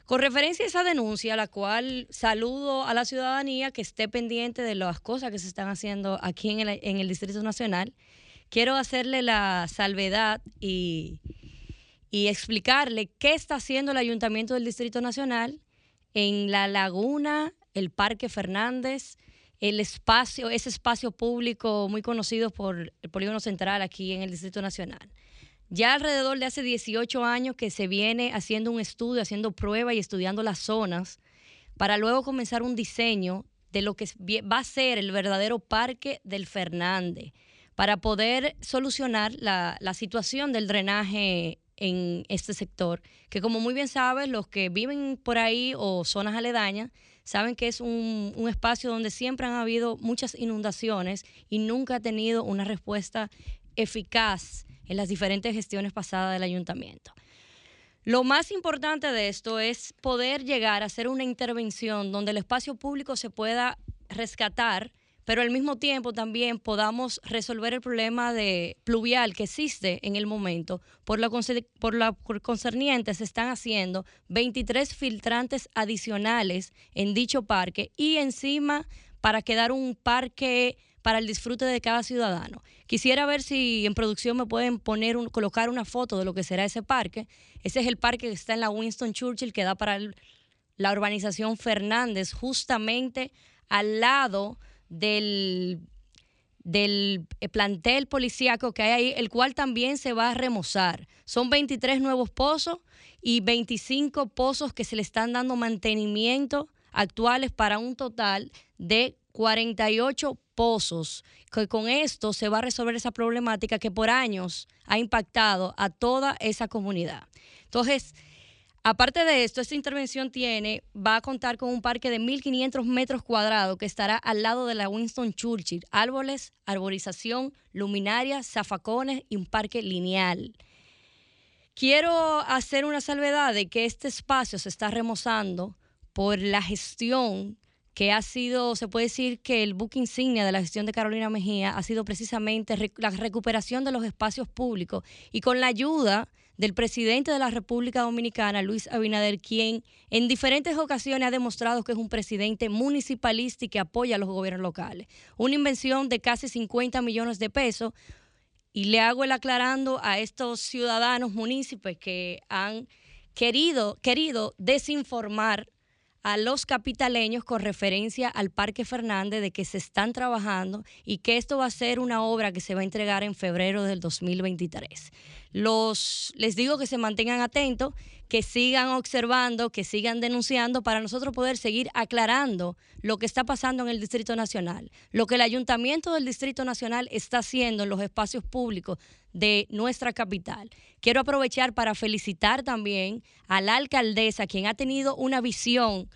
[SPEAKER 5] Con referencia a esa denuncia, la cual saludo a la ciudadanía que esté pendiente de las cosas que se están haciendo aquí en el, en el Distrito Nacional, quiero hacerle la salvedad y, y explicarle qué está haciendo el Ayuntamiento del Distrito Nacional en la laguna, el Parque Fernández, el espacio, ese espacio público muy conocido por el Polígono Central aquí en el Distrito Nacional. Ya alrededor de hace 18 años que se viene haciendo un estudio, haciendo pruebas y estudiando las zonas para luego comenzar un diseño de lo que va a ser el verdadero parque del Fernández, para poder solucionar la, la situación del drenaje en este sector, que como muy bien sabes, los que viven por ahí o zonas aledañas, saben que es un, un espacio donde siempre han habido muchas inundaciones y nunca ha tenido una respuesta eficaz en las diferentes gestiones pasadas del ayuntamiento. Lo más importante de esto es poder llegar a hacer una intervención donde el espacio público se pueda rescatar, pero al mismo tiempo también podamos resolver el problema de pluvial que existe en el momento. Por conce- por la por concerniente se están haciendo 23 filtrantes adicionales en dicho parque y encima para quedar un parque para el disfrute de cada ciudadano. Quisiera ver si en producción me pueden poner un- colocar una foto de lo que será ese parque. Ese es el parque que está en la Winston Churchill, que da para la urbanización Fernández, justamente al lado del, del eh, plantel policíaco que hay ahí, el cual también se va a remozar. Son 23 nuevos pozos y 25 pozos que se le están dando mantenimiento actuales para un total de 48 pozos. Que con esto se va a resolver esa problemática que por años ha impactado a toda esa comunidad. Entonces, Aparte de esto, esta intervención tiene, va a contar con un parque de 1.500 metros cuadrados que estará al lado de la Winston Churchill. Árboles, arborización, luminarias, zafacones y un parque lineal. Quiero hacer una salvedad de que este espacio se está remozando por la gestión que ha sido, se puede decir que el buque insignia de la gestión de Carolina Mejía ha sido precisamente rec- la recuperación de los espacios públicos y con la ayuda del presidente de la República Dominicana, Luis Abinader, quien en diferentes ocasiones ha demostrado que es un presidente municipalista y que apoya a los gobiernos locales. Una invención de casi 50 millones de pesos y le hago el aclarando a estos ciudadanos municipios que han querido, querido desinformar a los capitaleños con referencia al Parque Fernández de que se están trabajando y que esto va a ser una obra que se va a entregar en febrero del 2023. Los, les digo que se mantengan atentos, que sigan observando, que sigan denunciando para nosotros poder seguir aclarando lo que está pasando en el Distrito Nacional, lo que el Ayuntamiento del Distrito Nacional está haciendo en los espacios públicos de nuestra capital. Quiero aprovechar para felicitar también a la alcaldesa, quien ha tenido una visión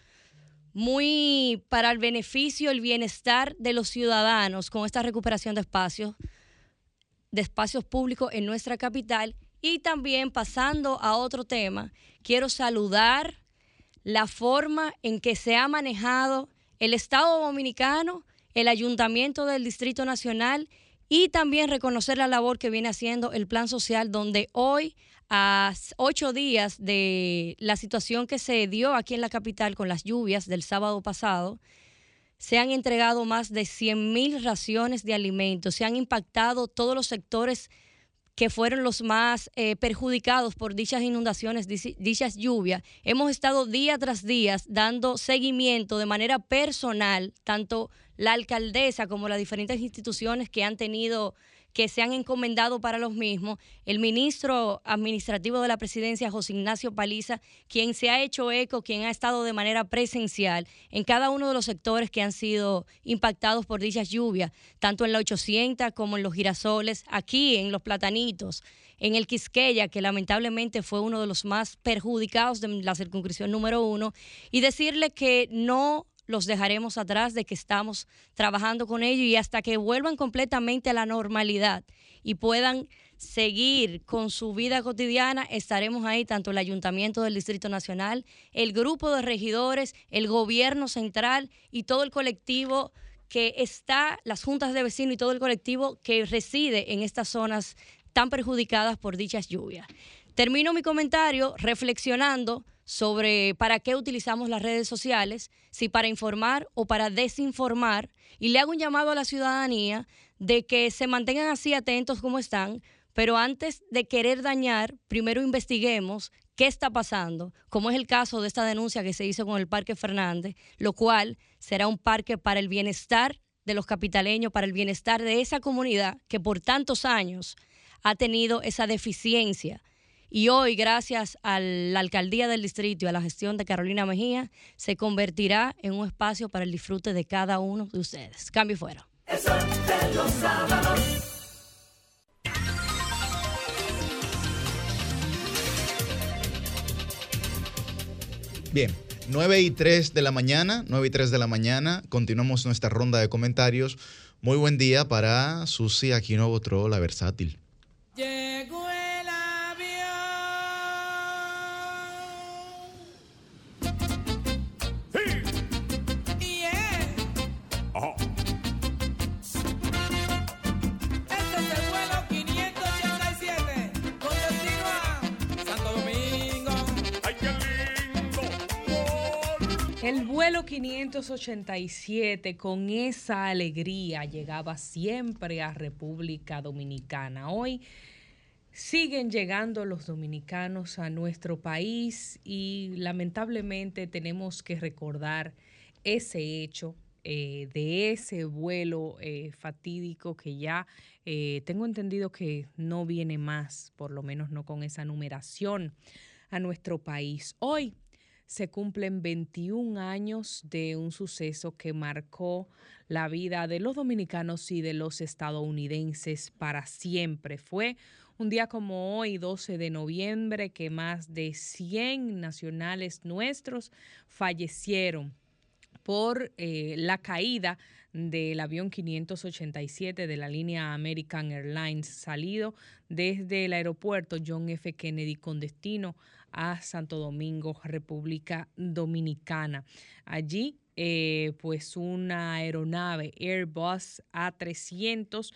[SPEAKER 5] muy para el beneficio, el bienestar de los ciudadanos con esta recuperación de espacios, de espacios públicos en nuestra capital. Y también pasando a otro tema, quiero saludar la forma en que se ha manejado el Estado Dominicano, el Ayuntamiento del Distrito Nacional y también reconocer la labor que viene haciendo el Plan Social, donde hoy, a ocho días de la situación que se dio aquí en la capital con las lluvias del sábado pasado, se han entregado más de 100 mil raciones de alimentos, se han impactado todos los sectores que fueron los más eh, perjudicados por dichas inundaciones, dichas lluvias. Hemos estado día tras día dando seguimiento de manera personal, tanto la alcaldesa como las diferentes instituciones que han tenido que se han encomendado para los mismos, el ministro administrativo de la presidencia, José Ignacio Paliza, quien se ha hecho eco, quien ha estado de manera presencial en cada uno de los sectores que han sido impactados por dichas lluvias, tanto en la 800 como en los girasoles, aquí en los platanitos, en el Quisqueya, que lamentablemente fue uno de los más perjudicados de la circunscripción número uno, y decirle que no los dejaremos atrás, de que estamos trabajando con ellos y hasta que vuelvan completamente a la normalidad y puedan seguir con su vida cotidiana, estaremos ahí, tanto el Ayuntamiento del Distrito Nacional, el grupo de regidores, el gobierno central y todo el colectivo que está, las juntas de vecinos y todo el colectivo que reside en estas zonas tan perjudicadas por dichas lluvias. Termino mi comentario reflexionando sobre para qué utilizamos las redes sociales, si para informar o para desinformar, y le hago un llamado a la ciudadanía de que se mantengan así atentos como están, pero antes de querer dañar, primero investiguemos qué está pasando, como es el caso de esta denuncia que se hizo con el Parque Fernández, lo cual será un parque para el bienestar de los capitaleños, para el bienestar de esa comunidad que por tantos años ha tenido esa deficiencia y hoy, gracias a la alcaldía del distrito y a la gestión de Carolina Mejía, se convertirá en un espacio para el disfrute de cada uno de ustedes. Cambio fuera.
[SPEAKER 1] Bien, 9 y 3 de la mañana, 9 y 3 de la mañana, continuamos nuestra ronda de comentarios. Muy buen día para Susi Aquino Botró, la versátil.
[SPEAKER 7] El 587 con esa alegría llegaba siempre a República Dominicana. Hoy siguen llegando los dominicanos a nuestro país y lamentablemente tenemos que recordar ese hecho eh, de ese vuelo eh, fatídico que ya eh, tengo entendido que no viene más, por lo menos no con esa numeración a nuestro país. Hoy se cumplen 21 años de un suceso que marcó la vida de los dominicanos y de los estadounidenses para siempre. Fue un día como hoy, 12 de noviembre, que más de 100 nacionales nuestros fallecieron por eh, la caída del avión 587 de la línea American Airlines salido desde el aeropuerto John F. Kennedy con destino a Santo Domingo, República Dominicana. Allí, eh, pues una aeronave Airbus A300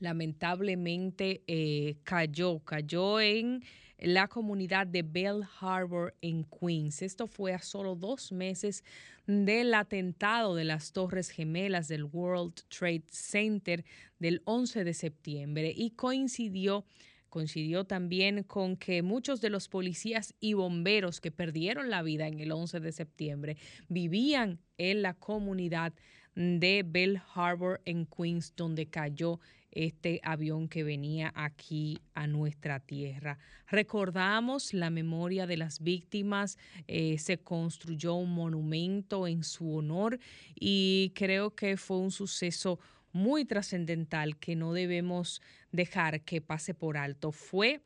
[SPEAKER 7] lamentablemente eh, cayó, cayó en la comunidad de Bell Harbor en Queens. Esto fue a solo dos meses del atentado de las Torres Gemelas del World Trade Center del 11 de septiembre y coincidió coincidió también con que muchos de los policías y bomberos que perdieron la vida en el 11 de septiembre vivían en la comunidad de Bell Harbor en Queens, donde cayó este avión que venía aquí a nuestra tierra. Recordamos la memoria de las víctimas, eh, se construyó un monumento en su honor y creo que fue un suceso muy trascendental que no debemos dejar que pase por alto. Fue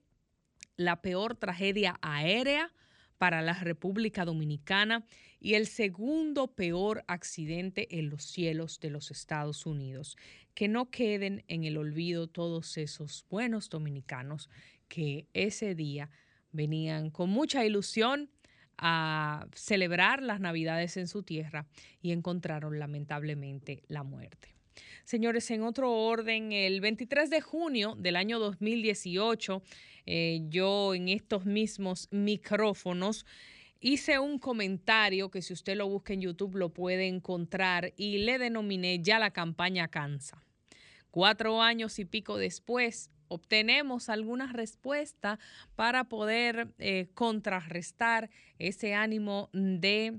[SPEAKER 7] la peor tragedia aérea para la República Dominicana y el segundo peor accidente en los cielos de los Estados Unidos. Que no queden en el olvido todos esos buenos dominicanos que ese día venían con mucha ilusión a celebrar las Navidades en su tierra y encontraron lamentablemente la muerte. Señores, en otro orden, el 23 de junio del año 2018, eh, yo en estos mismos micrófonos hice un comentario que si usted lo busca en YouTube lo puede encontrar y le denominé ya la campaña cansa. Cuatro años y pico después, obtenemos alguna respuesta para poder eh, contrarrestar ese ánimo de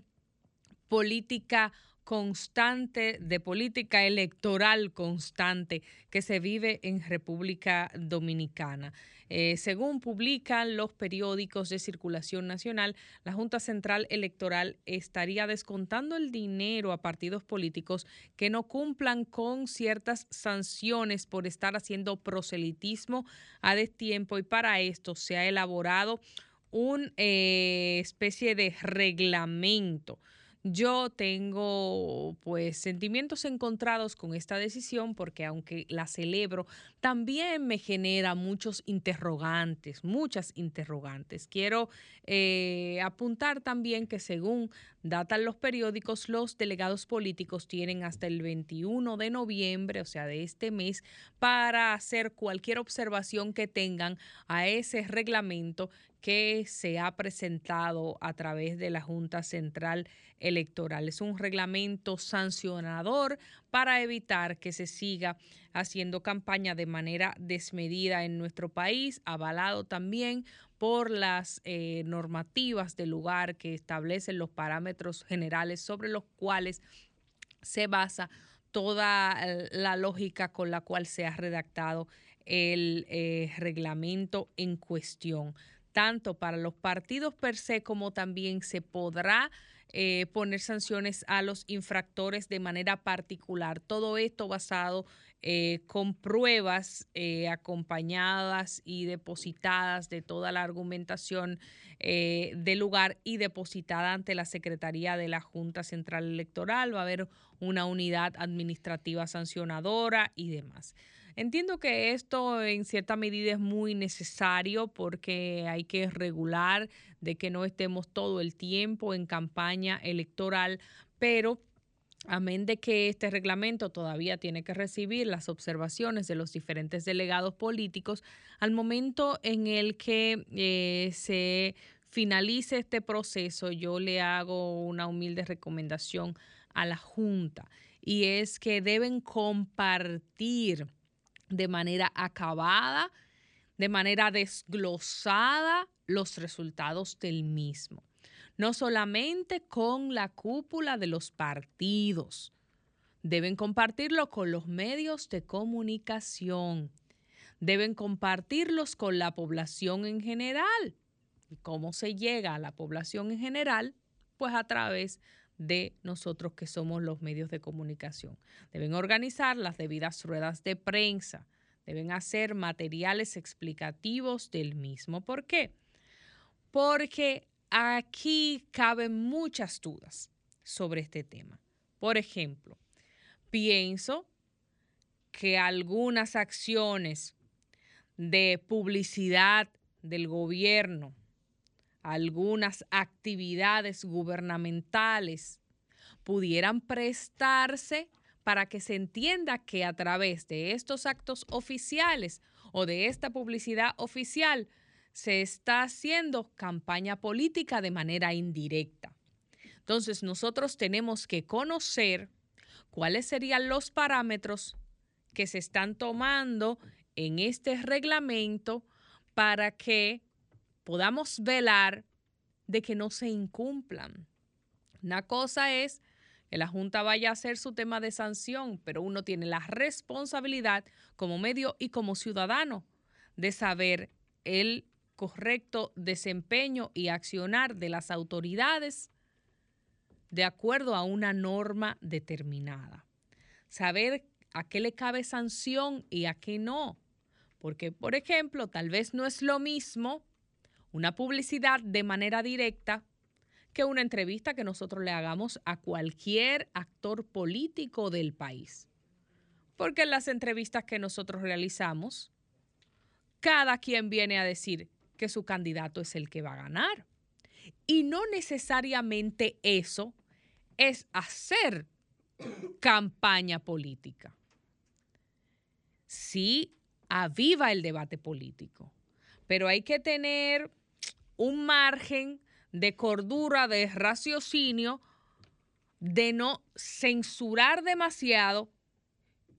[SPEAKER 7] política constante de política electoral constante que se vive en República Dominicana. Eh, según publican los periódicos de circulación nacional, la Junta Central Electoral estaría descontando el dinero a partidos políticos que no cumplan con ciertas sanciones por estar haciendo proselitismo a destiempo y para esto se ha elaborado una eh, especie de reglamento yo tengo pues sentimientos encontrados con esta decisión porque aunque la celebro, también me genera muchos interrogantes, muchas interrogantes. Quiero eh, apuntar también que según datan los periódicos, los delegados políticos tienen hasta el 21 de noviembre, o sea, de este mes, para hacer cualquier observación que tengan a ese reglamento que se ha presentado a través de la Junta Central Electoral. Es un reglamento sancionador para evitar que se siga haciendo campaña de manera desmedida en nuestro país, avalado también por las eh, normativas del lugar que establecen los parámetros generales sobre los cuales se basa toda la lógica con la cual se ha redactado el eh, reglamento en cuestión tanto para los partidos per se como también se podrá eh, poner sanciones a los infractores de manera particular. Todo esto basado eh, con pruebas eh, acompañadas y depositadas de toda la argumentación del lugar y depositada ante la Secretaría de la Junta Central Electoral. Va a haber una unidad administrativa sancionadora y demás. Entiendo que esto en cierta medida es muy necesario porque hay que regular de que no estemos todo el tiempo en campaña electoral, pero Amén de que este reglamento todavía tiene que recibir las observaciones de los diferentes delegados políticos al momento en el que eh, se finalice este proceso, yo le hago una humilde recomendación a la Junta y es que deben compartir de manera acabada, de manera desglosada los resultados del mismo. No solamente con la cúpula de los partidos, deben compartirlo con los medios de comunicación, deben compartirlos con la población en general. ¿Y cómo se llega a la población en general? Pues a través de nosotros que somos los medios de comunicación. Deben organizar las debidas ruedas de prensa, deben hacer materiales explicativos del mismo. ¿Por qué? Porque aquí caben muchas dudas sobre este tema. Por ejemplo, pienso que algunas acciones de publicidad del gobierno algunas actividades gubernamentales pudieran prestarse para que se entienda que a través de estos actos oficiales o de esta publicidad oficial se está haciendo campaña política de manera indirecta. Entonces nosotros tenemos que conocer cuáles serían los parámetros que se están tomando en este reglamento para que podamos velar de que no se incumplan. Una cosa es que la Junta vaya a hacer su tema de sanción, pero uno tiene la responsabilidad como medio y como ciudadano de saber el correcto desempeño y accionar de las autoridades de acuerdo a una norma determinada. Saber a qué le cabe sanción y a qué no. Porque, por ejemplo, tal vez no es lo mismo una publicidad de manera directa que una entrevista que nosotros le hagamos a cualquier actor político del país. Porque en las entrevistas que nosotros realizamos, cada quien viene a decir que su candidato es el que va a ganar. Y no necesariamente eso es hacer campaña política. Sí, aviva el debate político, pero hay que tener un margen de cordura, de raciocinio, de no censurar demasiado.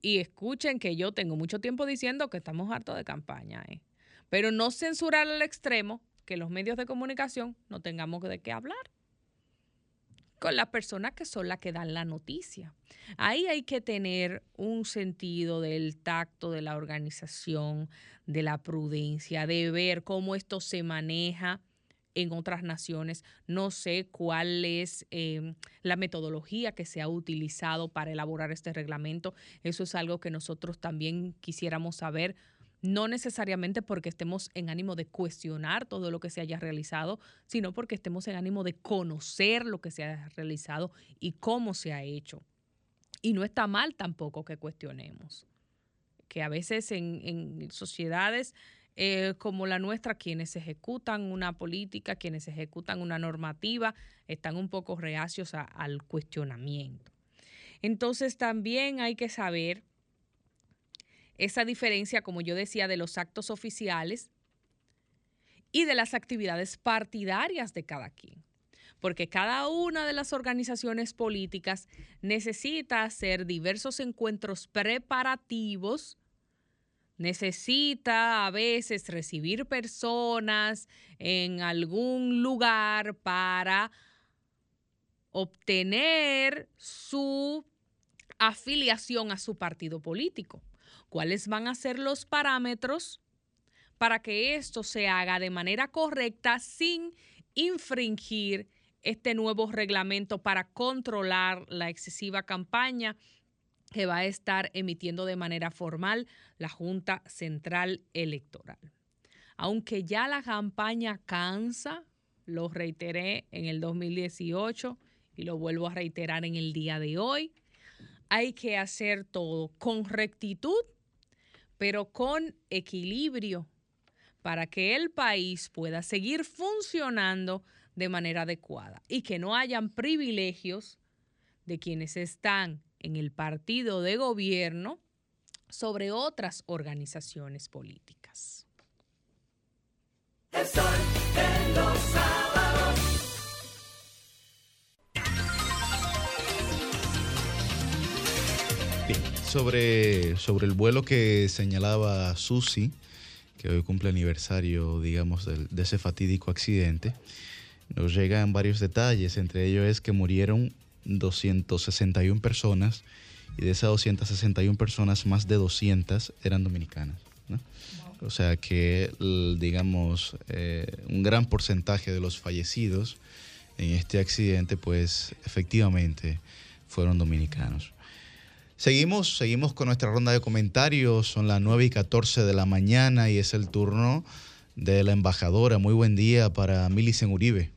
[SPEAKER 7] Y escuchen que yo tengo mucho tiempo diciendo que estamos hartos de campaña, ¿eh? pero no censurar al extremo que los medios de comunicación no tengamos de qué hablar con las personas que son las que dan la noticia. Ahí hay que tener un sentido del tacto, de la organización, de la prudencia, de ver cómo esto se maneja en otras naciones. No sé cuál es em, la metodología que se ha utilizado para elaborar este reglamento. Eso es algo que nosotros también quisiéramos saber no necesariamente porque estemos en ánimo de cuestionar todo lo que se haya realizado, sino porque estemos en ánimo de conocer lo que se ha realizado y cómo se ha hecho. Y no está mal tampoco que cuestionemos, que a veces en, sociedades eh, como la nuestra, quienes ejecutan una política, quienes ejecutan una normativa, están un poco reacios al cuestionamiento. Entonces también hay que saber esa diferencia, como yo decía, de los actos oficiales y de las actividades partidarias de cada quien. Porque cada una de las organizaciones políticas necesita hacer diversos encuentros preparativos, necesita a veces recibir personas en algún lugar para obtener su afiliación a su partido político. Cuáles van a ser los parámetros para que esto se haga de manera correcta sin infringir este nuevo reglamento para controlar la excesiva campaña que va a estar emitiendo de manera formal la Junta Central Electoral. Aunque ya la campaña cansa, lo reiteré en el 2018 y lo vuelvo a reiterar en el día de hoy, hay que hacer todo con rectitud pero con equilibrio para que el país pueda seguir funcionando de manera adecuada y que no hayan privilegios de quienes están en el partido de gobierno sobre otras organizaciones políticas.
[SPEAKER 1] sobre, sobre el vuelo que señalaba Susi, que hoy cumple aniversario, digamos, de, ese fatídico accidente, nos llegan varios detalles. Entre ellos es que murieron 261 personas y de esas 261 personas, más de 200 eran dominicanas. O sea que, digamos, eh, un gran porcentaje de los fallecidos en este accidente, pues efectivamente fueron dominicanos. Seguimos, seguimos con nuestra ronda de comentarios. Son las 9 y 14 de la mañana y es el turno de la embajadora. Muy buen día para Milicen Uribe.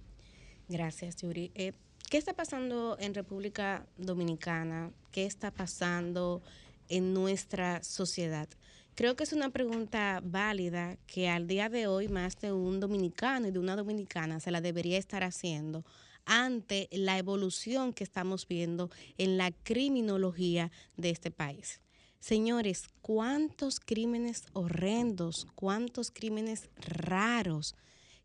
[SPEAKER 4] Gracias, Yuri. Eh, ¿Qué está pasando en República Dominicana? ¿Qué está pasando en nuestra sociedad? Creo que es una pregunta válida que al día de hoy más de un dominicano y de una dominicana se la debería estar haciendo ante la evolución que estamos viendo en la criminología de este país. Señores, ¿cuántos crímenes horrendos, cuántos crímenes raros?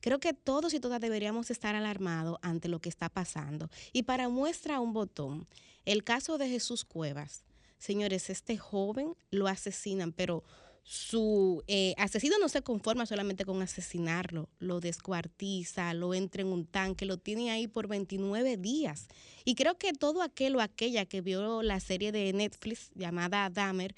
[SPEAKER 4] Creo que todos y todas deberíamos estar alarmados ante lo que está pasando. Y para muestra un botón, el caso de Jesús Cuevas. Señores, este joven lo asesinan, pero su eh, asesino no se conforma solamente con asesinarlo, lo descuartiza, lo entra en un tanque, lo tiene ahí por 29 días. Y creo que todo aquel o aquella que vio la serie de Netflix llamada Dahmer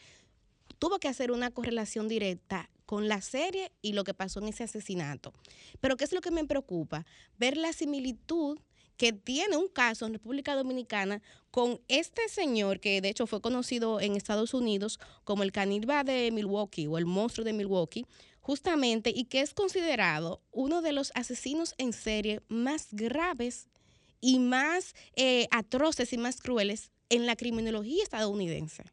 [SPEAKER 4] tuvo que hacer una correlación directa con la serie y lo que pasó en ese asesinato. Pero ¿qué es lo que me preocupa? Ver la similitud que tiene un caso en República Dominicana con este señor que de hecho fue conocido en Estados Unidos como el caníbal de Milwaukee o el monstruo de Milwaukee, justamente, y que es considerado uno de los asesinos en serie más graves y más eh, atroces y más crueles en la criminología estadounidense.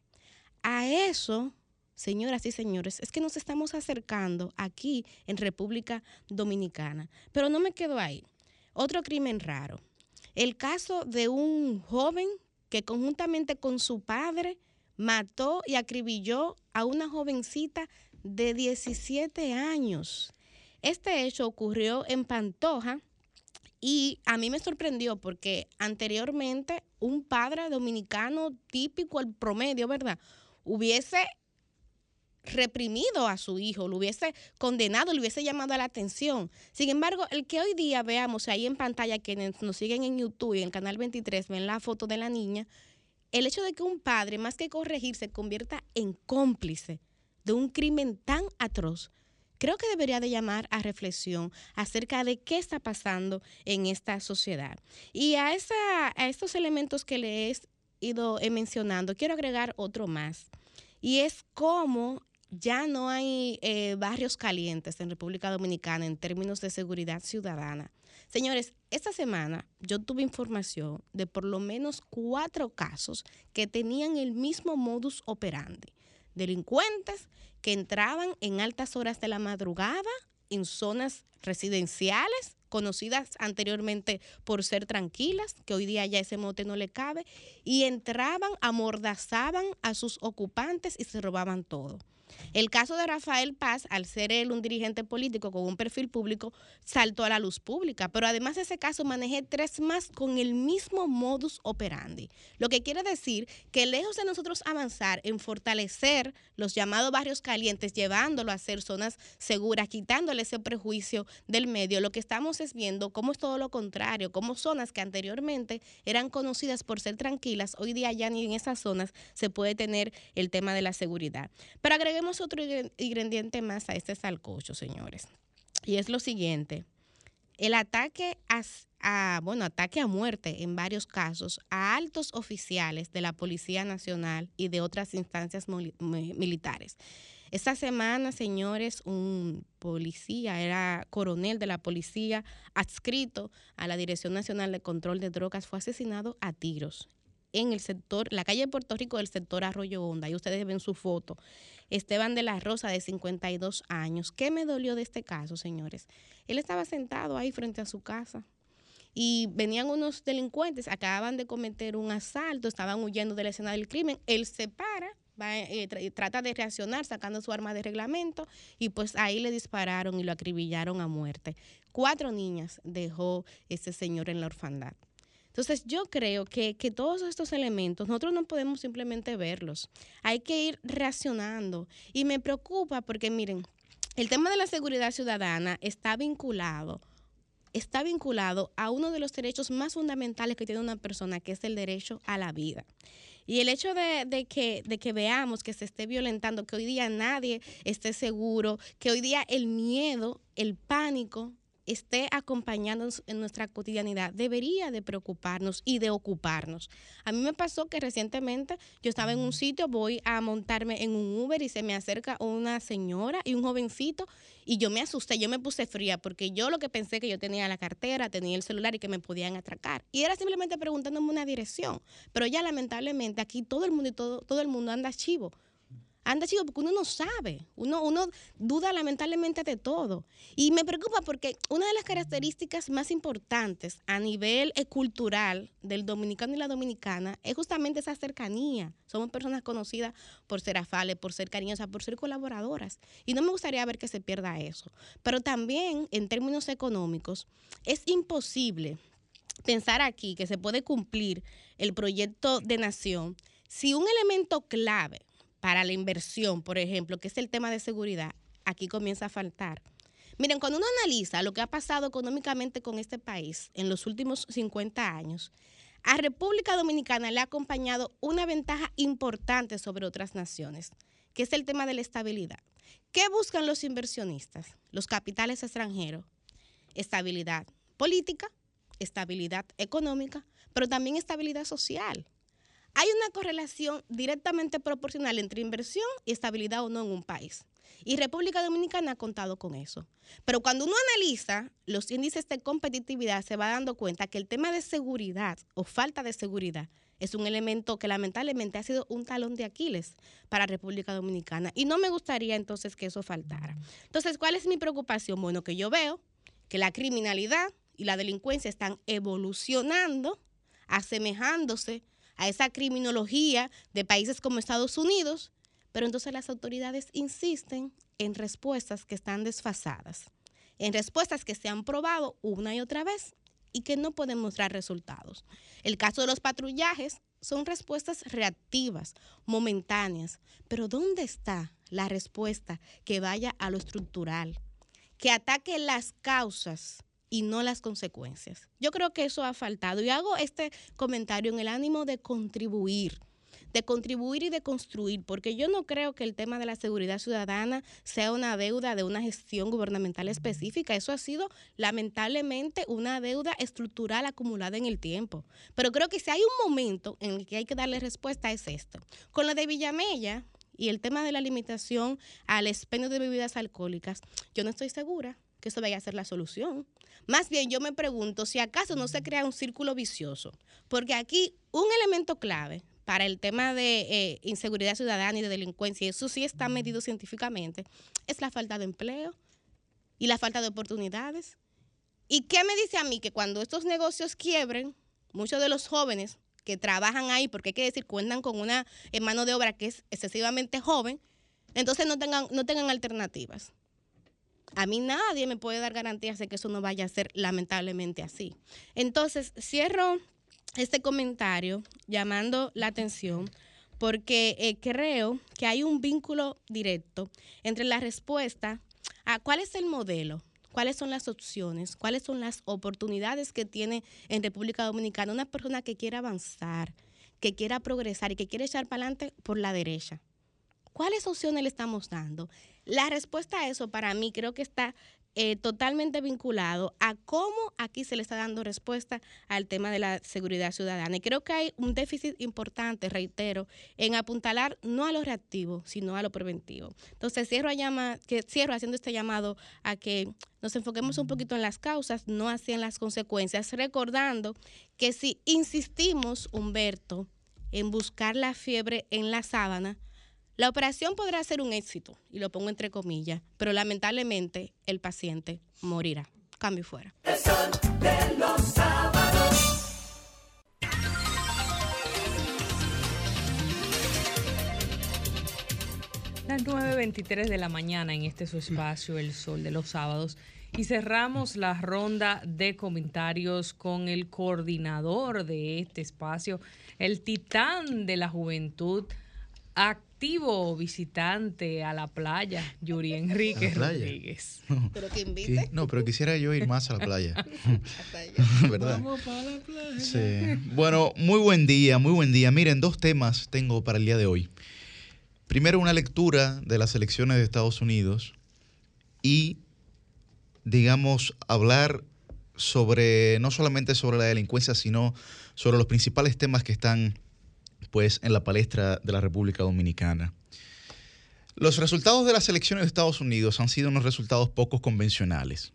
[SPEAKER 4] A eso señoras y señores, es que nos estamos acercando aquí en República Dominicana. Pero no me quedo ahí. Otro crimen raro. El caso de un joven que conjuntamente con su padre mató y acribilló a una jovencita de 17 años. Este hecho ocurrió en Pantoja y a mí me sorprendió porque anteriormente un padre dominicano típico, el promedio, ¿verdad? Hubiese reprimido a su hijo, lo hubiese condenado, le hubiese llamado la atención. Sin embargo, el que hoy día veamos ahí en pantalla, quienes nos siguen en YouTube y en el canal 23, ven la foto de la niña, el hecho de que un padre, más que corregir, se convierta en cómplice de un crimen tan atroz, creo que debería de llamar a reflexión acerca de qué está pasando en esta sociedad. Y a, esa, a estos elementos que le he ido mencionando, quiero agregar otro más. Y es cómo ya no hay eh, barrios calientes en República Dominicana en términos de seguridad ciudadana. Señores, esta semana yo tuve información de por lo menos cuatro casos que tenían el mismo modus operandi. Delincuentes que entraban en altas horas de la madrugada en zonas residenciales conocidas anteriormente por ser tranquilas, que hoy día ya ese mote no le cabe, y entraban, amordazaban a sus ocupantes y se robaban todo. El caso de Rafael Paz, al ser él un dirigente político con un perfil público, saltó a la luz pública. Pero además de ese caso, manejé tres más con el mismo modus operandi. Lo que quiere decir que lejos de nosotros avanzar en fortalecer los llamados barrios calientes, llevándolo a ser zonas seguras, quitándole ese prejuicio del medio, lo que estamos es viendo cómo es todo lo contrario, cómo zonas que anteriormente eran conocidas por ser tranquilas, hoy día ya ni en esas zonas se puede tener el tema de la seguridad. Pero agreguemos otro ingrediente más a este salcocho, señores. Y es lo siguiente. El ataque a, bueno, ataque a muerte en varios casos a altos oficiales de la Policía Nacional y de otras instancias militares. Esta semana, señores, un policía, era coronel de la policía adscrito a la Dirección Nacional de Control de Drogas, fue asesinado a tiros en el sector, la calle de Puerto Rico del sector Arroyo Honda. Y ustedes ven su foto. Esteban de la Rosa, de 52 años. ¿Qué me dolió de este caso, señores? Él estaba sentado ahí frente a su casa y venían unos delincuentes, acababan de cometer un asalto, estaban huyendo de la escena del crimen. Él se para, va, eh, trata de reaccionar sacando su arma de reglamento y pues ahí le dispararon y lo acribillaron a muerte. Cuatro niñas dejó ese señor en la orfandad. Entonces yo creo que, todos estos elementos nosotros no podemos simplemente verlos, hay que ir reaccionando y me preocupa porque miren, el tema de la seguridad ciudadana está vinculado está vinculado a uno de los derechos más fundamentales que tiene una persona, que es el derecho a la vida. Y el hecho de, que, de que veamos que se esté violentando, que hoy día nadie esté seguro, que hoy día el miedo, el pánico esté acompañándonos en nuestra cotidianidad debería de preocuparnos y de ocuparnos. A mí me pasó que recientemente yo estaba en un sitio, voy a montarme en un Uber y se me acerca una señora y un jovencito y yo me asusté, yo me puse fría porque yo lo que pensé que yo tenía la cartera, tenía el celular y que me podían atracar. Y era simplemente preguntándome una dirección. Pero ya lamentablemente aquí todo el mundo y todo, todo el mundo anda chivo anda chico porque uno no sabe, uno, uno duda lamentablemente de todo. Y me preocupa porque una de las características más importantes a nivel eh, cultural del dominicano y la dominicana es justamente esa cercanía. Somos personas conocidas por ser afales, por ser cariñosas, por ser colaboradoras. Y no me gustaría ver que se pierda eso. Pero también en términos económicos es imposible pensar aquí que se puede cumplir el proyecto de nación si un elemento clave para la inversión, por ejemplo, que es el tema de seguridad, aquí comienza a faltar. Miren, cuando uno analiza lo que ha pasado económicamente con este país en los últimos 50 años, a República Dominicana le ha acompañado una ventaja importante sobre otras naciones, que es el tema de la estabilidad. ¿Qué buscan los inversionistas, los capitales extranjeros? Estabilidad política, estabilidad económica, pero también estabilidad social. Hay una correlación directamente proporcional entre inversión y estabilidad o no en un país. Y República Dominicana ha contado con eso. Pero cuando uno analiza los índices de competitividad, se va dando cuenta que el tema de seguridad o falta de seguridad es un elemento que lamentablemente ha sido un talón de Aquiles para República Dominicana. Y no me gustaría entonces que eso faltara. Entonces, ¿cuál es mi preocupación? Bueno, que yo veo que la criminalidad y la delincuencia están evolucionando, asemejándose a esa criminología de países como Estados Unidos, pero entonces las autoridades insisten en respuestas que están desfasadas, en respuestas que se han probado una y otra vez y que no pueden mostrar resultados. El caso de los patrullajes son respuestas reactivas, momentáneas, pero ¿dónde está la respuesta que vaya a lo estructural, que ataque las causas y no las consecuencias? Yo creo que eso ha faltado y hago este comentario en el ánimo de contribuir de contribuir y de construir, porque yo no creo que el tema de la seguridad ciudadana sea una deuda de una gestión gubernamental específica. Eso ha sido lamentablemente una deuda estructural acumulada en el tiempo. Pero creo que si hay un momento en el que hay que darle respuesta es esto. Con lo de Villamella y el tema de la limitación al expendio de bebidas alcohólicas, yo no estoy segura que eso vaya a ser la solución. Más bien yo me pregunto si acaso no se crea un círculo vicioso, porque aquí un elemento clave para el tema de eh, inseguridad ciudadana y de delincuencia, y eso sí está medido científicamente, es la falta de empleo y la falta de oportunidades. ¿Y qué me dice a mí? Que cuando estos negocios quiebren, muchos de los jóvenes que trabajan ahí, porque hay que decir, cuentan con una eh, mano de obra que es excesivamente joven, entonces no tengan, no tengan alternativas. A mí nadie me puede dar garantías de que eso no vaya a ser lamentablemente así. Entonces, cierro este comentario llamando la atención porque eh, creo que hay un vínculo directo entre la respuesta a cuál es el modelo, cuáles son las opciones, cuáles son las oportunidades que tiene en República Dominicana una persona que quiera avanzar, que quiera progresar y que quiere echar para adelante por la derecha. ¿Cuáles opciones le estamos dando? La respuesta a eso para mí creo que está eh, totalmente vinculado a cómo aquí se le está dando respuesta al tema de la seguridad ciudadana. Y creo que hay un déficit importante, reitero, en apuntalar no a lo reactivo, sino a lo preventivo. Entonces, cierro, a llama, que, cierro haciendo este llamado a que nos enfoquemos un poquito en las causas, no así en las consecuencias, recordando que si insistimos, Humberto, en buscar la fiebre en la sábana, la operación podrá ser un éxito, y lo pongo entre comillas, pero lamentablemente el paciente morirá. Cambio fuera.
[SPEAKER 18] El sol de los sábados.
[SPEAKER 7] Las 9.23 de la mañana en este su espacio, El Sol de los Sábados. Y cerramos la ronda de comentarios con el coordinador de este espacio, el titán de la juventud, activo visitante a la playa, Yuri Enrique Rodríguez.
[SPEAKER 4] Pero que [LAUGHS] invite.
[SPEAKER 1] No, pero quisiera yo ir más a la playa. [LAUGHS] [LAUGHS] ¿Verdad?
[SPEAKER 7] Vamos para la playa.
[SPEAKER 1] Sí. Bueno, muy buen día, muy buen día. Miren, dos temas tengo para el día de hoy. Primero, una lectura de las elecciones de Estados Unidos y, digamos, hablar sobre, no solamente sobre la delincuencia, sino sobre los principales temas que están pues en la palestra de la República Dominicana. Los resultados de las elecciones de Estados Unidos han sido unos resultados poco convencionales.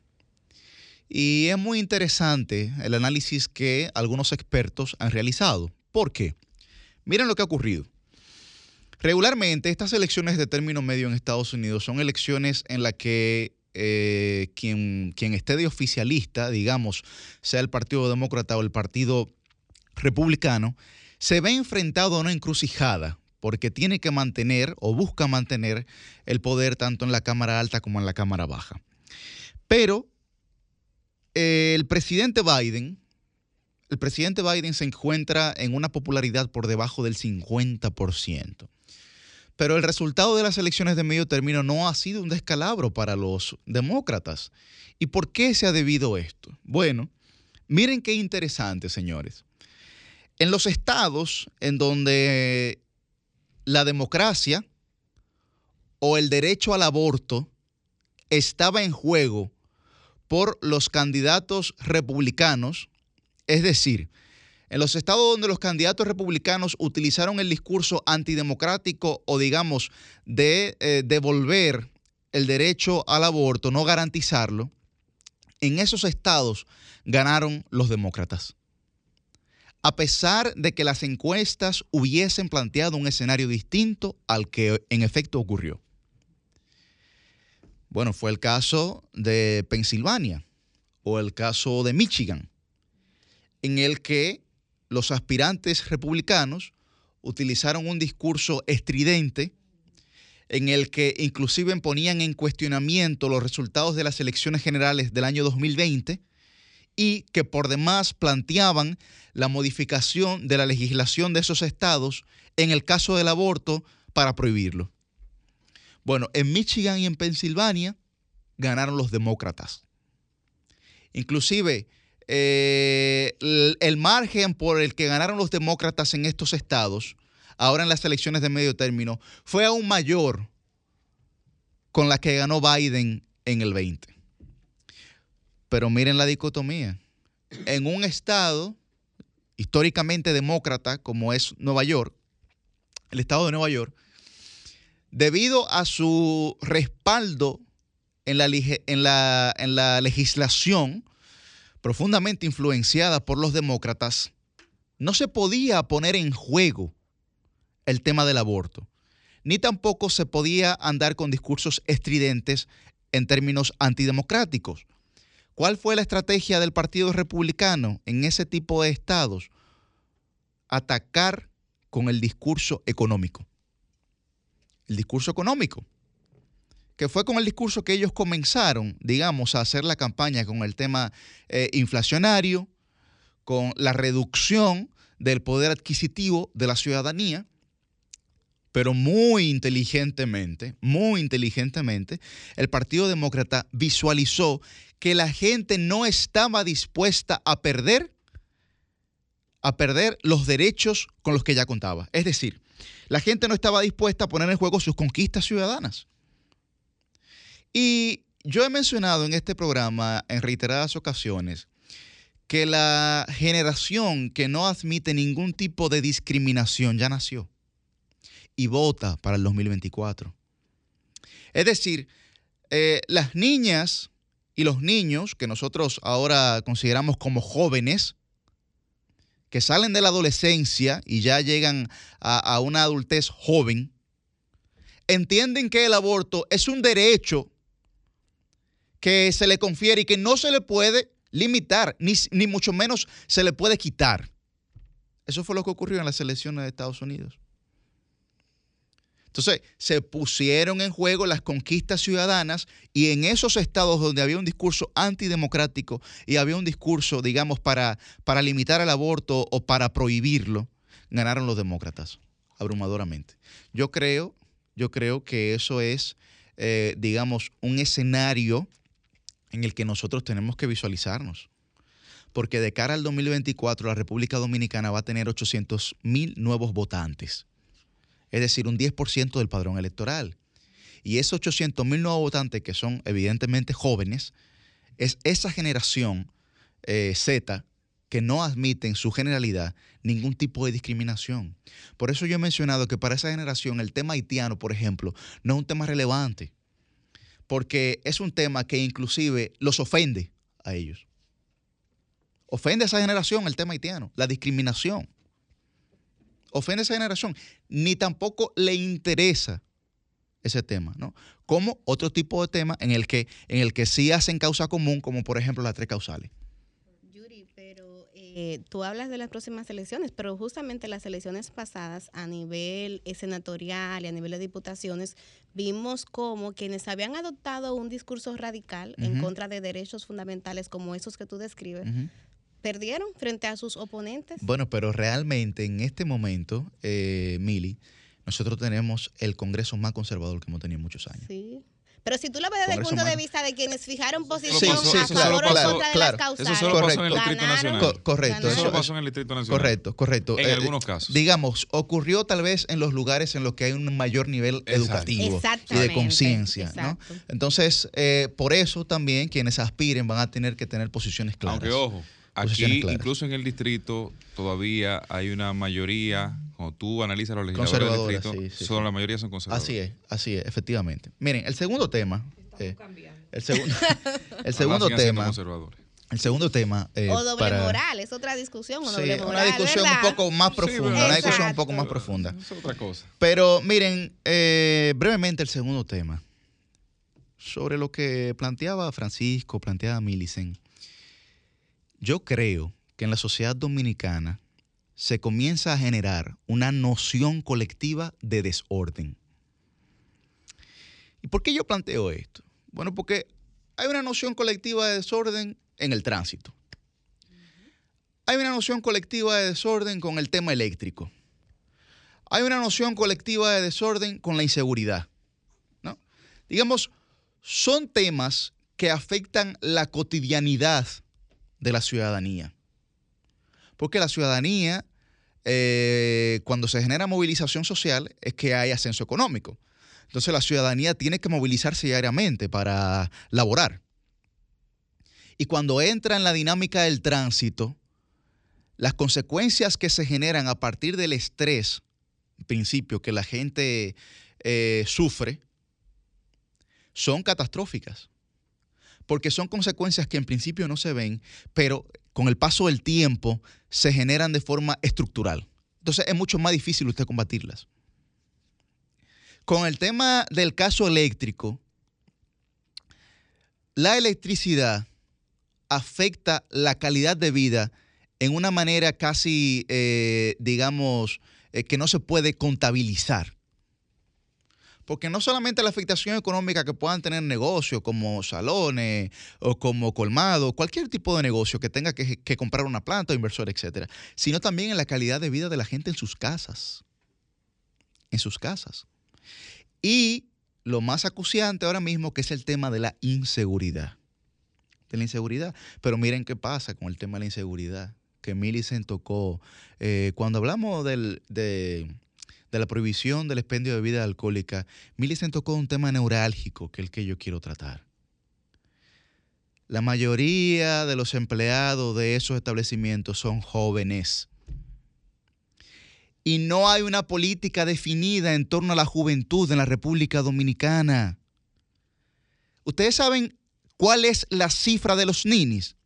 [SPEAKER 1] Y es muy interesante el análisis que algunos expertos han realizado. ¿Por qué? Miren lo que ha ocurrido. Regularmente estas elecciones de término medio en Estados Unidos son elecciones en las que eh, quien, quien esté de oficialista, digamos, sea el Partido Demócrata o el Partido Republicano, se ve enfrentado a una encrucijada porque tiene que mantener o busca mantener el poder tanto en la Cámara Alta como en la Cámara Baja. Pero eh, el presidente Biden, el presidente Biden se encuentra en una popularidad por debajo del 50%. pero el resultado de las elecciones de medio término no ha sido un descalabro para los demócratas. ¿Y por qué se ha debido esto? Bueno, miren qué interesante, señores. En los estados en donde la democracia o el derecho al aborto estaba en juego por los candidatos republicanos, es decir, en los estados donde los candidatos republicanos utilizaron el discurso antidemocrático o digamos de eh, devolver el derecho al aborto, no garantizarlo, en esos estados ganaron los demócratas. A pesar de que las encuestas hubiesen planteado un escenario distinto al que en efecto ocurrió. Bueno, fue el caso de Pensilvania o el caso de Michigan, en el que los aspirantes republicanos utilizaron un discurso estridente en el que inclusive ponían en cuestionamiento los resultados de las elecciones generales del año 2020 y que por demás planteaban la modificación de la legislación de esos estados en el caso del aborto para prohibirlo. Bueno, en Michigan y en Pensilvania ganaron los demócratas. Inclusive eh, el, margen por el que ganaron los demócratas en estos estados, ahora en las elecciones de medio término, fue aún mayor con la que ganó Biden en el 20. Pero miren la dicotomía. En un estado históricamente demócrata como es Nueva York, el estado de Nueva York, debido a su respaldo en la, legislación profundamente influenciada por los demócratas, no se podía poner en juego el tema del aborto, ni tampoco se podía andar con discursos estridentes en términos antidemocráticos. ¿Cuál fue la estrategia del Partido Republicano en ese tipo de estados? Atacar con el discurso económico. El discurso económico que fue con el discurso que ellos comenzaron, digamos, a hacer la campaña con el tema eh, inflacionario, con la reducción del poder adquisitivo de la ciudadanía, pero muy inteligentemente, muy inteligentemente, el Partido Demócrata visualizó que la gente no estaba dispuesta a perder a perder los derechos con los que ya contaba. Es decir, la gente no estaba dispuesta a poner en juego sus conquistas ciudadanas. Y yo he mencionado en este programa en reiteradas ocasiones que la generación que no admite ningún tipo de discriminación ya nació y vota para el 2024. Es decir, eh, las niñas y los niños que nosotros ahora consideramos como jóvenes, que salen de la adolescencia y ya llegan a una adultez joven, entienden que el aborto es un derecho que se le confiere y que no se le puede limitar, ni, ni mucho menos se le puede quitar. Eso fue lo que ocurrió en las elecciones de Estados Unidos. Entonces, se pusieron en juego las conquistas ciudadanas y en esos estados donde había un discurso antidemocrático y había un discurso, digamos, para, para limitar el aborto o para prohibirlo, ganaron los demócratas, abrumadoramente. Yo creo, yo creo que eso es, eh, digamos, un escenario en el que nosotros tenemos que visualizarnos. Porque de cara al 2024 la República Dominicana va a tener 800 mil nuevos votantes. Es decir, un 10% del padrón electoral. Y esos 800 mil nuevos votantes, que son evidentemente jóvenes, es esa generación eh, Z que no admite en su generalidad ningún tipo de discriminación. Por eso yo he mencionado que para esa generación el tema haitiano, por ejemplo, no es un tema relevante porque es un tema que inclusive los ofende a ellos. Ofende a esa generación el tema haitiano, la discriminación. Ofende a esa generación. Ni tampoco le interesa ese tema, ¿no? Como otro tipo de tema en el que, en el que sí hacen causa común, como por ejemplo las tres causales.
[SPEAKER 4] Eh, tú hablas de las próximas elecciones, pero justamente las elecciones pasadas a nivel eh, senatorial y a nivel de diputaciones, vimos como quienes habían adoptado un discurso radical en contra de derechos fundamentales como esos que tú describes, perdieron frente a sus oponentes.
[SPEAKER 1] Bueno, pero realmente en este momento, eh, Mili, nosotros tenemos el Congreso más conservador que hemos tenido en muchos años.
[SPEAKER 4] Sí. Pero si tú lo ves desde el punto de vista de quienes fijaron posición
[SPEAKER 1] Sí, sí,
[SPEAKER 4] a favor o en
[SPEAKER 1] claro,
[SPEAKER 4] contra de
[SPEAKER 1] claro.
[SPEAKER 4] las causales.
[SPEAKER 6] Eso solo pasó en el Distrito. Nacional.
[SPEAKER 1] Co- correcto.
[SPEAKER 6] Eso solo pasó en el Distrito Nacional.
[SPEAKER 1] Correcto, correcto.
[SPEAKER 6] En
[SPEAKER 1] Eh,
[SPEAKER 6] algunos casos.
[SPEAKER 1] Digamos, ocurrió tal vez en los lugares en los que hay un mayor nivel educativo y de conciencia, ¿no? Entonces, eh, por eso también quienes aspiren van a tener que tener posiciones claras.
[SPEAKER 6] Aunque ojo, aquí incluso en el distrito todavía hay una mayoría, cuando tú analizas los legisladores del
[SPEAKER 1] Conservadora,
[SPEAKER 6] distrito,
[SPEAKER 1] sí, sí,
[SPEAKER 6] son,
[SPEAKER 1] sí.
[SPEAKER 6] la mayoría son conservadores.
[SPEAKER 1] Así es, así es, efectivamente. Miren, el segundo tema. eh, [LAUGHS] el segundo, el segundo tema.
[SPEAKER 6] conservadores.
[SPEAKER 1] El segundo tema. eh,
[SPEAKER 4] O doble
[SPEAKER 1] para-
[SPEAKER 4] moral, es otra discusión. O
[SPEAKER 1] Sí,
[SPEAKER 4] doble
[SPEAKER 1] una discusión
[SPEAKER 4] ¿verdad?
[SPEAKER 1] un poco más profunda, una discusión un poco más profunda.
[SPEAKER 6] Es otra cosa.
[SPEAKER 1] Pero miren, eh, brevemente el segundo tema. Sobre lo que planteaba Francisco, planteaba Millicent. Yo creo que en la sociedad dominicana se comienza a generar una noción colectiva de desorden. ¿Y por qué yo planteo esto? Bueno, porque hay una noción colectiva de desorden en el tránsito. Hay una noción colectiva de desorden con el tema eléctrico. Hay una noción colectiva de desorden con la inseguridad. ¿no? Digamos, son temas que afectan la cotidianidad de la ciudadanía. Porque la ciudadanía, eh, cuando se genera movilización social, es que hay ascenso económico. Entonces la ciudadanía tiene que movilizarse diariamente para laborar. Y cuando entra en la dinámica del tránsito, las consecuencias que se generan a partir del estrés, en principio, que la gente eh, sufre, son catastróficas. Porque son consecuencias que en principio no se ven, pero con el paso del tiempo se generan de forma estructural. Entonces es mucho más difícil usted combatirlas. Con el tema del caso eléctrico, la electricidad afecta la calidad de vida en una manera casi, eh, digamos, eh, que no se puede contabilizar. Porque no solamente la afectación económica que puedan tener negocios como salones o como colmado, cualquier tipo de negocio que tenga que, comprar una planta o inversor, etcétera, sino también en la calidad de vida de la gente en sus casas. En sus casas. Y lo más acuciante ahora mismo que es el tema de la inseguridad. De la inseguridad. Pero miren qué pasa con el tema de la inseguridad. Que Millicent tocó. eh, cuando hablamos del, de, de la prohibición del expendio de bebida alcohólica, Millicent tocó un tema neurálgico, que es el que yo quiero tratar. La mayoría de los empleados de esos establecimientos son jóvenes. Y no hay una política definida en torno a la juventud en la República Dominicana. Ustedes saben cuál es la cifra de los ninis,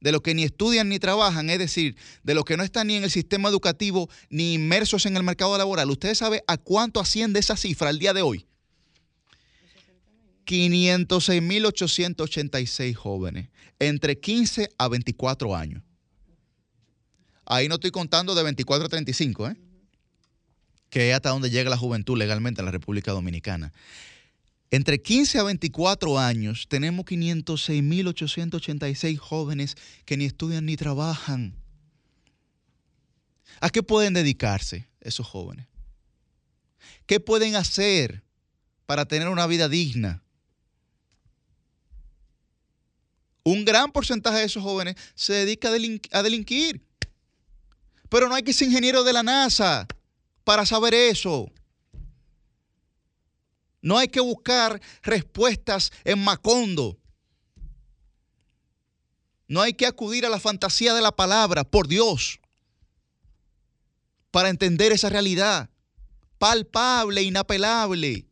[SPEAKER 1] de los que ni estudian ni trabajan, es decir, de los que no están ni en el sistema educativo ni inmersos en el mercado laboral. ¿Ustedes saben a cuánto asciende esa cifra al día de hoy? 506.886 jóvenes, entre 15 a 24 años. Ahí no estoy contando de 24 a 35, ¿eh? que es hasta donde llega la juventud legalmente en la República Dominicana. Entre 15 a 24 años tenemos 506.886 jóvenes que ni estudian ni trabajan. ¿A qué pueden dedicarse esos jóvenes? ¿Qué pueden hacer para tener una vida digna? Un gran porcentaje de esos jóvenes se dedica a, a delinquir. Pero no hay que ser ingeniero de la NASA para saber eso. No hay que buscar respuestas en Macondo. No hay que acudir a la fantasía de la palabra, por Dios, para entender esa realidad palpable, inapelable.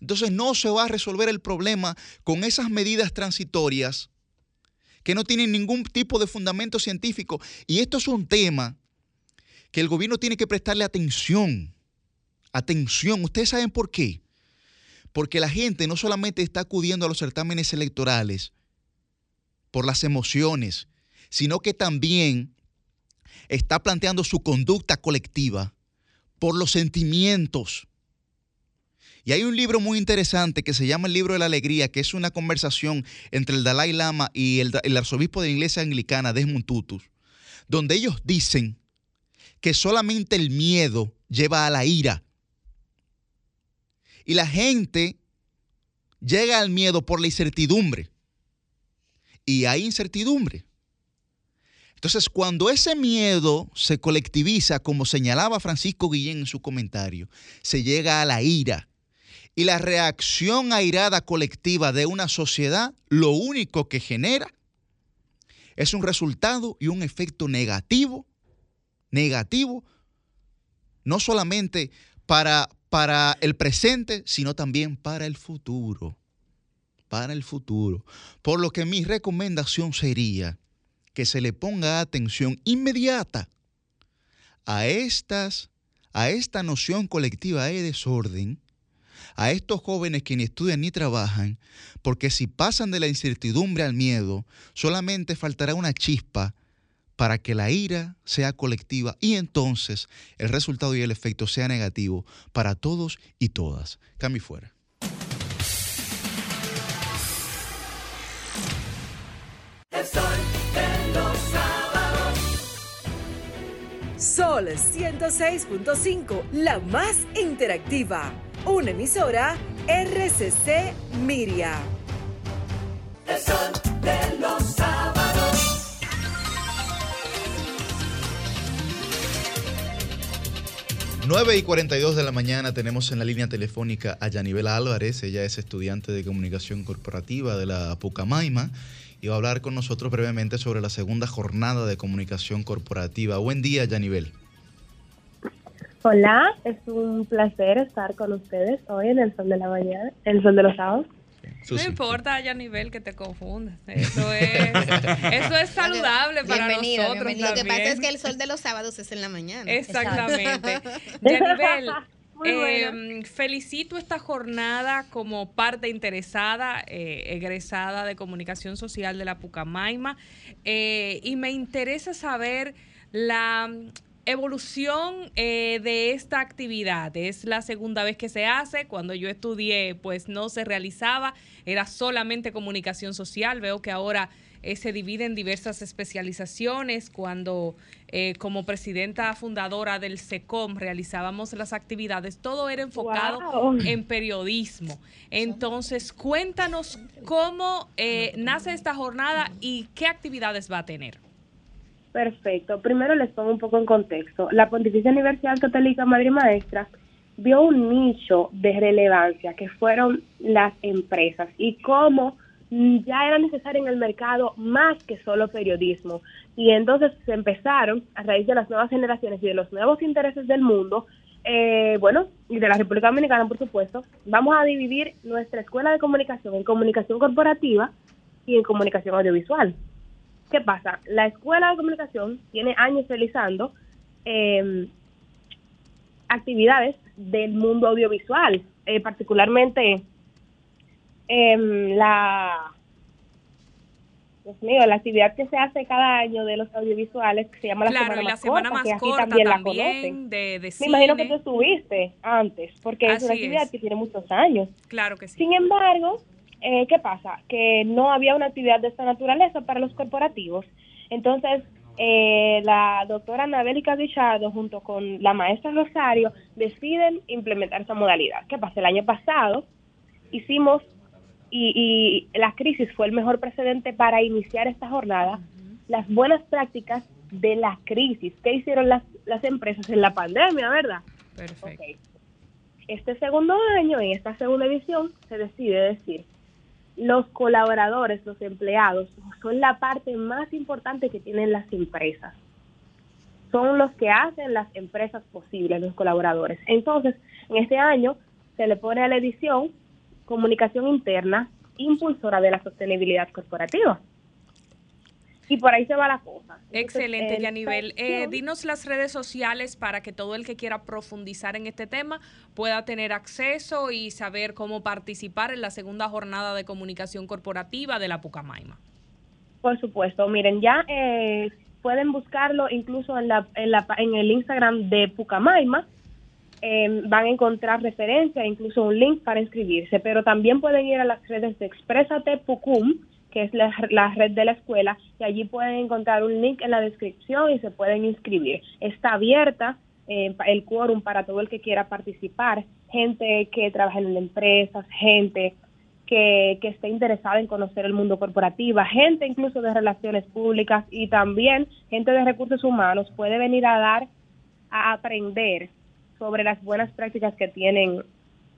[SPEAKER 1] Entonces no se va a resolver el problema con esas medidas transitorias que no tienen ningún tipo de fundamento científico. Y esto es un tema que el gobierno tiene que prestarle atención. Atención. ¿Ustedes saben por qué? Porque la gente no solamente está acudiendo a los certámenes electorales por las emociones, sino que también está planteando su conducta colectiva por los sentimientos. Y hay un libro muy interesante que se llama El libro de la alegría, que es una conversación entre el Dalai Lama y el, arzobispo de la iglesia anglicana, Desmond Tutu, donde ellos dicen que solamente el miedo lleva a la ira Y la gente llega al miedo por la incertidumbre. Y hay incertidumbre. Entonces, cuando ese miedo se colectiviza, como señalaba Francisco Guillén en su comentario, se llega a la ira. Y la reacción airada colectiva de una sociedad lo único que genera es un resultado y un efecto negativo, negativo, no solamente para, para el presente, sino también para el futuro. Para el futuro. Por lo que mi recomendación sería que se le ponga atención inmediata a estas a esta noción colectiva de desorden, a estos jóvenes que ni estudian ni trabajan, porque si pasan de la incertidumbre al miedo, solamente faltará una chispa para que la ira sea colectiva y entonces el resultado y el efecto sea negativo para todos y todas. Cambio fuera.
[SPEAKER 8] Sol 106.5, la más interactiva. Una emisora RCC Miria.
[SPEAKER 18] El sol de los sábados.
[SPEAKER 1] Nueve y 42 de la mañana tenemos en la línea telefónica a Yanibel Álvarez. Ella es estudiante de comunicación corporativa de la Pucamaima y va a hablar con nosotros brevemente sobre la segunda jornada de comunicación corporativa. Buen día, Yanibel.
[SPEAKER 20] Hola, es un placer estar con ustedes hoy en el Sol de la Mañana, el Sol de los Sábados.
[SPEAKER 7] No importa a nivel que te confundas. Eso es, eso es saludable para
[SPEAKER 4] Bienvenida,
[SPEAKER 7] nosotros.
[SPEAKER 4] bienvenida. Lo que pasa es que el sol de los sábados es en la mañana.
[SPEAKER 7] Exactamente. Yanivel, [LAUGHS] eh, felicito esta jornada como parte interesada, eh, egresada de comunicación social de la Pucamaima, eh, y me interesa saber la evolución eh, de esta actividad. Es la segunda vez que se hace. Cuando yo estudié, pues no se realizaba, era solamente comunicación social. Veo que ahora eh, se divide en diversas especializaciones. Cuando eh, como presidenta fundadora del SECOM realizábamos las actividades, todo era enfocado
[SPEAKER 20] Wow.
[SPEAKER 7] en periodismo. Entonces, cuéntanos cómo eh, nace esta jornada y qué actividades va a tener.
[SPEAKER 20] Perfecto. Primero les pongo un poco en contexto. La Pontificia Universidad Católica Madre Maestra vio un nicho de relevancia que fueron las empresas y cómo ya era necesario en el mercado más que solo periodismo. Y entonces se empezaron, a raíz de las nuevas generaciones y de los nuevos intereses del mundo, eh, bueno, y de la República Dominicana, por supuesto, vamos a dividir nuestra escuela de comunicación en comunicación corporativa y en comunicación audiovisual. ¿Qué pasa? La escuela de comunicación tiene años realizando eh, actividades del mundo audiovisual, eh, particularmente em, la, Dios mío, la actividad que se hace cada año de los audiovisuales, que se llama la
[SPEAKER 7] Claro,
[SPEAKER 20] Semana
[SPEAKER 7] y la
[SPEAKER 20] Más
[SPEAKER 7] semana
[SPEAKER 20] Corta,
[SPEAKER 7] más
[SPEAKER 20] también, la
[SPEAKER 7] también, de, de
[SPEAKER 20] Me
[SPEAKER 7] cine.
[SPEAKER 20] imagino que tú estuviste antes, porque es una actividad
[SPEAKER 7] es.
[SPEAKER 20] que tiene muchos años.
[SPEAKER 7] Claro que sí.
[SPEAKER 20] Sin embargo, eh, ¿qué pasa? Que no había una actividad de esta naturaleza para los corporativos. Entonces, eh, la doctora Anabélica Guichardo junto con la maestra Rosario deciden implementar esa modalidad. ¿Qué pasa? El año pasado hicimos, y, y la crisis fue el mejor precedente para iniciar esta jornada, las buenas prácticas de la crisis. ¿Qué hicieron las, las empresas en la pandemia, verdad?
[SPEAKER 7] Perfecto.
[SPEAKER 20] Este segundo año, en esta segunda edición, se decide decir, los colaboradores, los empleados, son la parte más importante que tienen las empresas. Son los que hacen las empresas posibles, los colaboradores. Entonces, en este año se le pone a la edición comunicación interna impulsora de la sostenibilidad corporativa. Y por ahí se va la cosa.
[SPEAKER 7] Excelente,
[SPEAKER 20] en
[SPEAKER 7] Yanivel. Eh, dinos las redes sociales para que todo el que quiera profundizar en este tema pueda tener acceso y saber cómo participar en la segunda jornada de comunicación corporativa de la Pucamaima.
[SPEAKER 20] Por supuesto, miren, ya eh, pueden buscarlo incluso en, la, en, la, en el Instagram de Pucamaima. Eh, van a encontrar referencia, incluso un link para inscribirse, pero también pueden ir a las redes de Exprésate Pucum, que es la, red de la escuela, y allí pueden encontrar un link en la descripción y se pueden inscribir. Está abierta, eh, el quórum para todo el que quiera participar, gente que trabaja en empresas, gente que, que esté interesada en conocer el mundo corporativo, gente incluso de relaciones públicas y también gente de recursos humanos puede venir a dar, a aprender sobre las buenas prácticas que tienen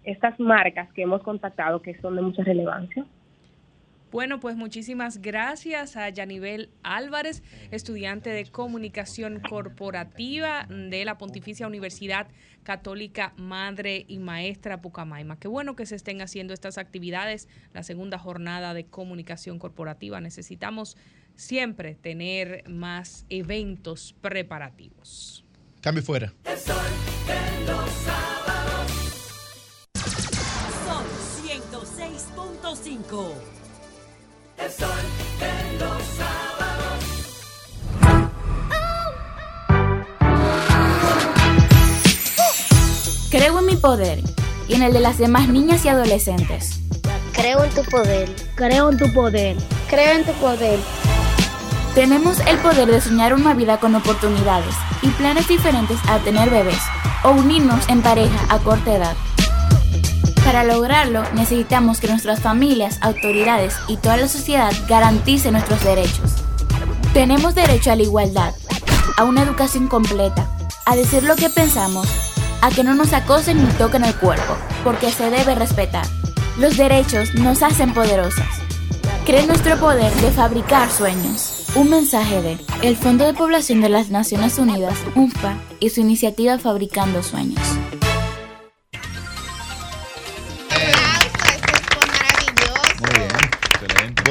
[SPEAKER 20] estas marcas que hemos contactado que son de mucha relevancia.
[SPEAKER 7] Bueno, pues muchísimas gracias a Yanivel Álvarez, estudiante de comunicación corporativa de la Pontificia Universidad Católica Madre y Maestra Pucamaima. Qué bueno que se estén haciendo estas actividades, la segunda jornada de comunicación corporativa. Necesitamos siempre tener más eventos preparativos.
[SPEAKER 1] Cambio fuera.
[SPEAKER 18] El sol de los sábados.
[SPEAKER 21] Sol 106.5.
[SPEAKER 18] El sol de los sábados.
[SPEAKER 22] Creo en mi poder y en el de las demás niñas y adolescentes.
[SPEAKER 23] Creo en tu poder. Creo en tu poder. Creo en tu poder.
[SPEAKER 22] Tenemos el poder de soñar una vida con oportunidades y planes diferentes a tener bebés o unirnos en pareja a corta edad. Para lograrlo necesitamos que nuestras familias, autoridades y toda la sociedad garanticen nuestros derechos. Tenemos derecho a la igualdad, a una educación completa, a decir lo que pensamos, a que no nos acosen ni toquen el cuerpo, porque se debe respetar. Los derechos nos hacen poderosas. Cree nuestro poder de fabricar sueños. Un mensaje de el Fondo de Población de las Naciones Unidas, UNFPA, y su iniciativa Fabricando Sueños.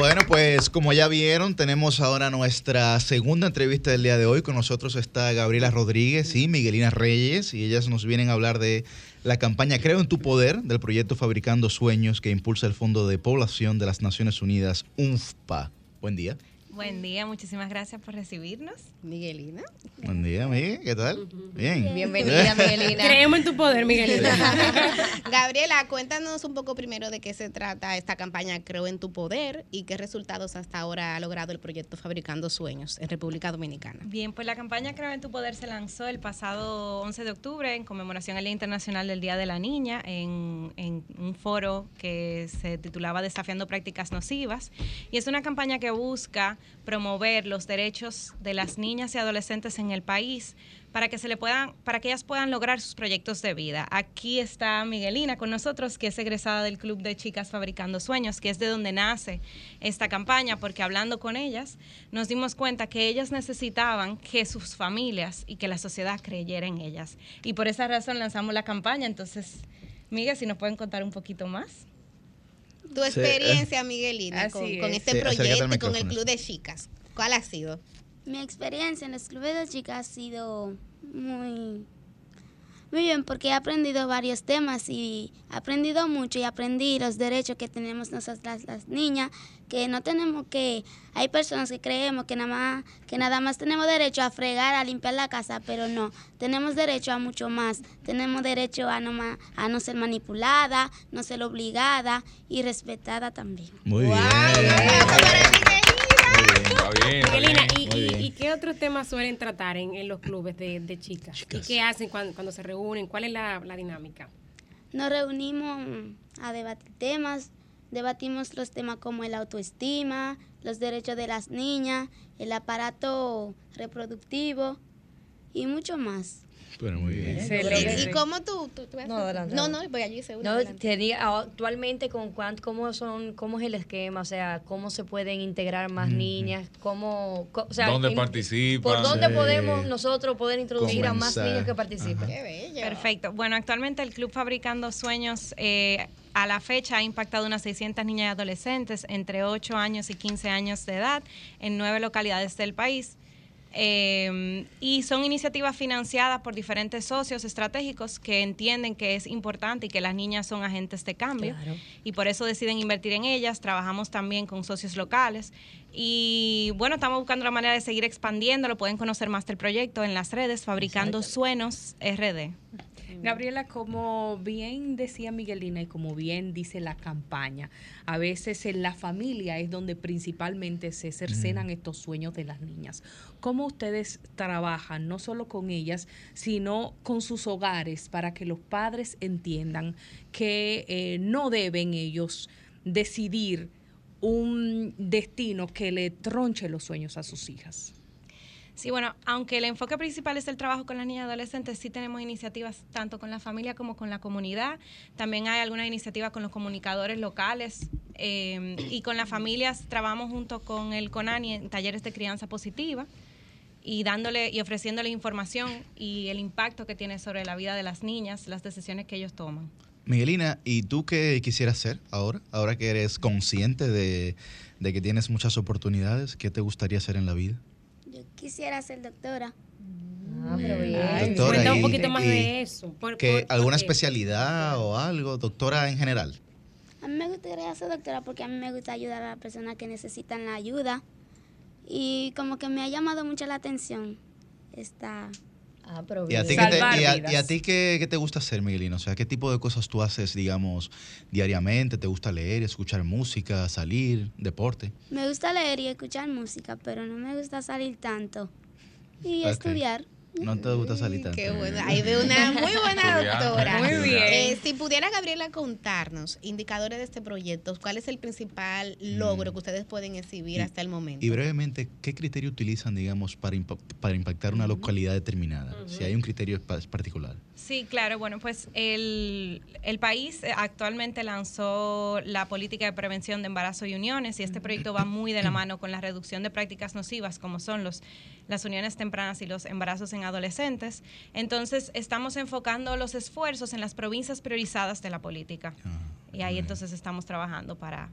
[SPEAKER 1] Bueno, pues como ya vieron, tenemos ahora nuestra segunda entrevista del día de hoy. Con nosotros está Gabriela Rodríguez y Miguelina Reyes y ellas nos vienen a hablar de la campaña Creo en tu Poder del proyecto Fabricando Sueños que impulsa el Fondo de Población de las Naciones Unidas, UNFPA. Buen día.
[SPEAKER 24] Buen día, muchísimas gracias por recibirnos.
[SPEAKER 4] Miguelina.
[SPEAKER 1] Buen día, Miguel. ¿Qué tal? Bien.
[SPEAKER 4] Bienvenida, [LAUGHS] Miguelina.
[SPEAKER 3] Creemos en tu poder, Miguelina. [LAUGHS]
[SPEAKER 4] Gabriela, cuéntanos un poco primero de qué se trata esta campaña Creo en tu Poder y qué resultados hasta ahora ha logrado el proyecto Fabricando Sueños en República Dominicana.
[SPEAKER 24] Bien, pues la campaña Creo en tu Poder se lanzó el pasado 11 de octubre en conmemoración al Día Internacional del Día de la Niña en, en un foro que se titulaba Desafiando Prácticas Nocivas. Y es una campaña que busca promover los derechos de las niñas y adolescentes en el país para que se le puedan, para que ellas puedan lograr sus proyectos de vida. Aquí está Miguelina con nosotros, que es egresada del Club de Chicas Fabricando Sueños, que es de donde nace esta campaña, porque hablando con ellas nos dimos cuenta que ellas necesitaban que sus familias y que la sociedad creyera en ellas. Y por esa razón lanzamos la campaña. Entonces, Miguel, si nos pueden contar un poquito más.
[SPEAKER 4] Tu experiencia, Miguelina,
[SPEAKER 24] Así
[SPEAKER 4] con,
[SPEAKER 24] es.
[SPEAKER 4] con este
[SPEAKER 24] Sí,
[SPEAKER 4] proyecto y con el. Club de Chicas. ¿Cuál ha sido?
[SPEAKER 23] Mi experiencia en los clubes de chicas ha sido muy, muy bien porque he aprendido varios temas y he aprendido mucho y aprendí los derechos que tenemos nosotras las niñas, que no tenemos que, hay personas que creemos que nada más, que nada más tenemos derecho a fregar, a limpiar la casa, pero no, tenemos derecho a mucho más, tenemos derecho a no, ma- a no ser manipulada, no ser obligada y respetada también.
[SPEAKER 1] Muy bien.
[SPEAKER 6] Está bien, está
[SPEAKER 3] Miguelina,
[SPEAKER 6] bien.
[SPEAKER 3] ¿y, qué otros temas suelen tratar en, en los clubes de, de chicas? ¿Y qué hacen cuando, cuando se reúnen? ¿Cuál es la, la dinámica?
[SPEAKER 23] Nos reunimos a debatir temas, debatimos los temas como el autoestima, los derechos de las niñas, el aparato reproductivo y mucho más.
[SPEAKER 1] Bueno, muy bien.
[SPEAKER 4] ¿Y, y cómo tú? tú, tú
[SPEAKER 5] No, adelante.
[SPEAKER 4] no, no, voy allí seguro.
[SPEAKER 5] No,
[SPEAKER 4] adelante.
[SPEAKER 5] te diga, actualmente con cuán- cómo son, cómo es el esquema, o sea, cómo se pueden integrar más niñas, cómo, co- o sea,
[SPEAKER 6] ¿Dónde
[SPEAKER 5] en-
[SPEAKER 6] participan?
[SPEAKER 5] por dónde
[SPEAKER 6] Sí.
[SPEAKER 5] podemos nosotros poder introducir a más niños que participen.
[SPEAKER 24] Perfecto. Bueno, actualmente el Club Fabricando Sueños eh, a la fecha ha impactado unas 600 niñas y adolescentes entre 8 años y 15 años de edad en nueve localidades del país. Eh, y son iniciativas financiadas por diferentes socios estratégicos que entienden que es importante y que las niñas son agentes de cambio
[SPEAKER 5] Claro.
[SPEAKER 24] y por eso deciden invertir en ellas. Trabajamos también con socios locales y bueno, estamos buscando la manera de seguir expandiendo. Lo pueden conocer más del proyecto en las redes Fabricando Sueños RD.
[SPEAKER 7] Gabriela, como bien decía Miguelina y como bien dice la campaña, a veces en la familia es donde principalmente se cercenan estos sueños de las niñas. ¿Cómo ustedes trabajan no solo con ellas, sino con sus hogares para que los padres entiendan que eh, no deben ellos decidir un destino que le tronche los sueños a sus hijas?
[SPEAKER 24] Sí, bueno, aunque el enfoque principal es el trabajo con las niñas y adolescentes, sí tenemos iniciativas tanto con la familia como con la comunidad. También hay algunas iniciativas con los comunicadores locales eh, y con las familias trabajamos junto con el CONANI en talleres de crianza positiva y dándole y ofreciéndole información y el impacto que tiene sobre la vida de las niñas, las decisiones que ellos toman.
[SPEAKER 1] Miguelina, ¿y tú qué quisieras hacer ahora? Ahora que eres consciente de, de que tienes muchas oportunidades, ¿qué te gustaría hacer en la vida?
[SPEAKER 23] Yo quisiera ser doctora.
[SPEAKER 3] Ah, pero bien.
[SPEAKER 1] Doctora,
[SPEAKER 3] Cuenta un
[SPEAKER 1] y-
[SPEAKER 3] poquito más
[SPEAKER 1] y-
[SPEAKER 3] de eso. Por-
[SPEAKER 1] ¿Que
[SPEAKER 3] por-
[SPEAKER 1] ¿Alguna
[SPEAKER 3] por
[SPEAKER 1] especialidad o algo? Doctora en general.
[SPEAKER 23] A mí me gustaría ser doctora porque a mí me gusta ayudar a las personas que necesitan la ayuda. Y como que me ha llamado mucho la atención esta...
[SPEAKER 5] Ah, pero
[SPEAKER 1] ¿Y a ti, qué te, y a- y a ti qué, qué te gusta hacer, Miguelina? O sea, ¿qué tipo de cosas tú haces, digamos, diariamente? ¿Te gusta leer, escuchar música, salir, deporte?
[SPEAKER 23] Me gusta leer y escuchar música, pero no me gusta salir tanto. Y estudiar.
[SPEAKER 1] ¿No te gusta salir tanto?
[SPEAKER 4] Qué bueno. Ahí veo una [LAUGHS] muy buena doctora.
[SPEAKER 1] Muy bien.
[SPEAKER 4] Eh, si pudiera, Gabriela, contarnos indicadores de este proyecto, ¿cuál es el principal logro que ustedes pueden exhibir hasta el momento?
[SPEAKER 1] Y brevemente, ¿qué criterio utilizan, digamos, para, impa- para impactar una localidad determinada? Si hay un criterio pa- particular.
[SPEAKER 24] Sí, claro. Bueno, pues el, el país eh, actualmente lanzó la política de prevención de embarazo y uniones y este proyecto va muy de la [CLEARS THROAT] mano con la reducción de prácticas nocivas como son los, las uniones tempranas y los embarazos en adolescentes. Entonces, estamos enfocando los esfuerzos en las provincias priorizadas de la política. y ahí entonces estamos trabajando para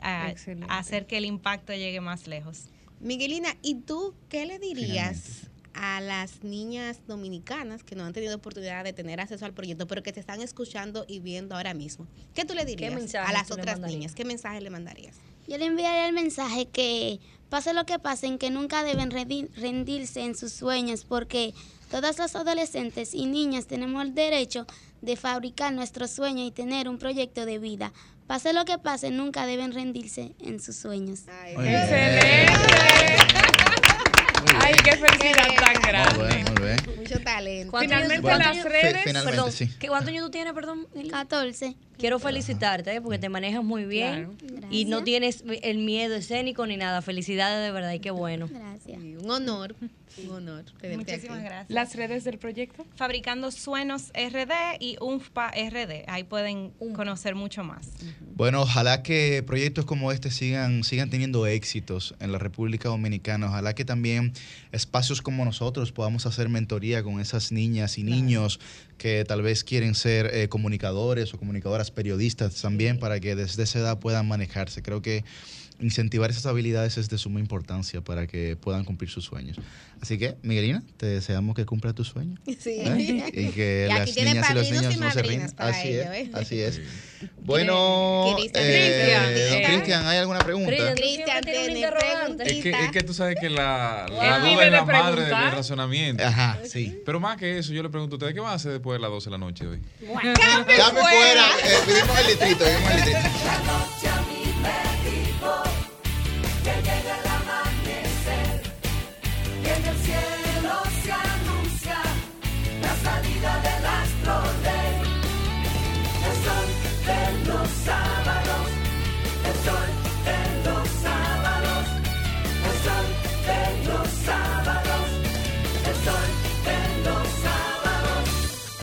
[SPEAKER 24] ah, hacer que el impacto llegue más lejos.
[SPEAKER 4] Miguelina, ¿y tú qué le dirías a las niñas dominicanas que no han tenido oportunidad de tener acceso al proyecto, pero que te están escuchando y viendo ahora mismo? ¿Qué tú le dirías a las otras niñas? ¿Qué mensaje le mandarías?
[SPEAKER 23] Yo le enviaría el mensaje que pase lo que pase, en que nunca deben rendi- rendirse en sus sueños, porque todas las adolescentes y niñas tenemos el derecho de fabricar nuestros sueños y tener un proyecto de vida. Pase lo que pase, nunca deben rendirse en sus sueños.
[SPEAKER 7] Ay, qué felicidad tan grande.
[SPEAKER 1] Muy bien, muy bien.
[SPEAKER 4] Mucho talento.
[SPEAKER 5] ¿Cuántos
[SPEAKER 7] Finalmente las redes-
[SPEAKER 1] Fi- finalmente,
[SPEAKER 5] Perdón,
[SPEAKER 1] sí.
[SPEAKER 5] ¿qué- ¿cuántos años tú tienes, perdón?
[SPEAKER 23] 14.
[SPEAKER 5] Quiero felicitarte ¿eh? porque te manejas muy bien y no tienes el miedo escénico ni nada. Felicidades de verdad y qué bueno.
[SPEAKER 23] Gracias.
[SPEAKER 4] Un honor, un honor. tenerte
[SPEAKER 24] Muchísimas
[SPEAKER 4] aquí.
[SPEAKER 24] gracias.
[SPEAKER 7] ¿Las redes del proyecto?
[SPEAKER 24] Fabricando Suenos RD y UNFPA RD. Ahí pueden conocer mucho más.
[SPEAKER 1] Bueno, ojalá que proyectos como este sigan, sigan teniendo éxitos en la República Dominicana. Ojalá que también espacios como nosotros podamos hacer mentoría con esas niñas y niños que tal vez quieren ser eh, comunicadores o comunicadoras periodistas también para que desde esa edad puedan manejarse. Creo que incentivar esas habilidades es de suma importancia para que puedan cumplir sus sueños. Así que, Miguelina, te deseamos que cumpla tus sueños. [LAUGHS]
[SPEAKER 4] Sí.
[SPEAKER 1] ¿eh? Y que
[SPEAKER 4] Y
[SPEAKER 1] las niñas y los niños
[SPEAKER 4] y
[SPEAKER 1] no se rindan. Así
[SPEAKER 4] ello,
[SPEAKER 1] es,
[SPEAKER 4] ¿eh?
[SPEAKER 1] así es. Bueno,
[SPEAKER 4] Cristian,
[SPEAKER 1] eh,
[SPEAKER 4] Cristian.
[SPEAKER 1] ¿hay alguna pregunta?
[SPEAKER 4] Cristian.
[SPEAKER 6] Es que, es que tú sabes que la, la duda es la madre del, razonamiento.
[SPEAKER 1] Ajá, sí.
[SPEAKER 6] Pero más que eso, yo le pregunto a ustedes, ¿qué van a hacer después de las 12 de la noche hoy?
[SPEAKER 4] ¡Cambio
[SPEAKER 1] Cambio
[SPEAKER 4] fuera!
[SPEAKER 1] fuera. Eh, pedimos el litrito, pedimos el litrito.